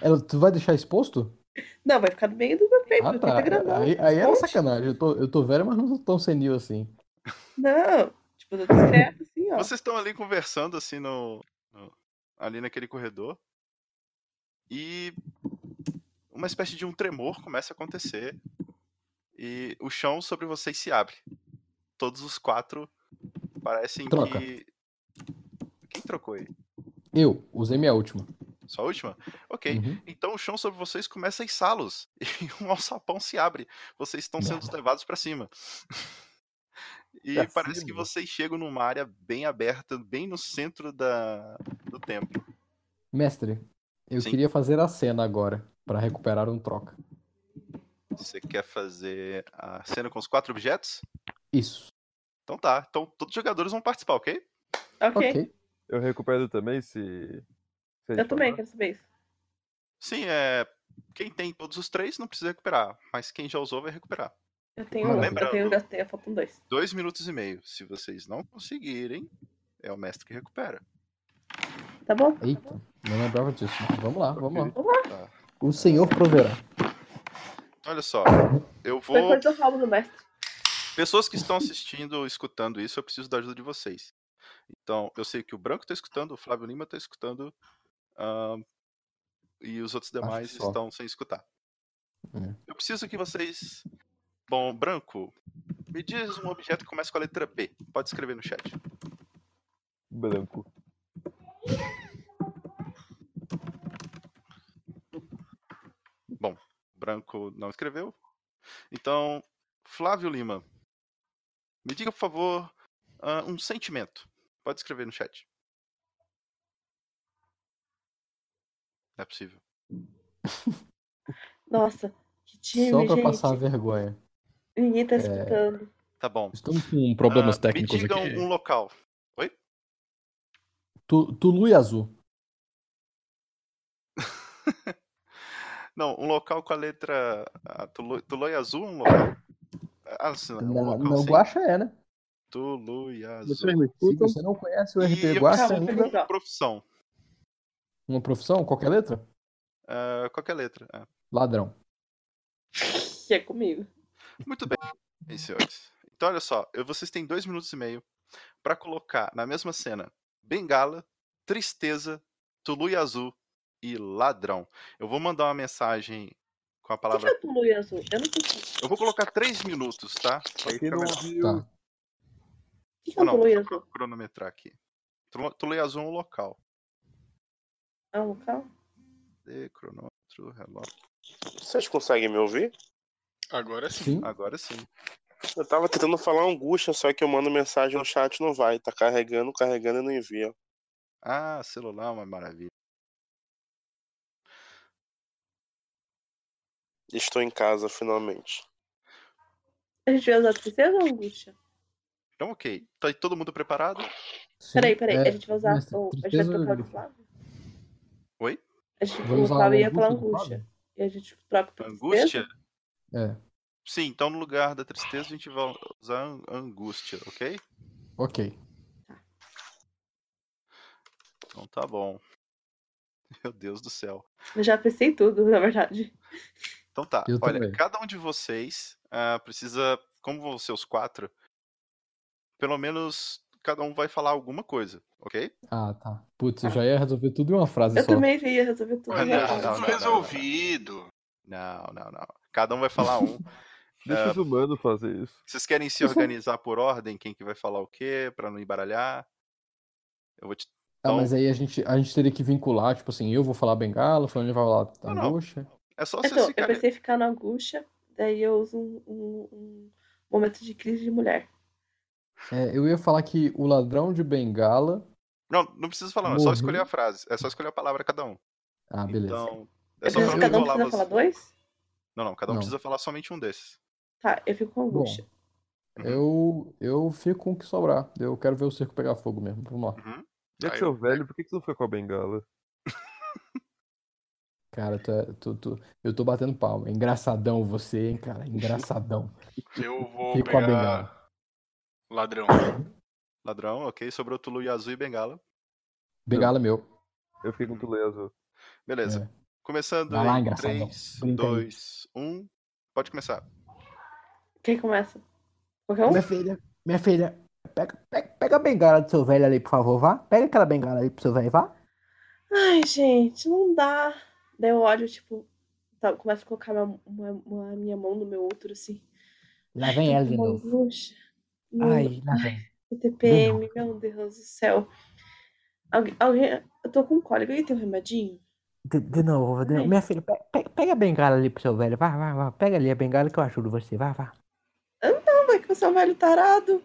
Ela, tu vai deixar exposto? Não, vai ficar no meio do meu peito. Ah, meu tá. peito é grandão. Aí, aí Ponte. sacanagem. Eu tô, eu tô velho, mas não tô tão senil assim. Não, tipo, eu tô discreto, assim, ó. Vocês estão ali conversando, assim, no, no- ali naquele corredor. E uma espécie de um tremor começa a acontecer. E o chão sobre vocês se abre. Todos os quatro parecem Troca. que. Quem trocou aí? Eu usei minha última. Só a última? Ok. Uhum. Então o chão sobre vocês começa a içá-los. E um alçapão se abre. Vocês estão sendo levados para cima. E Pra parece que cima? vocês chegam numa área bem aberta, bem no centro da, do templo. Mestre, eu Sim. queria fazer a cena agora, pra recuperar um troca. Você quer fazer a cena com os quatro objetos? Isso. Então tá. Então todos os jogadores vão participar, ok? Ok. Ok. Eu recupero também se. Eu também quero saber isso. Sim, é. Quem tem todos os três não precisa recuperar, mas quem já usou vai recuperar. Eu tenho, Maravilha. eu tenho, gastei, faltam dois. Dois minutos e meio. Se vocês não conseguirem, é o mestre que recupera. Tá bom? Eita, não lembrava disso. Vamos lá, vamos lá. Vamos lá. Tá. O senhor proverá. Olha só, eu vou. coisa eu roubo do mestre. Pessoas que estão assistindo ou escutando isso, eu preciso da ajuda de vocês. Então, eu sei que o Branco está escutando, o Flávio Lima está escutando, ahn, e os outros demais estão sem escutar. É. Eu preciso que vocês. Bom, Branco, me diz um objeto que começa com a letra B. Pode escrever no chat. Branco. Branco não escreveu. Então, Flávio Lima, me diga, por favor, ah, um sentimento. Pode escrever no chat. Não é possível. Nossa, que time, Só pra gente. passar a vergonha. Ninguém tá É. escutando. Tá bom. Estamos com problemas Ah, técnicos me digam aqui. um local. Tu- Tulu e Azul. Não, um local com a letra. Tulu, Tulu e Azul um local. Ah, sim, é um local sim. Guaxa é, né? Tulu e Azul. Vocês me Se você não conhece o RP Guaxa ainda, profissão. Uma profissão, qualquer letra? Ah, qualquer letra. é. Ladrão. Que é comigo. Muito bem, senhores. Então, olha só, vocês têm dois minutos e meio para colocar na mesma cena Bengala, Tristeza, Tulu e Azul e Ladrão. Eu vou mandar uma mensagem com a O que, que palavra. é o Tulu e Azul? Eu não sei o que Eu vou colocar três minutos, tá? Não Tá. O que, que é não, Tulu e Azul? cronometrar aqui. Tulu e Azul é um local. É um local? De cronômetro, relógio. Vocês conseguem me ouvir? Agora sim. Sim. Agora sim. Eu tava tentando falar angústia, só que eu mando mensagem no chat e não vai. Tá carregando, carregando e não envia. Ah, celular é uma maravilha. Estou em casa finalmente. A gente vai usar tristeza ou angústia? Então, ok. Tá aí todo mundo preparado? Sim. Peraí, peraí. É, a gente vai usar. mestre, o- a gente vai trocar o do Flávio? A gente, Vamos a ia pela angústia? E a gente troca por Angústia? tristeza? É, Sim, então no lugar da tristeza a gente vai usar an- angústia, ok? ok. Então tá bom. Meu Deus do céu. Eu já pensei tudo, na verdade. Então tá. Eu Olha, também. cada um de vocês ah, precisa, como vão ser os quatro, pelo menos cada um vai falar alguma coisa, ok? Ah, tá. Putz, eu já ia resolver tudo em uma frase Eu só. também ia resolver tudo. Ah, não, não, Tudo não, não, resolvido. Não, não, não. Cada um vai falar um. Deixa Ah, os humanos fazer isso. Vocês querem se organizar por ordem? Quem que vai falar o quê? Pra não embaralhar? Eu vou te. Ah, Então- mas aí a gente, a gente teria que vincular, tipo assim, eu vou falar bengala, falando vai falar não. angústia. É só vocês Então, eu ficarem. pensei em ficar na angústia, daí eu uso um, um- um momento de crise de mulher. É, eu ia falar que o ladrão de bengala. Não, não precisa falar, não. É só Morreu. escolher a frase. É só escolher a palavra cada um. Ah, beleza. Então. É Eu só preciso, cada um precisa falar dois? Não, não. Cada um Não. precisa falar somente um desses. Tá, eu fico com angústia. Uhum. Eu, eu fico com o que sobrar. Eu quero ver o circo pegar fogo mesmo. Vamos lá. Uhum. Já que você é velho, por que que você não foi com a bengala? Cara, tu, é- tu, tu- eu tô batendo palma. Engraçadão você, hein, cara? Engraçadão. Eu vou Fico com a pegar bengala. Ladrão. Ladrão, ok. Sobrou Tulu e Azul e Bengala. Bengala é meu. Eu fiquei com Tulei Azul. Beleza. É. Começando Vai lá, em engraçadão. 3, Brinca aí. 2, 1. Pode começar. Quem começa? Qualquer um? Minha filha, minha filha, pega, pega, pega a bengala do seu velho ali, por favor, vá. Pega aquela bengala ali pro seu velho, vá. Ai, gente, não dá. Daí eu olho, tipo, tá, começo a colocar uma, uma- minha mão no meu útero, assim. Lá vem ela de novo. angústia. Não Ai, lá vem. TPM, meu Deus do céu. Alguém, alguém, eu tô com cólica. Alguém tem um remedinho? De, de novo, de novo. Minha filha, pe- pe- pega a bengala ali pro seu velho, vá, vá, vá. Pega ali a bengala que eu ajudo você, vá, vá. Não, vai que você é um velho tarado.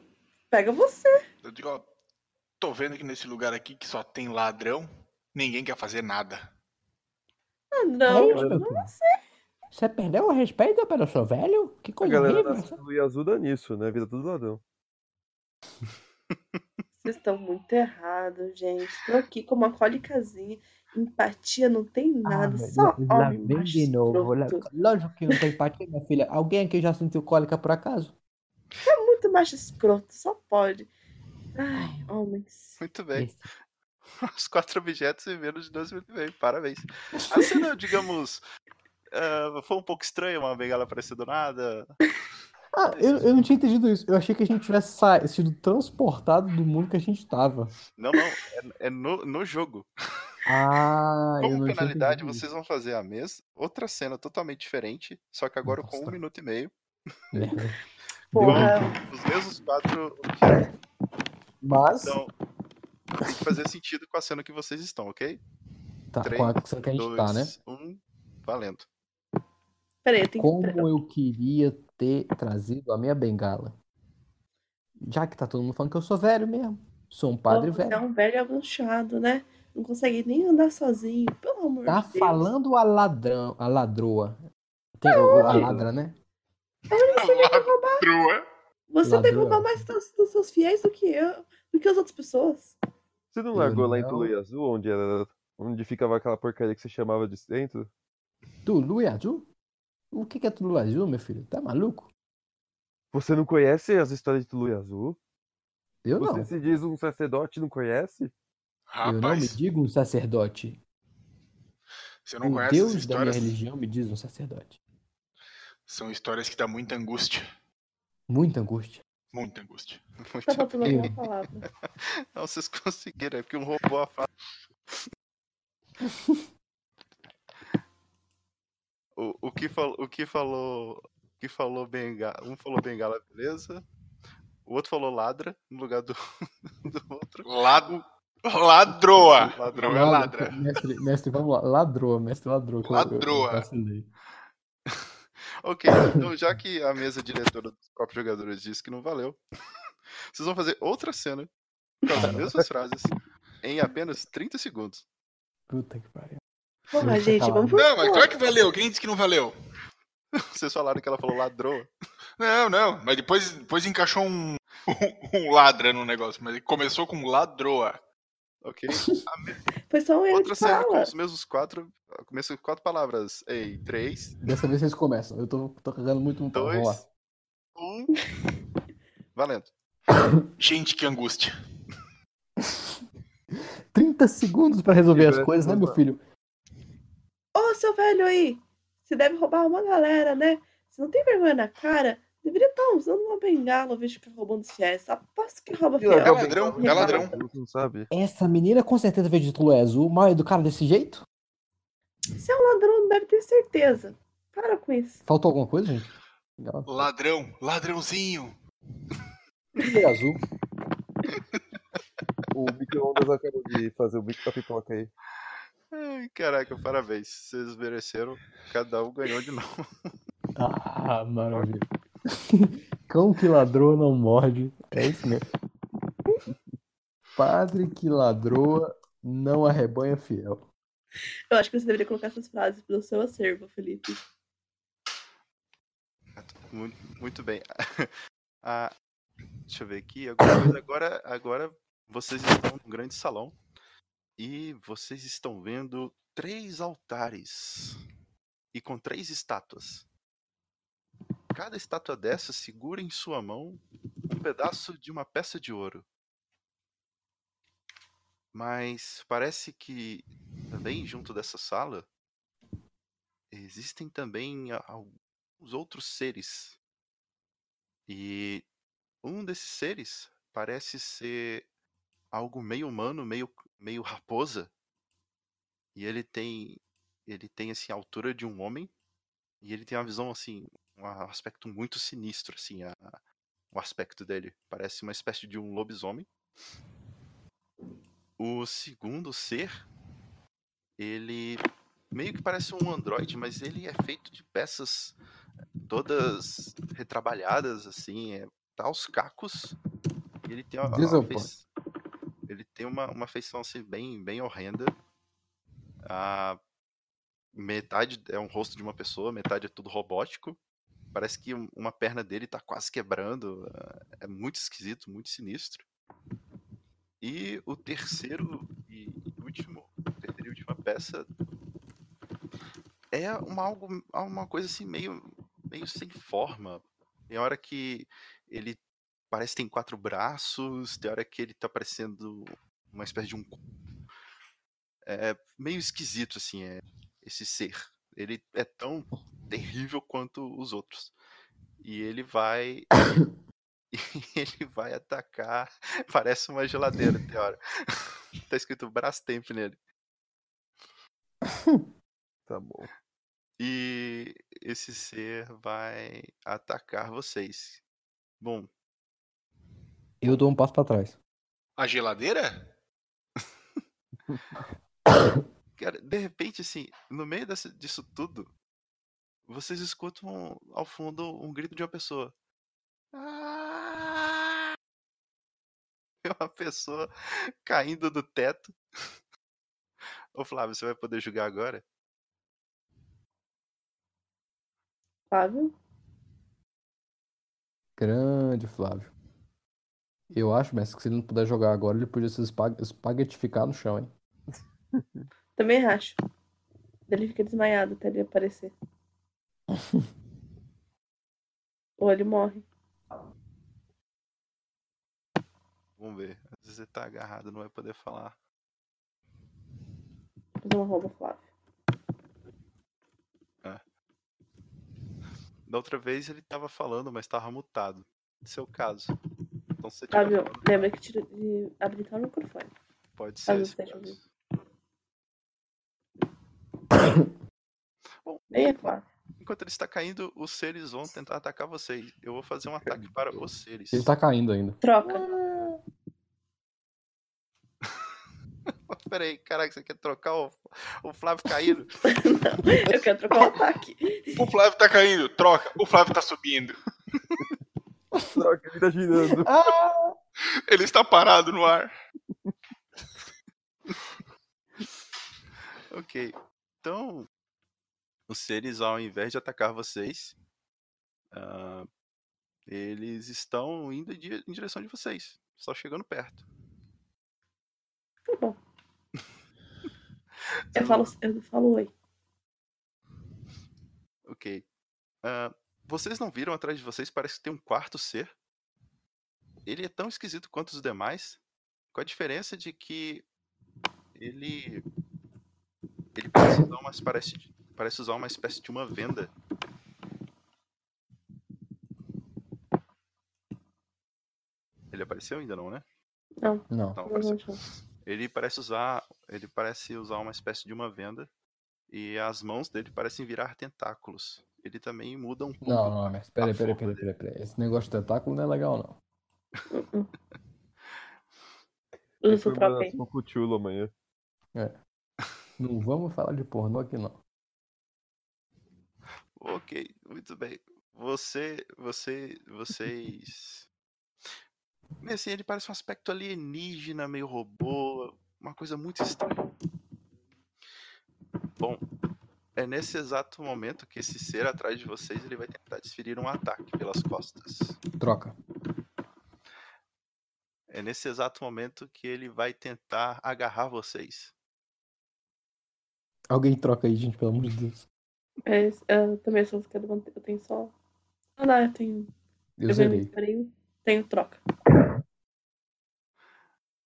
Pega você. Eu digo, ó, tô vendo que nesse lugar aqui que só tem ladrão, ninguém quer fazer nada. Ah, É não. meu filho. Você perdeu o respeito pelo seu velho? Que A coisa galera horrível. Azul dá nisso, né? Vida tudo ladrão. Vocês estão muito errados, gente. Tô aqui com uma cólicazinha. Empatia não tem Ah, nada. mas só lá, lá vem de novo. lá- lógico que não tem empatia, minha filha. Alguém aqui já sentiu cólica por acaso? É muito macho escroto. Só pode. Ai, homens. Muito bem. Esse. Os quatro objetos em menos de dois minutos meio. Parabéns. A cena, digamos, ah, foi um pouco estranha, uma bengala aparecer do nada. Ah, eu, eu não tinha entendido isso. Eu achei que a gente tivesse sa- sido transportado do mundo que a gente tava. Não, não. É, é no, no jogo. Ah, Como penalidade, vocês vão fazer a mesma, outra cena totalmente diferente, só que agora com um Nossa. minuto e meio. Merda. Porra. Os mesmos quatro objetos. Mas, Então, tem que fazer sentido com a cena que vocês estão, ok? tá, três, com a cena que a gente Dois, tá, né? um, valendo. Peraí, eu tenho que. Como eu queria ter trazido a minha bengala. Já que tá todo mundo falando que eu sou velho mesmo. Sou um padre Pô, Você é velho. um velho avançado, né? Não consegue nem andar sozinho. Pelo amor Tá de Deus. falando a ladrão, a ladroa. Tem, o- a ladra, né? Ladrua. Você tem que roubar mais dos, dos seus fiéis do que eu, do que as outras pessoas. Você não Eu largou lá em. Tulei Azul, onde era. Onde ficava aquela porcaria que você chamava de centro? Tulu azul? O que que é Tulu azul, meu filho? Tá maluco? Você não conhece as histórias de Tulei Azul? Eu Você não. se diz um sacerdote não conhece? Eu não me Rapaz, digo um sacerdote. você não O conhece Deus da minha histórias? religião me diz um sacerdote. São histórias que dá muita angústia. Muita angústia. Muita angústia. Tá alguma palavra. Não, vocês conseguiram, é porque um roubou a fala. o, o, que falou, o que falou. Que falou bengala. Um falou bengala, beleza. O outro falou ladra no lugar do, do outro. Lad... Ladroa. Ladrão. É ladra. Mestre, mestre, vamos lá. Ladroa, mestre ladroa. que eu- eu- eu Ladroa. Ok, então já que a mesa diretora dos próprios jogadores disse que não valeu, vocês vão fazer outra cena com as mesmas frases em apenas 30 segundos. Puta que pariu. Porra, gente, vamos por Não, mas claro que valeu. Quem disse que não valeu? Vocês falaram que ela falou ladroa. Não, não. Mas depois, depois encaixou um, um ladra no negócio. Mas começou com ladroa. Ok? Foi só um erro Outra cena com os mesmos quatro. Começa com quatro palavras. Ei, três, Dessa vez vocês começam. Eu tô, tô cagando muito no pau. Vamos lá. dois, um. Valendo. Gente, que angústia. 30 segundos pra resolver as coisas, né, meu filho? Seu velho aí! Você deve roubar uma galera, né? Você não tem vergonha na cara? Deveria estar usando uma bengala invés de ficar roubando fiéis. Aposto que rouba Que legal, ladrão, bem, é ladrão. Não sabe? Essa menina com certeza veio de Tulu Azul, mal educada desse jeito? Se é um ladrão, deve ter certeza. Para com isso. Faltou alguma coisa, gente? Ela- Ladrão, ladrãozinho. Tulu Azul. O micro-ondas acabou de fazer o bico da pipoca aí. Ai, caraca, parabéns. Vocês mereceram. Cada um ganhou de novo. Ah, maravilha. Cão que ladrou não morde. É isso mesmo. Padre que ladroa não arrebanha fiel. Eu acho que você deveria colocar essas frases no seu acervo, Felipe. Muito, muito bem. Ah, deixa eu ver aqui. Agora, agora, agora vocês estão num grande salão e vocês estão vendo três altares e com três estátuas. Cada estátua dessa segura em sua mão um pedaço de uma peça de ouro. Mas parece que também junto dessa sala existem também alguns outros seres. E um desses seres parece ser algo meio humano, meio, meio raposa. E ele tem ele tem assim a altura de um homem e ele tem uma visão assim, um aspecto muito sinistro assim, a, o aspecto dele parece uma espécie de um lobisomem. O segundo ser, ele meio que parece um androide, mas ele é feito de peças todas retrabalhadas assim, é, tá aos cacos. E ele tem uma, uma ele tem uma, uma feição assim bem bem horrenda. A metade é um rosto de uma pessoa, metade é tudo robótico. Parece que um- uma perna dele tá quase quebrando. ah, É muito esquisito, muito sinistro. E o terceiro e último, terceira e última peça é uma algo uma coisa assim meio meio sem forma. Tem hora que ele parece que tem quatro braços, tem hora que ele tá parecendo uma espécie de um é meio esquisito assim, é esse ser. Ele é tão terrível quanto os outros. E ele vai ele vai atacar, parece uma geladeira, tem hora. tá escrito Brastemp nele. Tá bom. E esse ser vai atacar vocês. Bom, Eu dou um passo pra trás. A geladeira? cara, de repente, assim, no meio dessa- disso tudo, vocês escutam ao fundo um grito de uma pessoa. Ah! É uma pessoa caindo do teto. Ô Flávio, você vai poder jogar agora? Flávio? Grande Flávio. Eu acho, mestre, que se ele não puder jogar agora, ele podia se espag- espaguetificar no chão, hein? Também acho. Ele fica desmaiado até ele aparecer. Ou ele morre. Vamos ver. Às vezes ele tá agarrado, não vai poder falar. Fazer uma rouba, Flávio. Da outra vez ele tava falando, mas tava mutado. Seu caso. Então se você tiver Flávio, falando, lembra que tira de habilitar o microfone. pode ser. Bom, Venha, Flávio. enquanto ele está caindo, os seres vão tentar atacar vocês. Eu vou fazer um ataque para os seres. Ele tá caindo ainda. Troca. Peraí, caraca, você quer trocar o, o Flávio caído? Eu quero trocar o ataque. O Flávio tá caindo, troca. O Flávio tá subindo. Troca, ele tá girando. Ele está parado no ar. ok. Então, os seres, ao invés de atacar vocês, ah, eles estão indo em di- em direção de vocês. Só chegando perto. Tá bom. Eu falo, eu falo oi. Ok. Ah, vocês não viram atrás de vocês? Parece que tem um quarto ser. Ele é tão esquisito quanto os demais, com a diferença de que ele ele parece não, mas parece parece usar uma espécie de uma venda. Ele apareceu ainda não, né? Não. Não, não. Ele parece usar, ele parece usar uma espécie de uma venda e as mãos dele parecem virar tentáculos. Ele também muda um pouco. Não, não, mas peraí, peraí, peraí, peraí, peraí. Esse negócio de tentáculo não é legal, não. Uh-uh. Tem Usa o troca aí. comemoração com o Chulo amanhã. Não vamos falar de pornô aqui, não. Ok, muito bem. Você, você, vocês. Bem, Assim, ele parece um aspecto alienígena, meio robô, uma coisa muito estranha. Bom, é nesse exato momento que esse ser atrás de vocês ele vai tentar desferir um ataque pelas costas. Troca. É nesse exato momento que ele vai tentar agarrar vocês. Alguém troca aí, gente, pelo amor de Deus. É, eu também sou quero manter. Eu tenho só. Ah, não, eu tenho. Eu Eu zerei. tenho, tenho troca.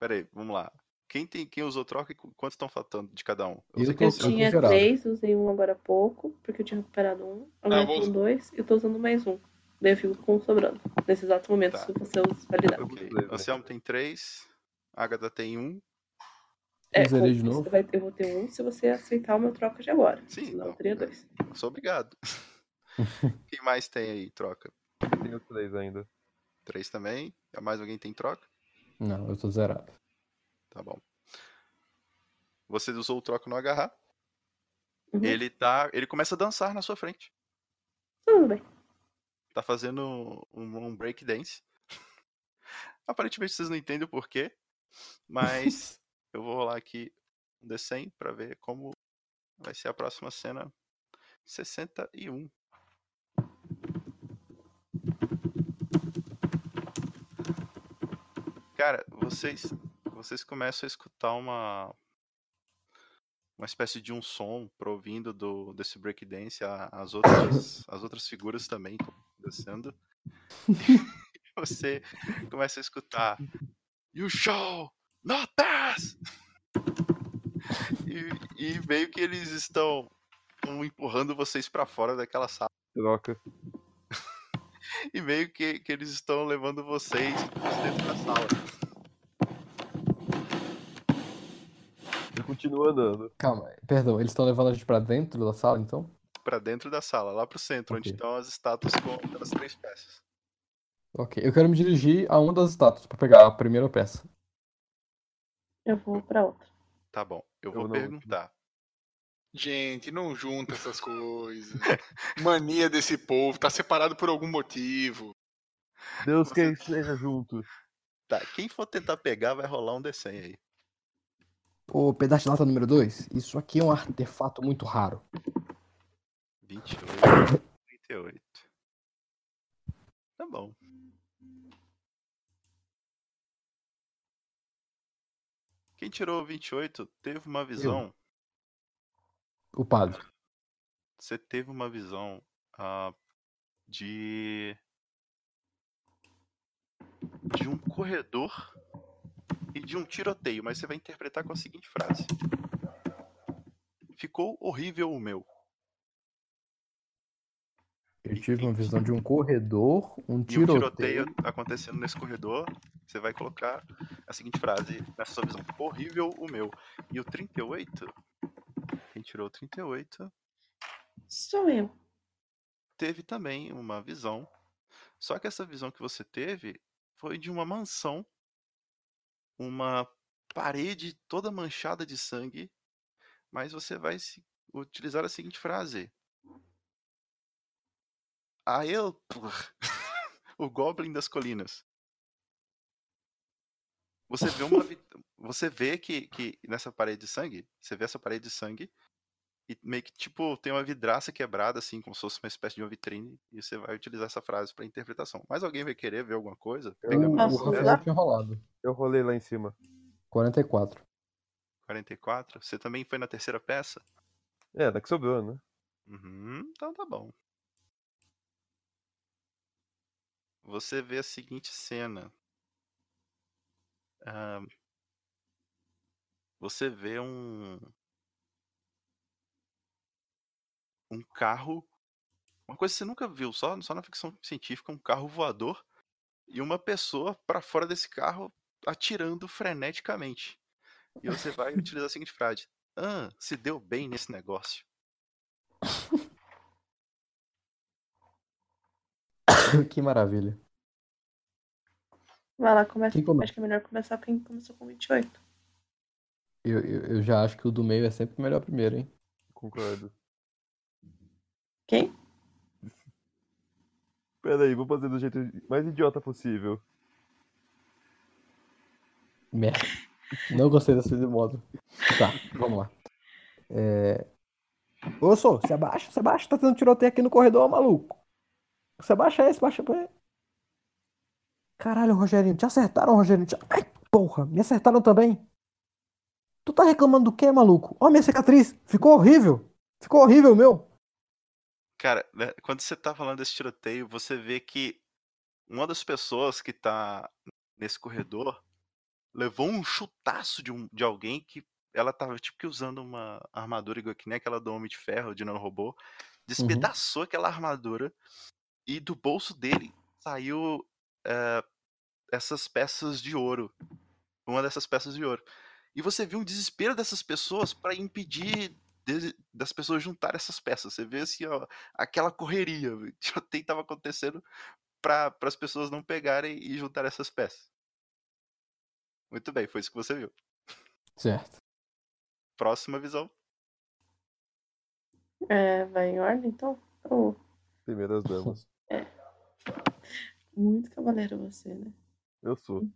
Pera aí, vamos lá. Quem, tem, quem usou troca e qu- quantos estão faltando de cada um? Eu Eu tô tinha três, usei um agora há pouco, porque eu tinha recuperado um. Agora Ah, eu usar- dois e eu tô usando mais um. Daí eu fico com um sobrando. Nesse exato momento, Tá. se você validar. Eu Ok, vou ler, né? Anselmo tem três, Agatha tem um. É, Eu zerei de novo. Você vai, eu vou ter um se você aceitar o meu troca de agora. Sim, Senão eu não, teria é. dois. Sou obrigado. Quem mais tem aí troca? Tenho três ainda. Três também. Mais alguém tem troca? Não, eu tô zerado. Tá bom. Você usou o troca no agarrar. Uhum. Ele tá. Ele começa a dançar na sua frente. Tudo bem. Tá fazendo um, um break dance. Aparentemente vocês não entendem o porquê. Mas eu vou rolar aqui um D100 pra ver como vai ser a próxima cena. 61. Cara, vocês vocês começam a escutar uma uma espécie de um som provindo do desse breakdance, as outras as outras figuras também. E você começa a escutar You show not us! E, e meio que eles estão estão empurrando vocês pra fora daquela sala Troca. e meio que, que eles estão levando vocês dentro da sala. Eu continuo andando. Calma, perdão, eles estão levando a gente pra dentro da sala, então? Pra dentro da sala, lá pro centro, onde Ok. estão as estátuas com aquelas três peças. Ok, eu quero me dirigir a uma das estátuas pra pegar a primeira peça. Eu vou pra outra. Tá bom, eu Eu vou perguntar. Gente, não junta essas coisas. Mania desse povo, tá separado por algum motivo. Deus Você- que esteja junto. Tá, quem for tentar pegar vai rolar um D100 aí. Ô, pedaço de lata número 2, isso aqui é um artefato muito raro. 28, 38. Tá bom. Quem tirou 28 teve uma visão. O padre. Você teve uma visão ah, de. de um corredor e de um tiroteio, mas você vai interpretar com a seguinte frase: Ficou horrível o meu. Eu tive uma visão de um corredor, um E um tiroteio. tiroteio acontecendo nesse corredor. Você vai colocar a seguinte frase nessa sua visão: Ficou horrível o meu. E o 38. Quem tirou o 38 Sou eu. teve também uma visão. Só que essa visão que você teve foi de uma mansão, uma parede toda manchada de sangue, mas você vai utilizar a seguinte frase: Aelpr, o Goblin das Colinas. Você vê uma você vê que, que nessa parede de sangue, você vê essa parede de sangue e meio que tipo tem uma vidraça quebrada assim, como se fosse uma espécie de uma vitrine, e você vai utilizar essa frase para interpretação. Mas alguém vai querer ver alguma coisa? Posso Rafael usar? tinha rolado. Eu rolei lá em cima. 44. 44. Você também foi na terceira peça? É, da que sobrou, né? Uhum, então tá bom. Você vê a seguinte cena. Você vê um. Um carro, uma coisa que você nunca viu, só, só na ficção científica, um carro voador e uma pessoa pra fora desse carro atirando freneticamente. E você vai utilizar a seguinte frase: Ah, se deu bem nesse negócio. que maravilha. Vai lá, começa. Come- Acho que é melhor começar quem começou com 28. Eu, eu, eu já acho que o do meio é sempre melhor primeiro, hein? Concordo. Quem? Pera aí, vou fazer do jeito mais idiota possível. Merda. Não gostei desse modo. Tá, vamos lá. É... Ô, sou, se abaixa, se abaixa, tá tendo tiroteio aqui no corredor, maluco. Se abaixa aí, se abaixa aí. Caralho, Rogerinho, te acertaram, Rogerinho. Te... Ai, porra, me acertaram também. Tu tá reclamando do quê, maluco? Ó, minha cicatriz, ficou horrível. Ficou horrível, meu. Cara, né, quando você tá falando desse tiroteio, você vê que uma das pessoas que tá nesse corredor levou um chutaço de, um, de alguém que ela tava tipo que usando uma armadura igual que nem aquela do Homem de Ferro, de robô, despedaçou aquela armadura e do bolso dele saiu eh, essas peças de ouro. Uma dessas peças de ouro. E você vê um desespero dessas pessoas para impedir de- das pessoas juntarem essas peças. Você vê assim, ó, aquela correria. O tiroteio tava acontecendo para as pessoas não pegarem e juntarem essas peças. Muito bem, foi isso que você viu. Certo. Próxima visão. É, vai em ordem, então? Oh, Primeiras damas. muito cavaleiro você, né? Eu sou.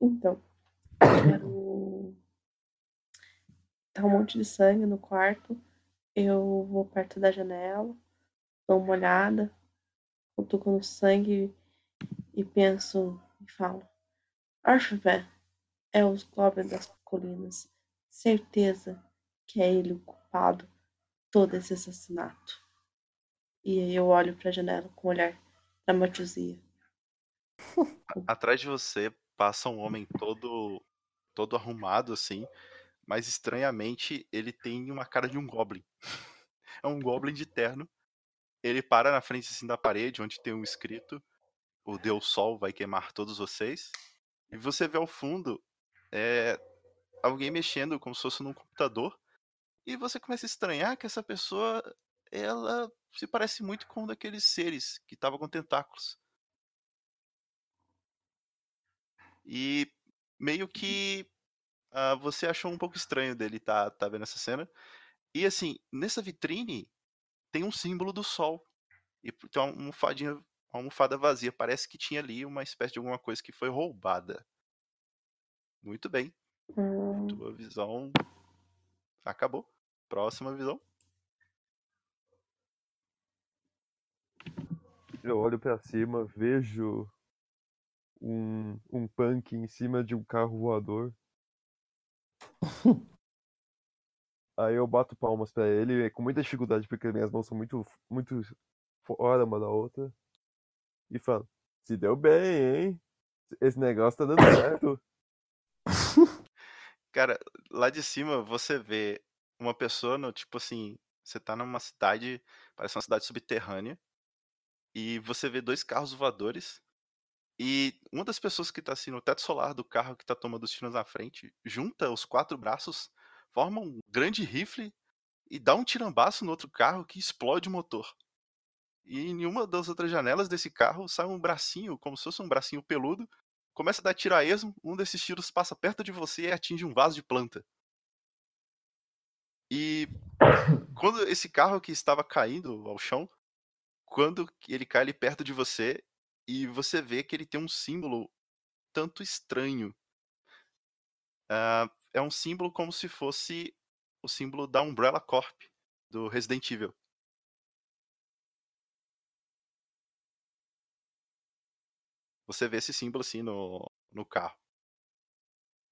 Então, eu quero... Tá um monte de sangue no quarto. Eu vou perto da janela, dou uma olhada, cutuco no sangue e penso e falo. Archibald é os Goblin das colinas. Certeza que é ele o culpado todo esse assassinato. E aí eu olho pra janela com um olhar da Matuzia. Atrás de você passa um homem todo todo arrumado assim, mas estranhamente ele tem uma cara de um goblin. É um goblin de terno. Ele para na frente assim da parede onde tem um escrito: "O Deus Sol vai queimar todos vocês". E você vê ao fundo é, alguém mexendo como se fosse num computador. E você começa a estranhar que essa pessoa ela se parece muito com um daqueles seres que estavam com tentáculos. E meio que ah, você achou um pouco estranho dele tá, tá vendo essa cena. E assim, nessa vitrine tem um símbolo do sol. E tem uma almofadinha, uma almofada vazia. Parece que tinha ali uma espécie de alguma coisa que foi roubada. Muito bem. Hum, Tua visão acabou. Próxima visão. Eu olho pra cima, vejo um, um punk em cima de um carro voador. Aí eu bato palmas pra ele, com muita dificuldade, porque minhas mãos são muito, muito fora uma da outra. E falo, se deu bem, hein? Esse negócio tá dando certo. Cara, lá de cima você vê uma pessoa, no, tipo assim, você tá numa cidade, parece uma cidade subterrânea, e você vê dois carros voadores, e uma das pessoas que tá assim no teto solar do carro que tá tomando os tiros na frente, junta os quatro braços, forma um grande rifle e dá um tirambaço no outro carro que explode o motor. E em uma das outras janelas desse carro sai um bracinho, como se fosse um bracinho peludo, começa a dar tiro a esmo, um desses tiros passa perto de você e atinge um vaso de planta. E quando esse carro que estava caindo ao chão, quando ele cai ali perto de você e você vê que ele tem um símbolo tanto estranho. Ah, é um símbolo como se fosse o símbolo da Umbrella Corp do Resident Evil. Você vê esse símbolo assim no, no carro.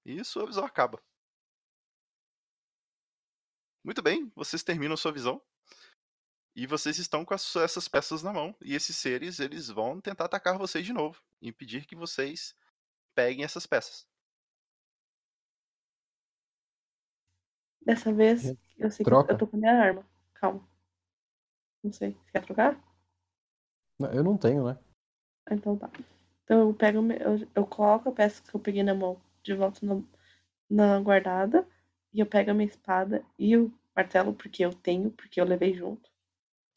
E sua visão acaba. Muito bem, vocês terminam sua visão. E vocês estão com as- essas peças na mão. E esses seres, eles vão tentar atacar vocês de novo. E impedir que vocês peguem essas peças. Dessa vez, eu sei que Troca. eu tô com a minha arma. Calma. Não sei. Você quer trocar? Não, Eu não tenho, né? Então tá. Então eu pego, me- eu, eu coloco a peça que eu peguei na mão de volta na, na guardada. E eu pego a minha espada e o martelo, porque eu tenho, porque eu levei junto.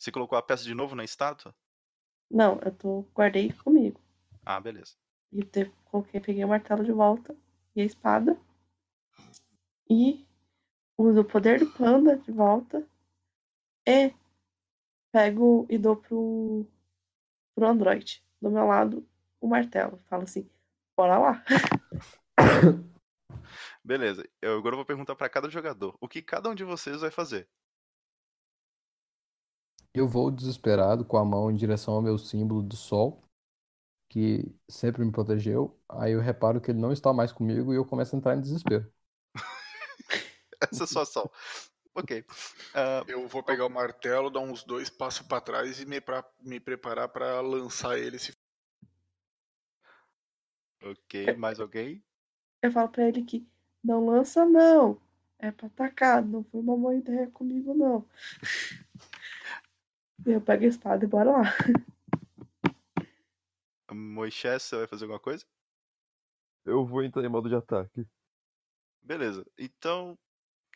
Você colocou a peça de novo na estátua? Não, eu tô, guardei comigo. Ah, beleza. E eu coloquei, peguei o martelo de volta e a espada. E uso o poder do panda de volta. E pego e dou pro, pro Android. Do meu lado, o martelo. Falo assim, bora lá. Beleza. Eu agora vou perguntar pra cada jogador. O que cada um de vocês vai fazer? Eu vou desesperado com a mão em direção ao meu símbolo do sol, que sempre me protegeu. Aí eu reparo que ele não está mais comigo e eu começo a entrar em desespero. Essa é a sua ação. Ok. Ah, Eu vou pegar o martelo, dar uns dois passos pra trás e me, pra, me preparar pra lançar ele se ok, mais alguém? Eu falo pra ele que não lança, não. É pra atacar. Não foi uma boa ideia comigo, não. Eu pego a espada e bora lá. Moisés, você vai fazer alguma coisa? Eu vou entrar em modo de ataque. Beleza. Então,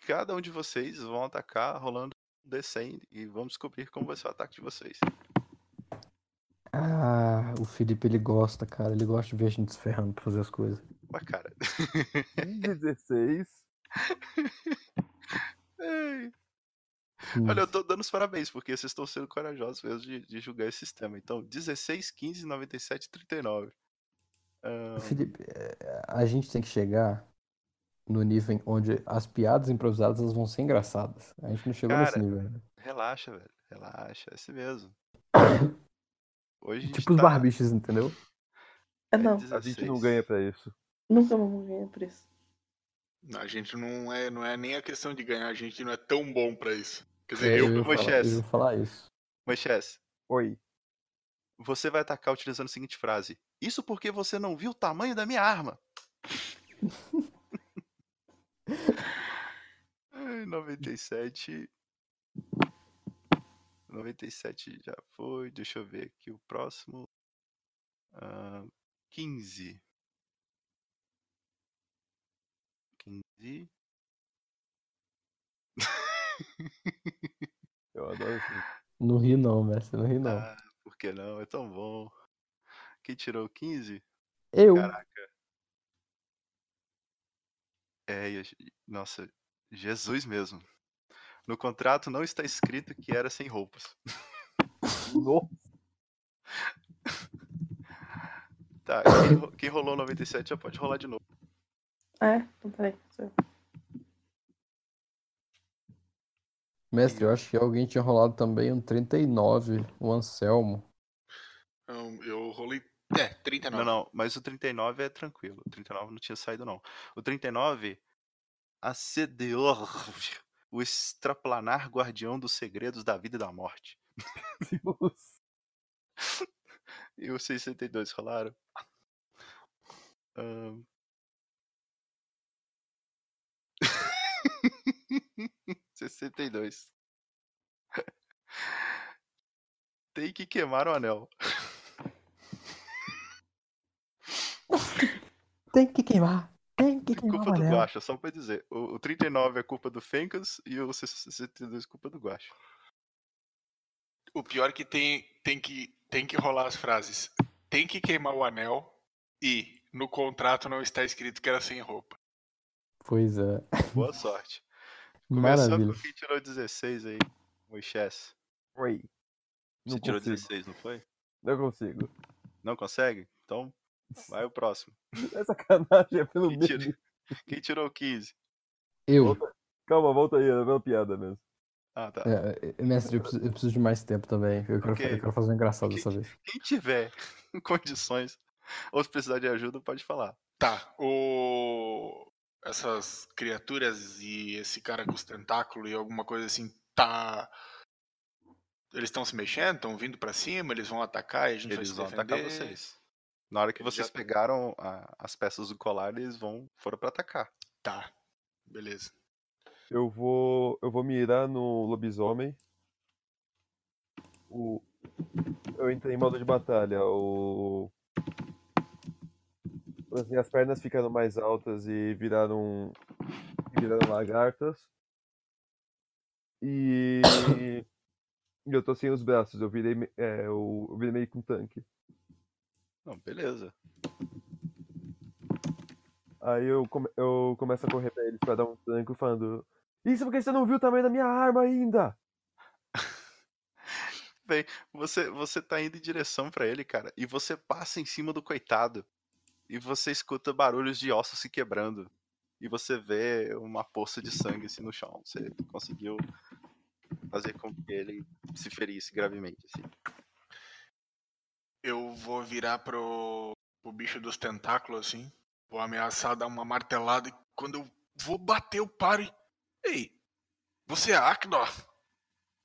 cada um de vocês vão atacar rolando um D100 e vamos descobrir como vai ser o ataque de vocês. Ah, o Felipe ele gosta, cara. Ele gosta de ver a gente se ferrando pra fazer as coisas. Ué, cara. 16. Ei. Olha, eu tô dando os parabéns, porque vocês estão sendo corajosos mesmo de, de julgar esse sistema. Então, 16, 15, 97, 39. Ahn, Felipe, é, a gente tem que chegar no nível onde as piadas improvisadas elas vão ser engraçadas. A gente não chegou nesse Cara, nível ainda. relaxa, velho. Relaxa, é assim mesmo. Hoje Tipo os tá- barbichos, entendeu? É, não. A gente não 16. ganha pra isso. Nunca vamos ganhar por isso. A gente não é, não é nem a questão de ganhar, a gente não é tão bom pra isso. Quer É, dizer, eu, eu, ia falar, Moisés. eu falar isso. Moisés, Oi. você vai atacar utilizando a seguinte frase: Isso porque você não viu o tamanho da minha arma. Ai, 97. 97 já foi. Deixa eu ver aqui o próximo. Ah, 15. 15. Eu adoro assim. Não ri não, mestre. Não ri não. Ah, por que não? É tão bom. Quem tirou 15? eu. Caraca. É, e nossa, Jesus mesmo. No contrato não está escrito que era sem roupas. Nossa. Tá, quem rolou 97 já pode rolar de novo. É, então peraí. Mestre, eu acho que alguém tinha rolado também um 39, o Anselmo. Um, eu rolei. É, 39. Não, não, mas o 39 é tranquilo. O 39 não tinha saído, não. O 39 acedeu o extraplanar guardião dos segredos da vida e da morte. Deus. e os 62 rolaram? Um, 62. Tem que queimar o anel. tem que queimar. Tem que queimar. Culpa o anel. do Guacha, só pra dizer. O, o 39 é culpa do Fencas e o 62 é culpa do Guacha. O pior é que tem, tem que tem que rolar as frases. Tem que queimar o anel e no contrato não está escrito que era sem roupa. Pois é. Boa sorte. Começando Maravilha. com quem tirou 16 aí, Moisés. Oi. Não Você tirou consigo. 16, não foi? Não consigo. Não consegue? Então, vai o próximo. É sacanagem, é pelo Quem, menos. tira- quem tirou 15? Eu. Calma, volta aí, é pela piada mesmo. Ah, tá. É, é, mestre, eu preciso, eu preciso de mais tempo também. Eu quero, Ok. eu quero fazer um engraçado Ok. dessa vez. Quem tiver condições ou se precisar de ajuda, pode falar. Tá, o essas criaturas e esse cara com os tentáculos e alguma coisa assim, tá eles estão se mexendo, estão vindo pra cima, eles vão atacar e a gente Eles vai vão se defender. atacar vocês. Na hora que Eles vocês já- pegaram a- as peças do colar, eles vão foram pra atacar. Tá. Beleza. Eu vou. Eu vou mirar no lobisomem. o, eu entrei em modo de batalha. O, as minhas pernas ficaram mais altas e viraram, viraram lagartas. E, e eu tô sem os braços. Eu virei, é, eu, eu virei meio com tanque. Não, beleza. Aí eu, come- eu começo a correr pra eles pra dar um tranco falando. Isso porque você não viu o tamanho da minha arma ainda! Bem, você, você tá indo em direção pra ele, cara, e você passa em cima do coitado. E você escuta barulhos de ossos se quebrando. E você vê uma poça de sangue assim no chão. Você conseguiu fazer com que ele se ferisse gravemente, assim. Eu vou virar pro, pro bicho dos tentáculos, assim. Vou ameaçar dar uma martelada e quando eu vou bater, eu paro e. Ei! Você é Akdor?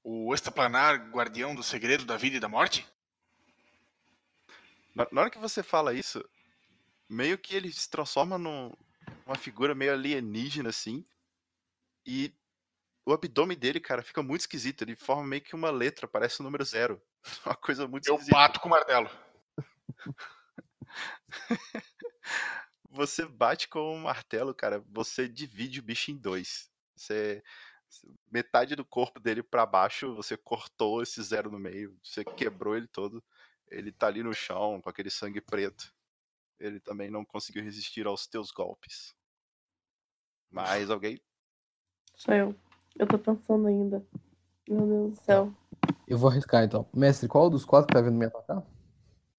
O extraplanar guardião do segredo da vida e da morte? Na hora que você fala isso, meio que ele se transforma num- numa figura meio alienígena, assim. E o abdômen dele, cara, fica muito esquisito. Ele forma meio que uma letra, parece o número zero. Uma coisa muito Eu esquisita. bato com o martelo. Você bate com um martelo, cara, você divide o bicho em dois. Você metade do corpo dele pra baixo, você cortou esse zero no meio, você quebrou ele todo. Ele tá ali no chão com aquele sangue preto. Ele também não conseguiu resistir aos teus golpes. Mais alguém? Sou eu. Eu tô pensando ainda. Meu Deus do céu. Eu vou arriscar então. Mestre, qual dos quatro que tá vindo me atacar?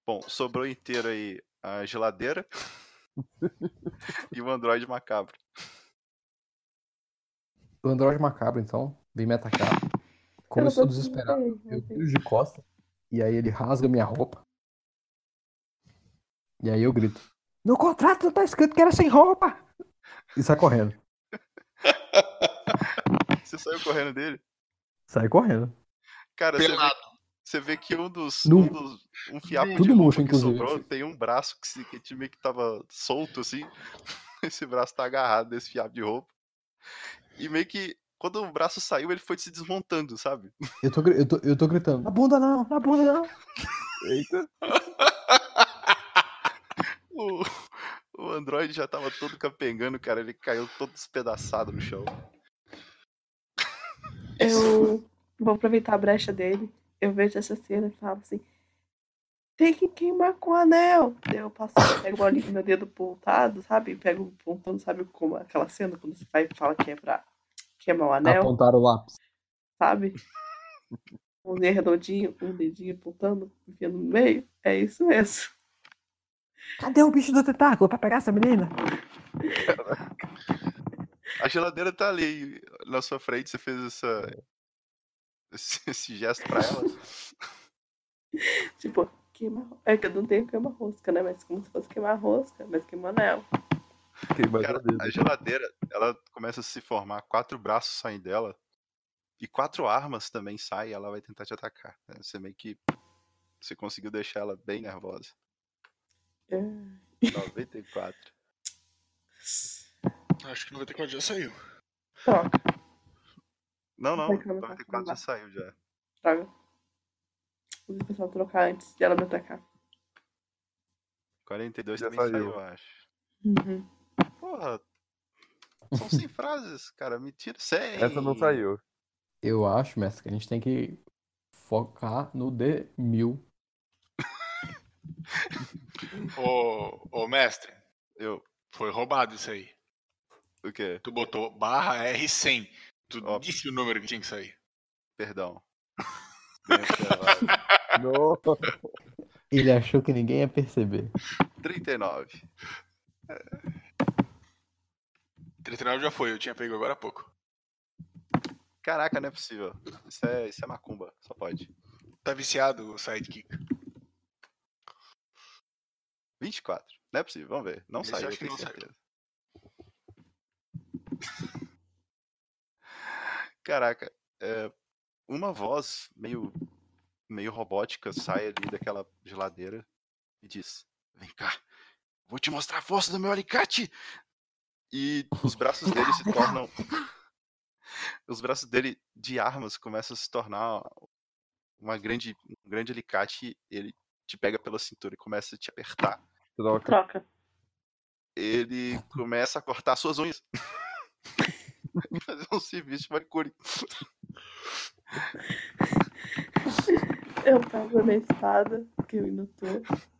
Bom, sobrou inteiro aí a geladeira e o androide macabro. O Android Macabro, então, vem me atacar. Como Eu estou desesperado, eu viro de costa. E aí ele rasga minha roupa. E aí eu grito. No contrato tá escrito que era sem roupa! E sai correndo. Você saiu correndo dele? Sai correndo. Cara, você vê, Pelado. você vê que um dos. Nu. Um, dos um fiapo Tudo de roupa murcho, que inclusive. sobrou tem um braço que, se, que meio que tava solto assim. Esse braço tá agarrado nesse fiapo de roupa. E meio que. Quando o braço saiu, ele foi se desmontando, sabe? Eu tô, eu tô, eu tô gritando. Na bunda não, na bunda não. Eita! O, o Android já tava todo capengando, cara. Ele caiu todo despedaçado no chão. Eu vou aproveitar a brecha dele. Eu vejo essa cena e falo assim: tem que queimar com o anel. Eu passo, pego ali com meu dedo pontado, sabe? Pego pontando, sabe como aquela cena quando você vai e fala que é pra queimar o anel, Apontar o lápis. sabe? Um dedo redondinho, um dedinho apontando, enfiando no meio. É isso mesmo. Cadê o bicho do tentáculo pra pegar essa menina? A geladeira tá ali na sua frente. Você fez essa, esse, esse gesto pra ela. Tipo, queima. É que eu não tenho queima rosca, né? Mas como se fosse queimar rosca, mas queima anel. Queimar Cara, a geladeira, ela começa a se formar, quatro braços saem dela e quatro armas também saem ela vai tentar te atacar. né? Você meio que. Você conseguiu deixar ela bem nervosa. É. 94. Acho que 94 já saiu. Troca, Não, não, Vai que ela vai 94 já saiu já. droga. O pessoal trocar antes de ela me atacar. 42 Já também saiu, saiu. eu acho. Uhum. Porra. São 100 frases, cara. Mentira. 100. Essa não saiu. Eu acho, mestre, que a gente tem que focar no D1000. Ô, ô mestre, Eu. foi roubado isso aí. O quê? Tu botou barra R100. Tu Ó. disse o número que tinha que sair. Perdão. Ele achou que ninguém ia perceber. 39. 39 já foi, eu tinha pego agora há pouco. Caraca, não é possível. Isso é, isso é macumba. Só pode. Tá viciado o sidekick. 24. Não é possível. Vamos ver. Não Esse saiu, eu eu acho que tenho não saiu. certeza. Caraca, é, uma voz meio, meio robótica sai ali daquela geladeira e diz: Vem cá, vou te mostrar a força do meu alicate! E os braços dele se tornam. Os braços dele de armas começam a se tornar uma grande, um grande alicate, ele te pega pela cintura e começa a te apertar. Troca. Troca. Ele começa a cortar suas unhas. Fazer um serviço de manicure. Eu pego na espada, que eu ainda tô,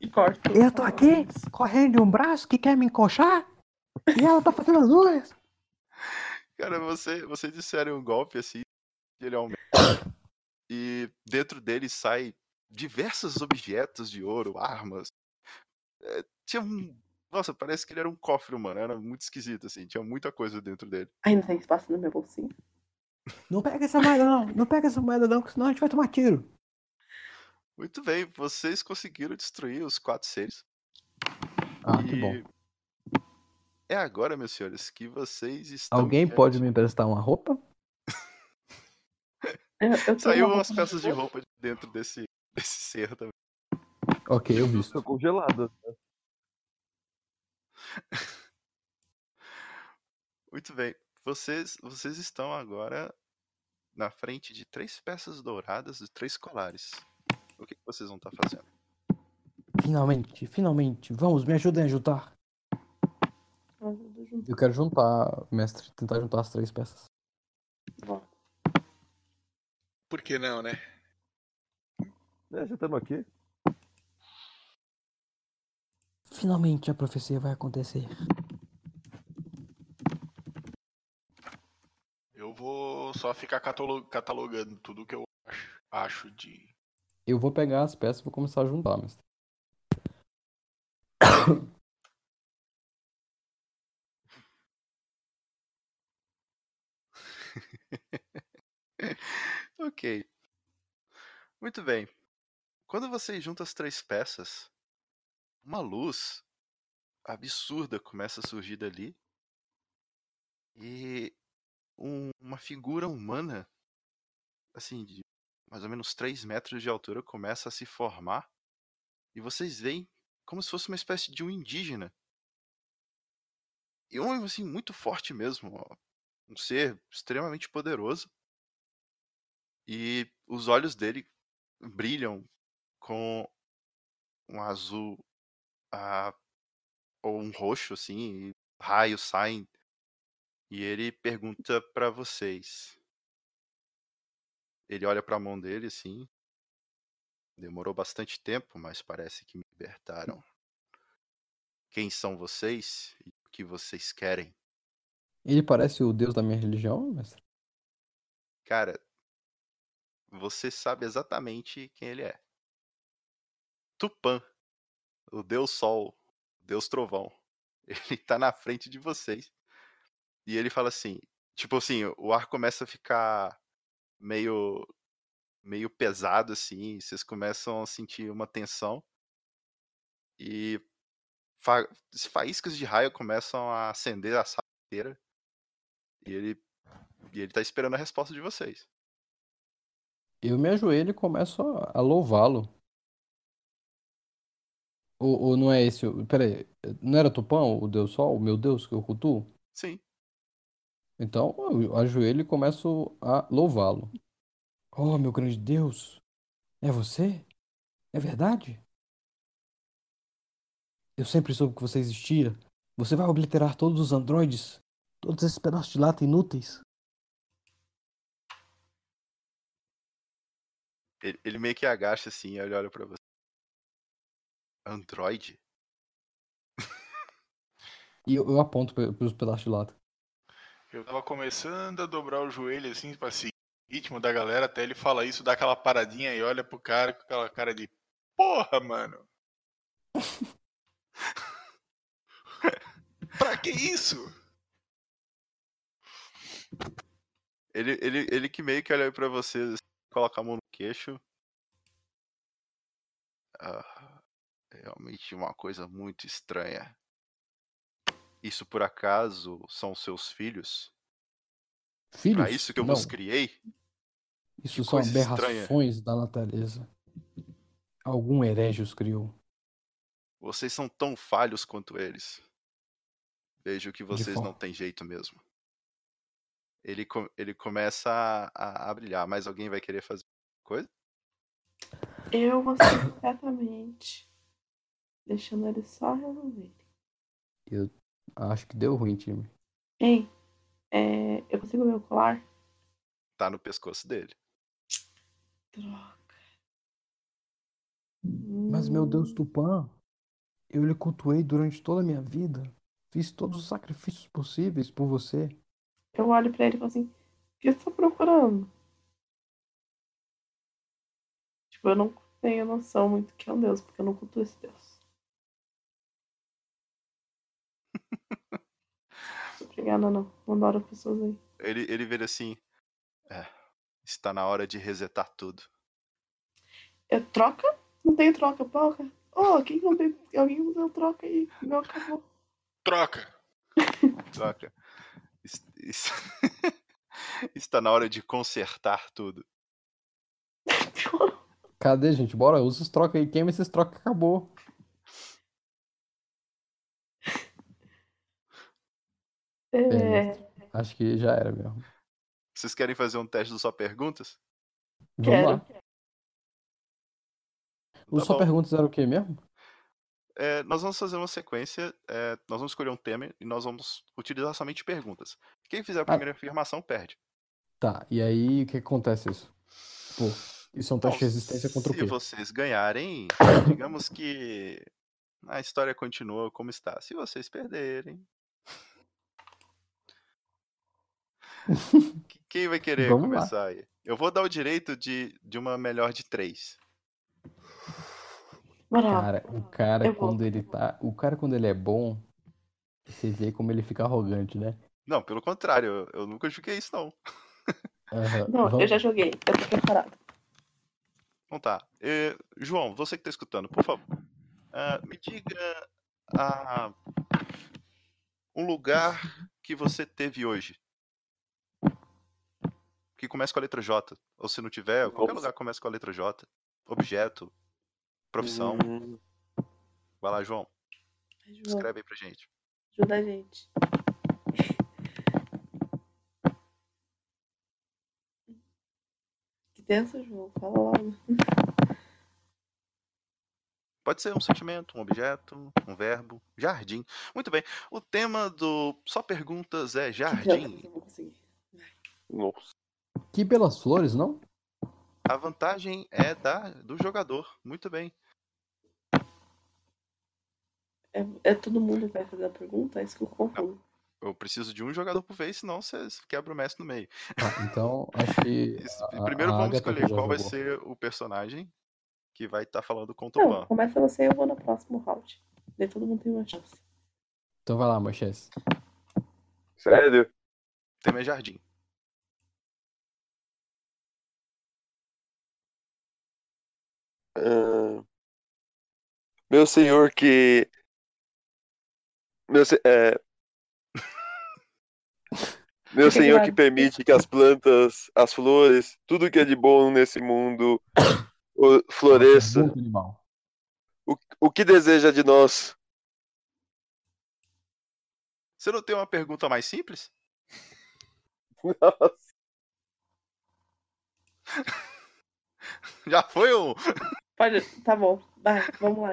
e corto. Eu tô aqui, correndo de um braço que quer me encoxar, e ela tá fazendo as unhas. Cara, você, vocês disseram um golpe assim, ele aumenta. E dentro dele sai diversos objetos de ouro, armas. É, tinha um. Nossa, parece que ele era um cofre, mano. Era muito esquisito, assim. Tinha muita coisa dentro dele. Ainda tem espaço no meu bolsinho. Não pega essa moeda não, não pega essa moeda não, que senão a gente vai tomar tiro. Muito bem, vocês conseguiram destruir os quatro seres. Ah, que bom. E É agora, meus senhores, que vocês estão. Alguém pode me emprestar uma roupa? Eu, eu Saiu uma umas roupa peças de roupa de dentro desse, desse ser também. Ok, eu visto. Tô congelado. Muito bem. Vocês, vocês estão agora na frente de três peças douradas e três colares. O que, que vocês vão estar fazendo? Finalmente, finalmente. Vamos, me ajudem a junto. Eu quero juntar, mestre, tentar juntar as três peças. Bom, Por que não, né? É, já estamos aqui. Finalmente a profecia vai acontecer. Eu vou só ficar catalo- catalogando tudo que eu acho, acho de. Eu vou pegar as peças e vou começar a juntar, mestre. ok. Muito bem. Quando vocês juntam as três peças, uma luz absurda começa a surgir dali. E um- uma figura humana, assim, de mais ou menos 3 metros de altura, começa a se formar. E vocês veem como se fosse uma espécie de um indígena. E um, assim, muito forte mesmo. ó. Um ser extremamente poderoso. E os olhos dele brilham com um azul ah, ou um roxo, assim, e raios saem. E ele pergunta pra vocês. Ele olha pra mão dele, assim. Demorou bastante tempo, mas parece que me libertaram. Quem são vocês e o que vocês querem? Ele parece o deus da minha religião, mestre? Cara, você sabe exatamente quem ele é. Tupã, o Deus Sol, Deus Trovão. Ele tá na frente de vocês. E ele fala assim, tipo assim, o ar começa a ficar meio meio pesado assim, vocês começam a sentir uma tensão. E fa faíscas de raio começam a acender a sala inteira. E ele e ele tá esperando a resposta de vocês. Eu me ajoelho e começo a louvá-lo. Ou, ou não é esse? o- Pera aí, não era Tupã, o Deus Sol, o meu Deus que eu cultuo? Sim. Então eu ajoelho e começo a louvá-lo. Oh, meu grande Deus. É você? É verdade? Eu sempre soube que você existia. Você vai obliterar todos os androides? Todos esses pedaços de lata inúteis? Ele, ele meio que agacha assim, ele olha pra você. Android? E eu, eu aponto para os pedaços de lata. Eu tava começando a dobrar o joelho assim pra seguir o ritmo da galera, até ele fala isso, dá aquela paradinha e olha pro cara com aquela cara de porra, mano. pra que isso? Ele, ele, ele que meio que olha pra você, assim, coloca a mão no queixo. Ah, realmente uma coisa muito estranha. Isso por acaso são seus filhos? Filhos? Pra isso que eu Não. vos criei? Isso Que são estranha. aberrações da natureza. Algum herege os criou. Vocês são tão falhos quanto eles. Vejo que vocês não têm jeito mesmo. Ele, ele começa a, a- brilhar. Mais alguém vai querer fazer coisa? Eu vou ser completamente. Deixando ele só resolver. Eu acho que deu ruim, time. Ei, é, eu consigo ver o colar? Tá no pescoço dele. Droga. Mas, meu Deus, Tupã, eu lhe cultuei durante toda a minha vida. Fiz todos os sacrifícios possíveis por você. Eu olho pra ele e falo assim: O que você tá procurando? Tipo, eu não tenho noção muito que é um Deus, porque eu não culto esse Deus. Obrigada, não. Não adoro pessoas aí. Ele, ele vira assim. É, está na hora de resetar tudo. Eu troca? Não tem troca, porra. Oh, quem não tem. Alguém usou troca aí. Meu acabou. Troca! Troca. Está na hora de consertar tudo. Cadê, gente? Bora, usa os troca aí. Queima esses troca acabou. É, Acho que já era mesmo. Vocês querem fazer um teste do só perguntas? Vamos Quero. lá. O Tá só bom. perguntas era o quê mesmo? É, nós vamos fazer uma sequência. é, nós vamos escolher um tema e nós vamos utilizar somente perguntas. Quem fizer a primeira afirmação perde. Tá, e aí o que acontece isso? Pô, isso é um teste de resistência contra o Se quê? vocês ganharem, digamos que a história continua como está. Se vocês perderem. que- Quem vai querer Vamos lá. começar aí? Eu vou dar o direito de, de uma melhor de três. Cara, o cara Eu vou. quando ele tá. O cara quando ele é bom, você vê como ele fica arrogante, né? Não, pelo contrário, eu, eu nunca joguei isso, não. Aham, Não, eu vamos- já joguei. Eu tô preparado. Então tá. Eh, João, você que tá escutando, por favor. ah, me diga ah, um lugar que você teve hoje. Que começa com a letra J. Ou se não tiver, qualquer Nossa. lugar começa com a letra J. Objeto. Profissão. Hum, Vai lá, João. João, Escreve aí pra gente. ajuda a gente. Que tenso, João. Fala logo. Pode ser um sentimento, um objeto, um verbo. Jardim. Muito bem. O tema do Só Perguntas é jardim. tenso, eu vou conseguir. nossa. Que pelas flores, não? A vantagem é da, do jogador. Muito bem. É, é todo mundo que vai fazer a pergunta? É isso que eu confundo. Eu preciso de um jogador por vez, senão você quebra o mestre no meio. Tá, então acho que. A- Primeiro a vamos Agatha escolher qual vai jogou. ser o personagem que vai estar falando com o Não, Tupan. começa você e eu vou no próximo round. Daí todo mundo tem uma chance. Então vai lá, Moisés. Sério? Tema é jardim. Ah, meu senhor que. Meu, se- é, meu senhor que permite que as plantas, as flores, tudo que é de bom nesse mundo o- floresça. O, o que deseja de nós? Você não tem uma pergunta mais simples? Nossa, Já foi um. Pode. Tá bom. Vai, vamos lá.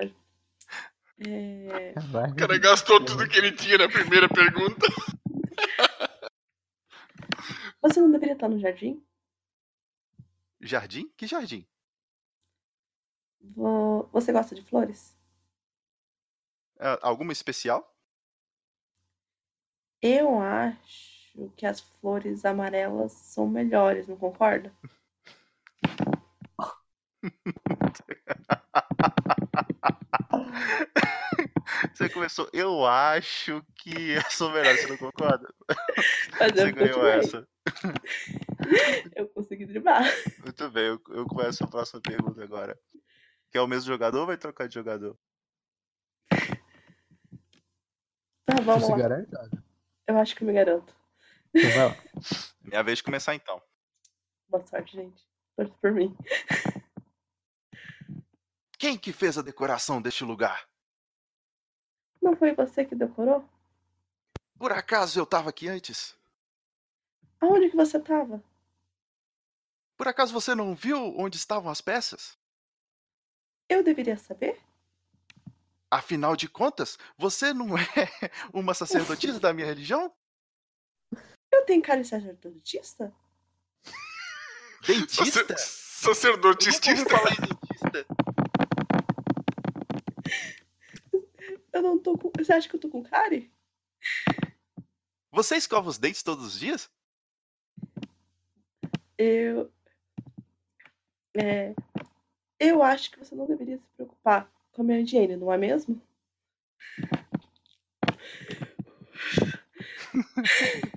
É, Caraca. O cara gastou tudo que ele tinha na primeira pergunta. Você não deveria estar no jardim? Jardim? Que jardim? Vo- Você gosta de flores? É, alguma especial? Eu acho que as flores amarelas são melhores, não concorda? Você começou, eu acho que eu sou melhor, você não concorda? Mas Você ganhou essa. Eu consegui driblar. Muito bem, eu, eu começo a próxima pergunta agora. Quer o mesmo jogador ou vai trocar de jogador? Tá, vamos se lá. garante? Eu acho que eu me garanto. Então vai lá. Minha vez de começar então. Boa sorte, gente. Torce por mim. Quem que fez a decoração deste lugar? Não foi você que decorou? Por acaso eu tava aqui antes? Aonde que você tava? Por acaso você não viu onde estavam as peças? Eu deveria saber? Afinal de contas, você não é uma sacerdotisa da minha religião? Eu tenho cara de sacerdotista? Dentista? Sacerdotista. Eu falar em dentista. Eu não tô com. Você acha que eu tô com cárie? Você escova os dentes todos os dias? Eu. É. Eu acho que você não deveria se preocupar com a minha higiene, não é mesmo?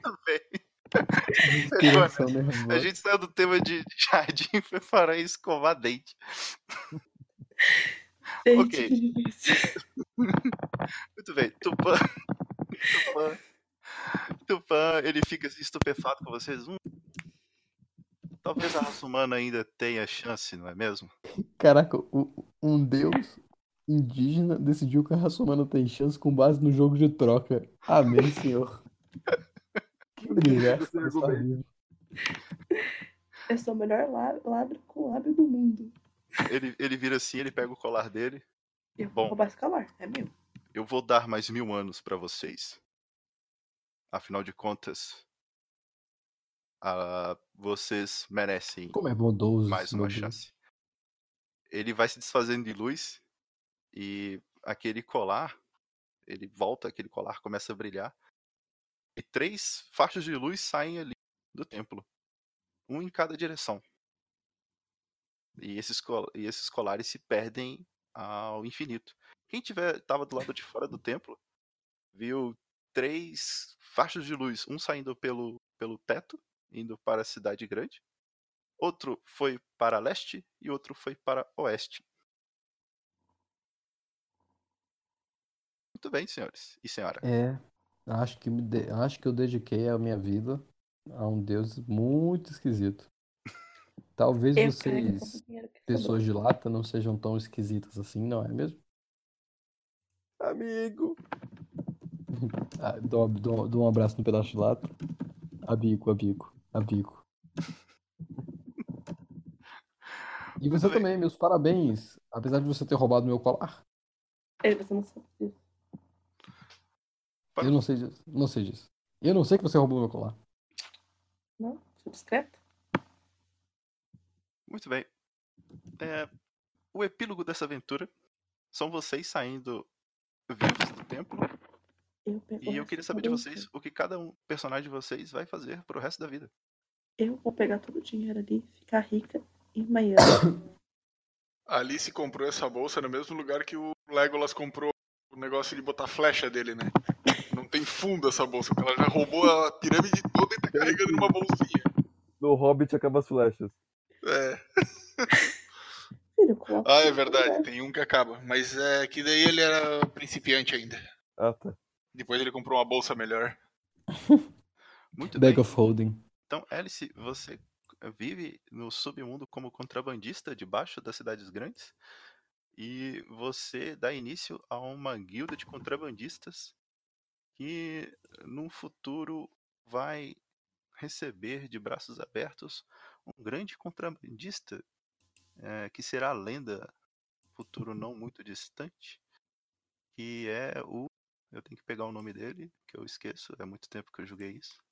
Tudo bem. Mano, a gente saiu do tema de jardim e foi para escovar dente. Gente, Ok. Muito bem. Tupã. Tupã. Tupã, ele fica estupefato com vocês. Hum, talvez a raça humana ainda tenha chance, não é mesmo? Caraca, o- um deus indígena decidiu que a raça humana tem chance com base no jogo de troca. Amém, senhor. Que universo vida. Eu sou o melhor ladro com lábio do mundo. Ele, ele vira assim, ele pega o colar dele. Eu vou Bom. roubar esse colar, é meu. Eu vou dar mais mil anos pra vocês. Afinal de contas, vocês merecem Como é bondoso. mais uma Deus. chance. Ele vai se desfazendo de luz e aquele colar, ele volta, aquele colar começa a brilhar. E três faixas de luz saem ali do templo, um em cada direção. E esses, col- e esses colares se perdem ao infinito. Quem tiver tava do lado de fora do templo viu três faixas de luz, um saindo pelo, pelo teto, indo para a cidade grande, outro foi para leste e outro foi para oeste. Muito bem, senhores e senhora. É, acho que, acho que eu dediquei a minha vida a um deus muito esquisito. Talvez Eu vocês, pessoas de lata, não sejam tão esquisitas assim, não é mesmo? Amigo. Ah, dou, dou- dou um abraço no pedaço de lata. A bico, a bico, a bico. E você bem. também, meus parabéns. Apesar de você ter roubado meu colar. Ei, você não sabe disso. Eu não sei disso. Não sei disso. Eu não sei que você roubou meu colar. Não? Sou discreto? Muito bem. É, o epílogo dessa aventura são vocês saindo vivos do templo. Eu E eu queria saber de vocês o que cada um personagem de vocês vai fazer pro resto da vida. Eu vou pegar todo o dinheiro ali, ficar rica em Miami. A Alice comprou essa bolsa no mesmo lugar que o Legolas comprou o negócio de botar flecha dele, né? Não tem fundo essa bolsa, porque ela já roubou a pirâmide toda e tá carregando numa bolsinha. No Hobbit acaba as flechas. É. Ah, é verdade, tem um que acaba. Mas é que daí ele era principiante ainda. Ah, tá. Depois ele comprou uma bolsa melhor. Muito bem. Bag of Holding. Então, Alice, você vive no submundo como contrabandista debaixo das cidades grandes e você dá início a uma guilda de contrabandistas que num futuro vai receber de braços abertos um grande contrabandista eh, que será a lenda futuro não muito distante que é o eu tenho que pegar o nome dele que eu esqueço é muito tempo que eu joguei isso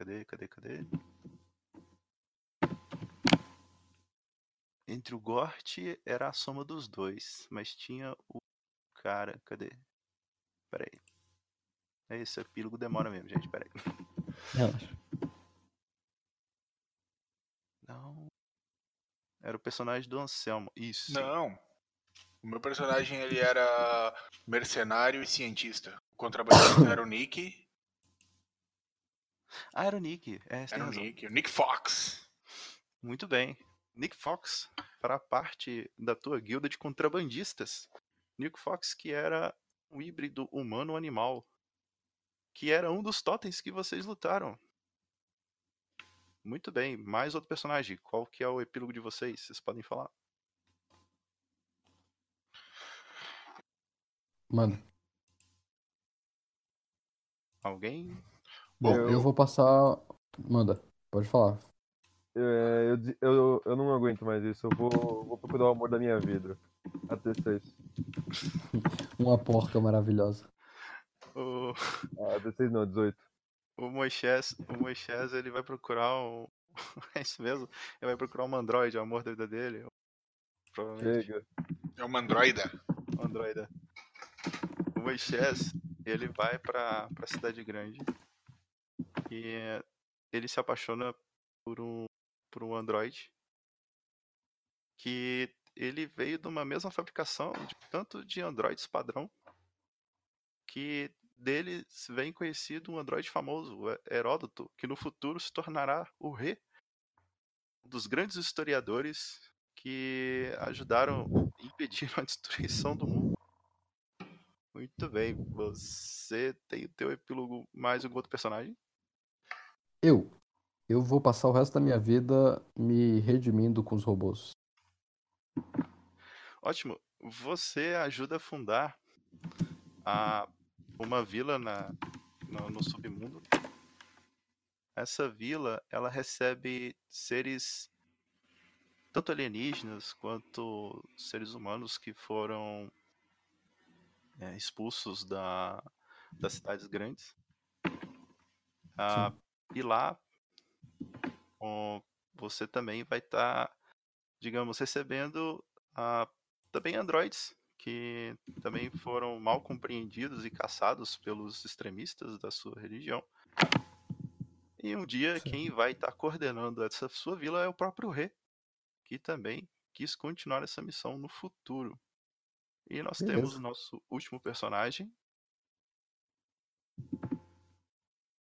Cadê, cadê, cadê? Entre o Gort era a soma dos dois, mas tinha o cara, cadê? Pera aí. É Esse epílogo demora mesmo, gente, pera aí. Relaxa. Não. Era o personagem do Anselmo. Isso. Não. O meu personagem ele era mercenário e cientista. O contrabandista era o Nick. Ah, era o Nick. É, Era o. Nick. O Nick Fox. Muito bem. Nick Fox, para parte da tua guilda de contrabandistas. Nick Fox, que era um híbrido humano-animal. Que era um dos totens que vocês lutaram. Muito bem. Mais outro personagem. Qual que é o epílogo de vocês? Vocês podem falar. Mano, Alguém? bom, Eu- eu vou passar. Manda, pode falar. É, eu, eu, eu não aguento mais isso. Eu vou, vou procurar o amor da minha vida. A 16. Uma porca maravilhosa. O, Ah, 16 não, 18. O Moisés, o Moisés, ele vai procurar um. É isso mesmo? Ele vai procurar um androide, o amor da vida dele. Provavelmente. É uma androida. Um androide. O Moisés, ele vai pra, pra cidade grande. E ele se apaixona por um, por um androide. Que ele veio de uma mesma fabricação, de, tanto de androides padrão, que dele vem conhecido um androide famoso, Heródoto, que no futuro se tornará o rei um dos grandes historiadores que ajudaram a impedir a destruição do mundo. Muito bem, você tem o teu epílogo mais algum outro personagem? Eu. Eu vou passar o resto da minha vida me redimindo com os robôs. Ótimo. Você ajuda a fundar a, uma vila na, no, no submundo. Essa vila, ela recebe seres tanto alienígenas quanto seres humanos que foram é, expulsos da, das cidades grandes. Ah, e lá ó, você também vai estar, digamos, recebendo ah, também androides que também foram mal compreendidos e caçados pelos extremistas da sua religião. E um dia quem vai estar coordenando essa sua vila é o próprio rei, que também quis continuar essa missão no futuro. E nós temos Beleza. o nosso último personagem,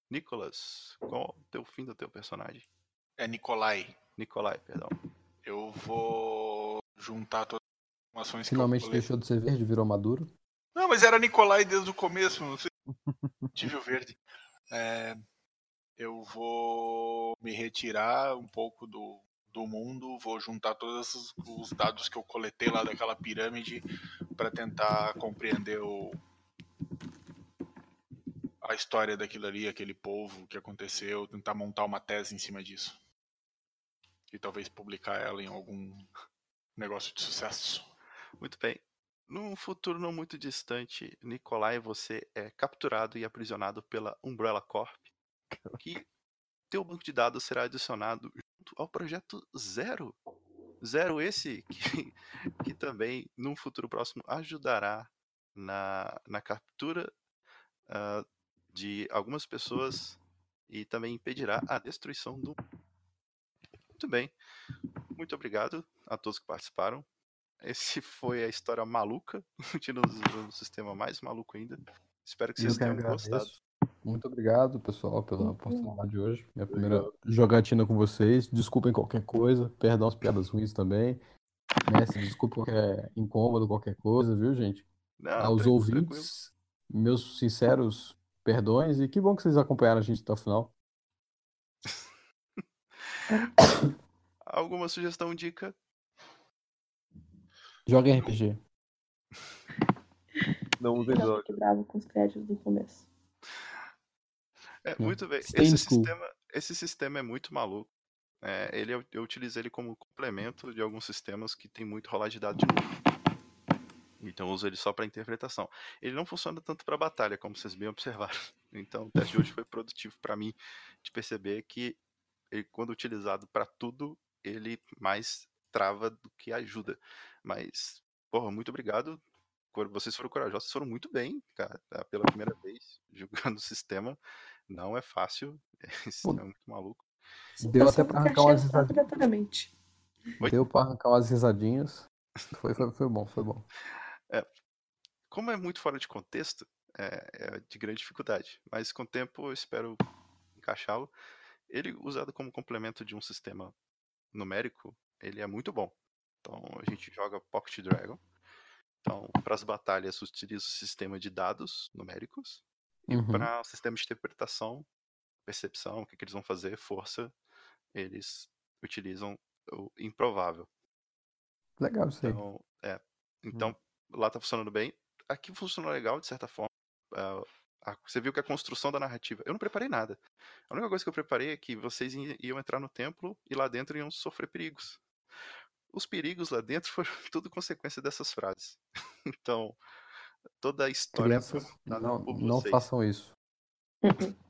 Nicholas. Qual o teu fim do teu personagem? É Nikolai. Nikolai, perdão. Eu vou juntar todas as informações Finalmente deixou de ser verde, virou maduro. Não, mas era Nikolai desde o começo, não sei. Tive o verde. É, eu vou me retirar um pouco do, do mundo, vou juntar todos os, os dados que eu coletei lá daquela pirâmide para tentar compreender o, a história daquilo ali, aquele povo, o que aconteceu, tentar montar uma tese em cima disso. E talvez publicar ela em algum negócio de sucesso. Muito bem. Num futuro não muito distante, Nikolai, você é capturado e aprisionado pela Umbrella Corp, que teu banco de dados será adicionado junto ao projeto Zero. Zero esse que, que também, num futuro próximo, ajudará na, na captura ah, de algumas pessoas e também impedirá a destruição do muito bem. Muito obrigado a todos que participaram. Esse foi a história maluca. Tirando um sistema mais maluco ainda. Espero que vocês tenham agradeço. gostado. Muito obrigado, pessoal, pela oportunidade de hoje. Minha primeira jogatina com vocês. Desculpem qualquer coisa, perdão as piadas ruins também. Né? Se desculpe qualquer incômodo, qualquer coisa, viu, gente? Não, Aos tranquilo, ouvintes, meus sinceros perdões e que bom que vocês acompanharam a gente até o final. Alguma sugestão, dica? Joguem RPG. Não usem Não droga. fique bravo com os créditos do começo. É, muito bem. Esse school. sistema, esse sistema é muito maluco. É, ele, eu, eu utilizo ele como complemento de alguns sistemas que tem muito rolar de dados de número. Então eu uso ele só para interpretação. Ele não funciona tanto para batalha, como vocês bem observaram. Então o teste de hoje foi produtivo para mim de perceber que ele, quando utilizado para tudo, ele mais trava do que ajuda. Mas, porra, muito obrigado. Vocês foram corajosos, vocês foram muito bem, cara, tá? pela primeira vez jogando o sistema. Não é fácil, esse sistema é muito maluco. Deu Eu até pra arrancar umas risadinhas. Deu pra arrancar umas risadinhas. Foi, foi, foi bom, foi bom. É, como é muito fora de contexto, é, é de grande dificuldade. Mas com o tempo eu espero encaixá-lo. Ele, usado como complemento de um sistema numérico, ele é muito bom. Então a gente joga Pocket Dragon. Então, para as batalhas, utiliza o sistema de dados numéricos. E Uhum. para o sistema de interpretação, percepção, o que, que eles vão fazer, força, eles utilizam o improvável. Legal isso aí. Então, é. Então, lá tá funcionando bem. Aqui funcionou legal, de certa forma. A- você viu que a construção da narrativa. Eu não preparei nada. A única coisa que eu preparei é que vocês iam entrar no templo e lá dentro iam sofrer perigos. Os perigos lá dentro foram tudo consequência dessas frases. Então, toda a história Crianças, não, não façam isso.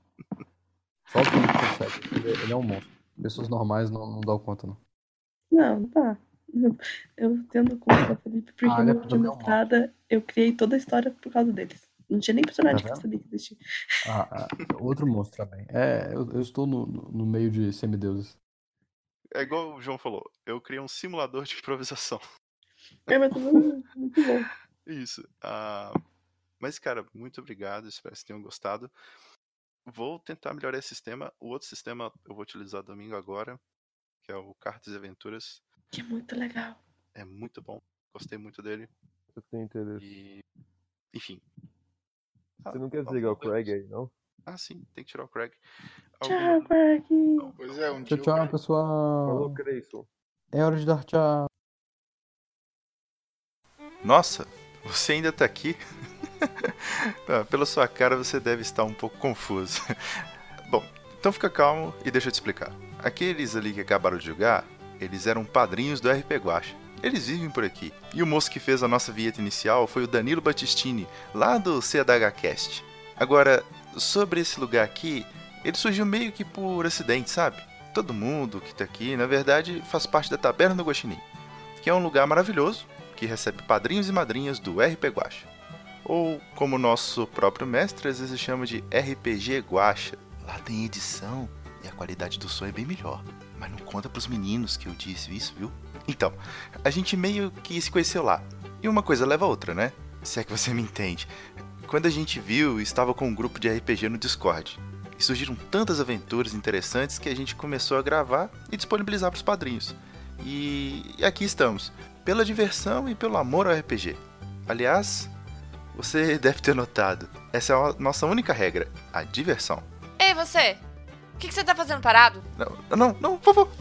Só o Felipe consegue. Ele, ele é um monstro. Pessoas normais não, não dão conta, não. Não, tá. Eu, eu tendo conta, Felipe, porque Ah, é no problema. mestrada eu criei toda a história por causa deles. Não tinha nem personagem Tá que eu sabia que existia. Ah, ah, outro monstro também. É, eu, eu estou no, no no meio de semideuses. É igual o João falou, eu criei um simulador de improvisação. É, mas tudo muito bom. Isso. ah, mas, cara, muito obrigado. Espero que vocês tenham gostado. Vou tentar melhorar esse sistema. O outro sistema eu vou utilizar domingo agora, que é o Cartas e Aventuras. Que é muito legal. É muito bom. Gostei muito dele. Eu tenho interesse. E. Enfim. Você não quer desligar o Craig aí, não? Ah, sim, tem que tirar o Craig. Tchau, Craig. Pois é, um Tchau, dia. tchau, pessoal. Falou, Creyson. É hora de dar tchau. Nossa, você ainda tá aqui? Ah, Pela sua cara, você deve estar um pouco confuso. Bom, então fica calmo e deixa eu te explicar. Aqueles ali que acabaram de jogar, eles eram padrinhos do RP Guacha. Eles vivem por aqui. E o moço que fez a nossa vinheta inicial foi o Danilo Battistini, lá do CDHcast. Agora, sobre esse lugar aqui, ele surgiu meio que por acidente, sabe? Todo mundo que tá aqui, na verdade, faz parte da Taberna do Guaxinim, que é um lugar maravilhoso que recebe padrinhos e madrinhas do RP Guacha. Ou, como nosso próprio mestre às vezes chama de RPG Guacha. Lá tem edição e a qualidade do som é bem melhor. Mas não conta pros meninos que eu disse isso, viu? Então, a gente meio que se conheceu lá. E uma coisa leva a outra, né? Se é que você me entende. Quando a gente viu, estava com um grupo de RPG no Discord. E surgiram tantas aventuras interessantes que a gente começou a gravar e disponibilizar pros padrinhos. E, e aqui estamos, pela diversão e pelo amor ao RPG. Aliás, você deve ter notado, essa é a nossa única regra, a diversão. Ei, você! O que, que você tá fazendo parado? Não, não, não, por favor.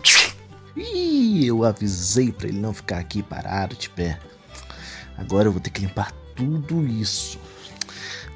Ih, eu avisei pra ele não ficar aqui parado de pé. Agora eu vou ter que limpar tudo isso.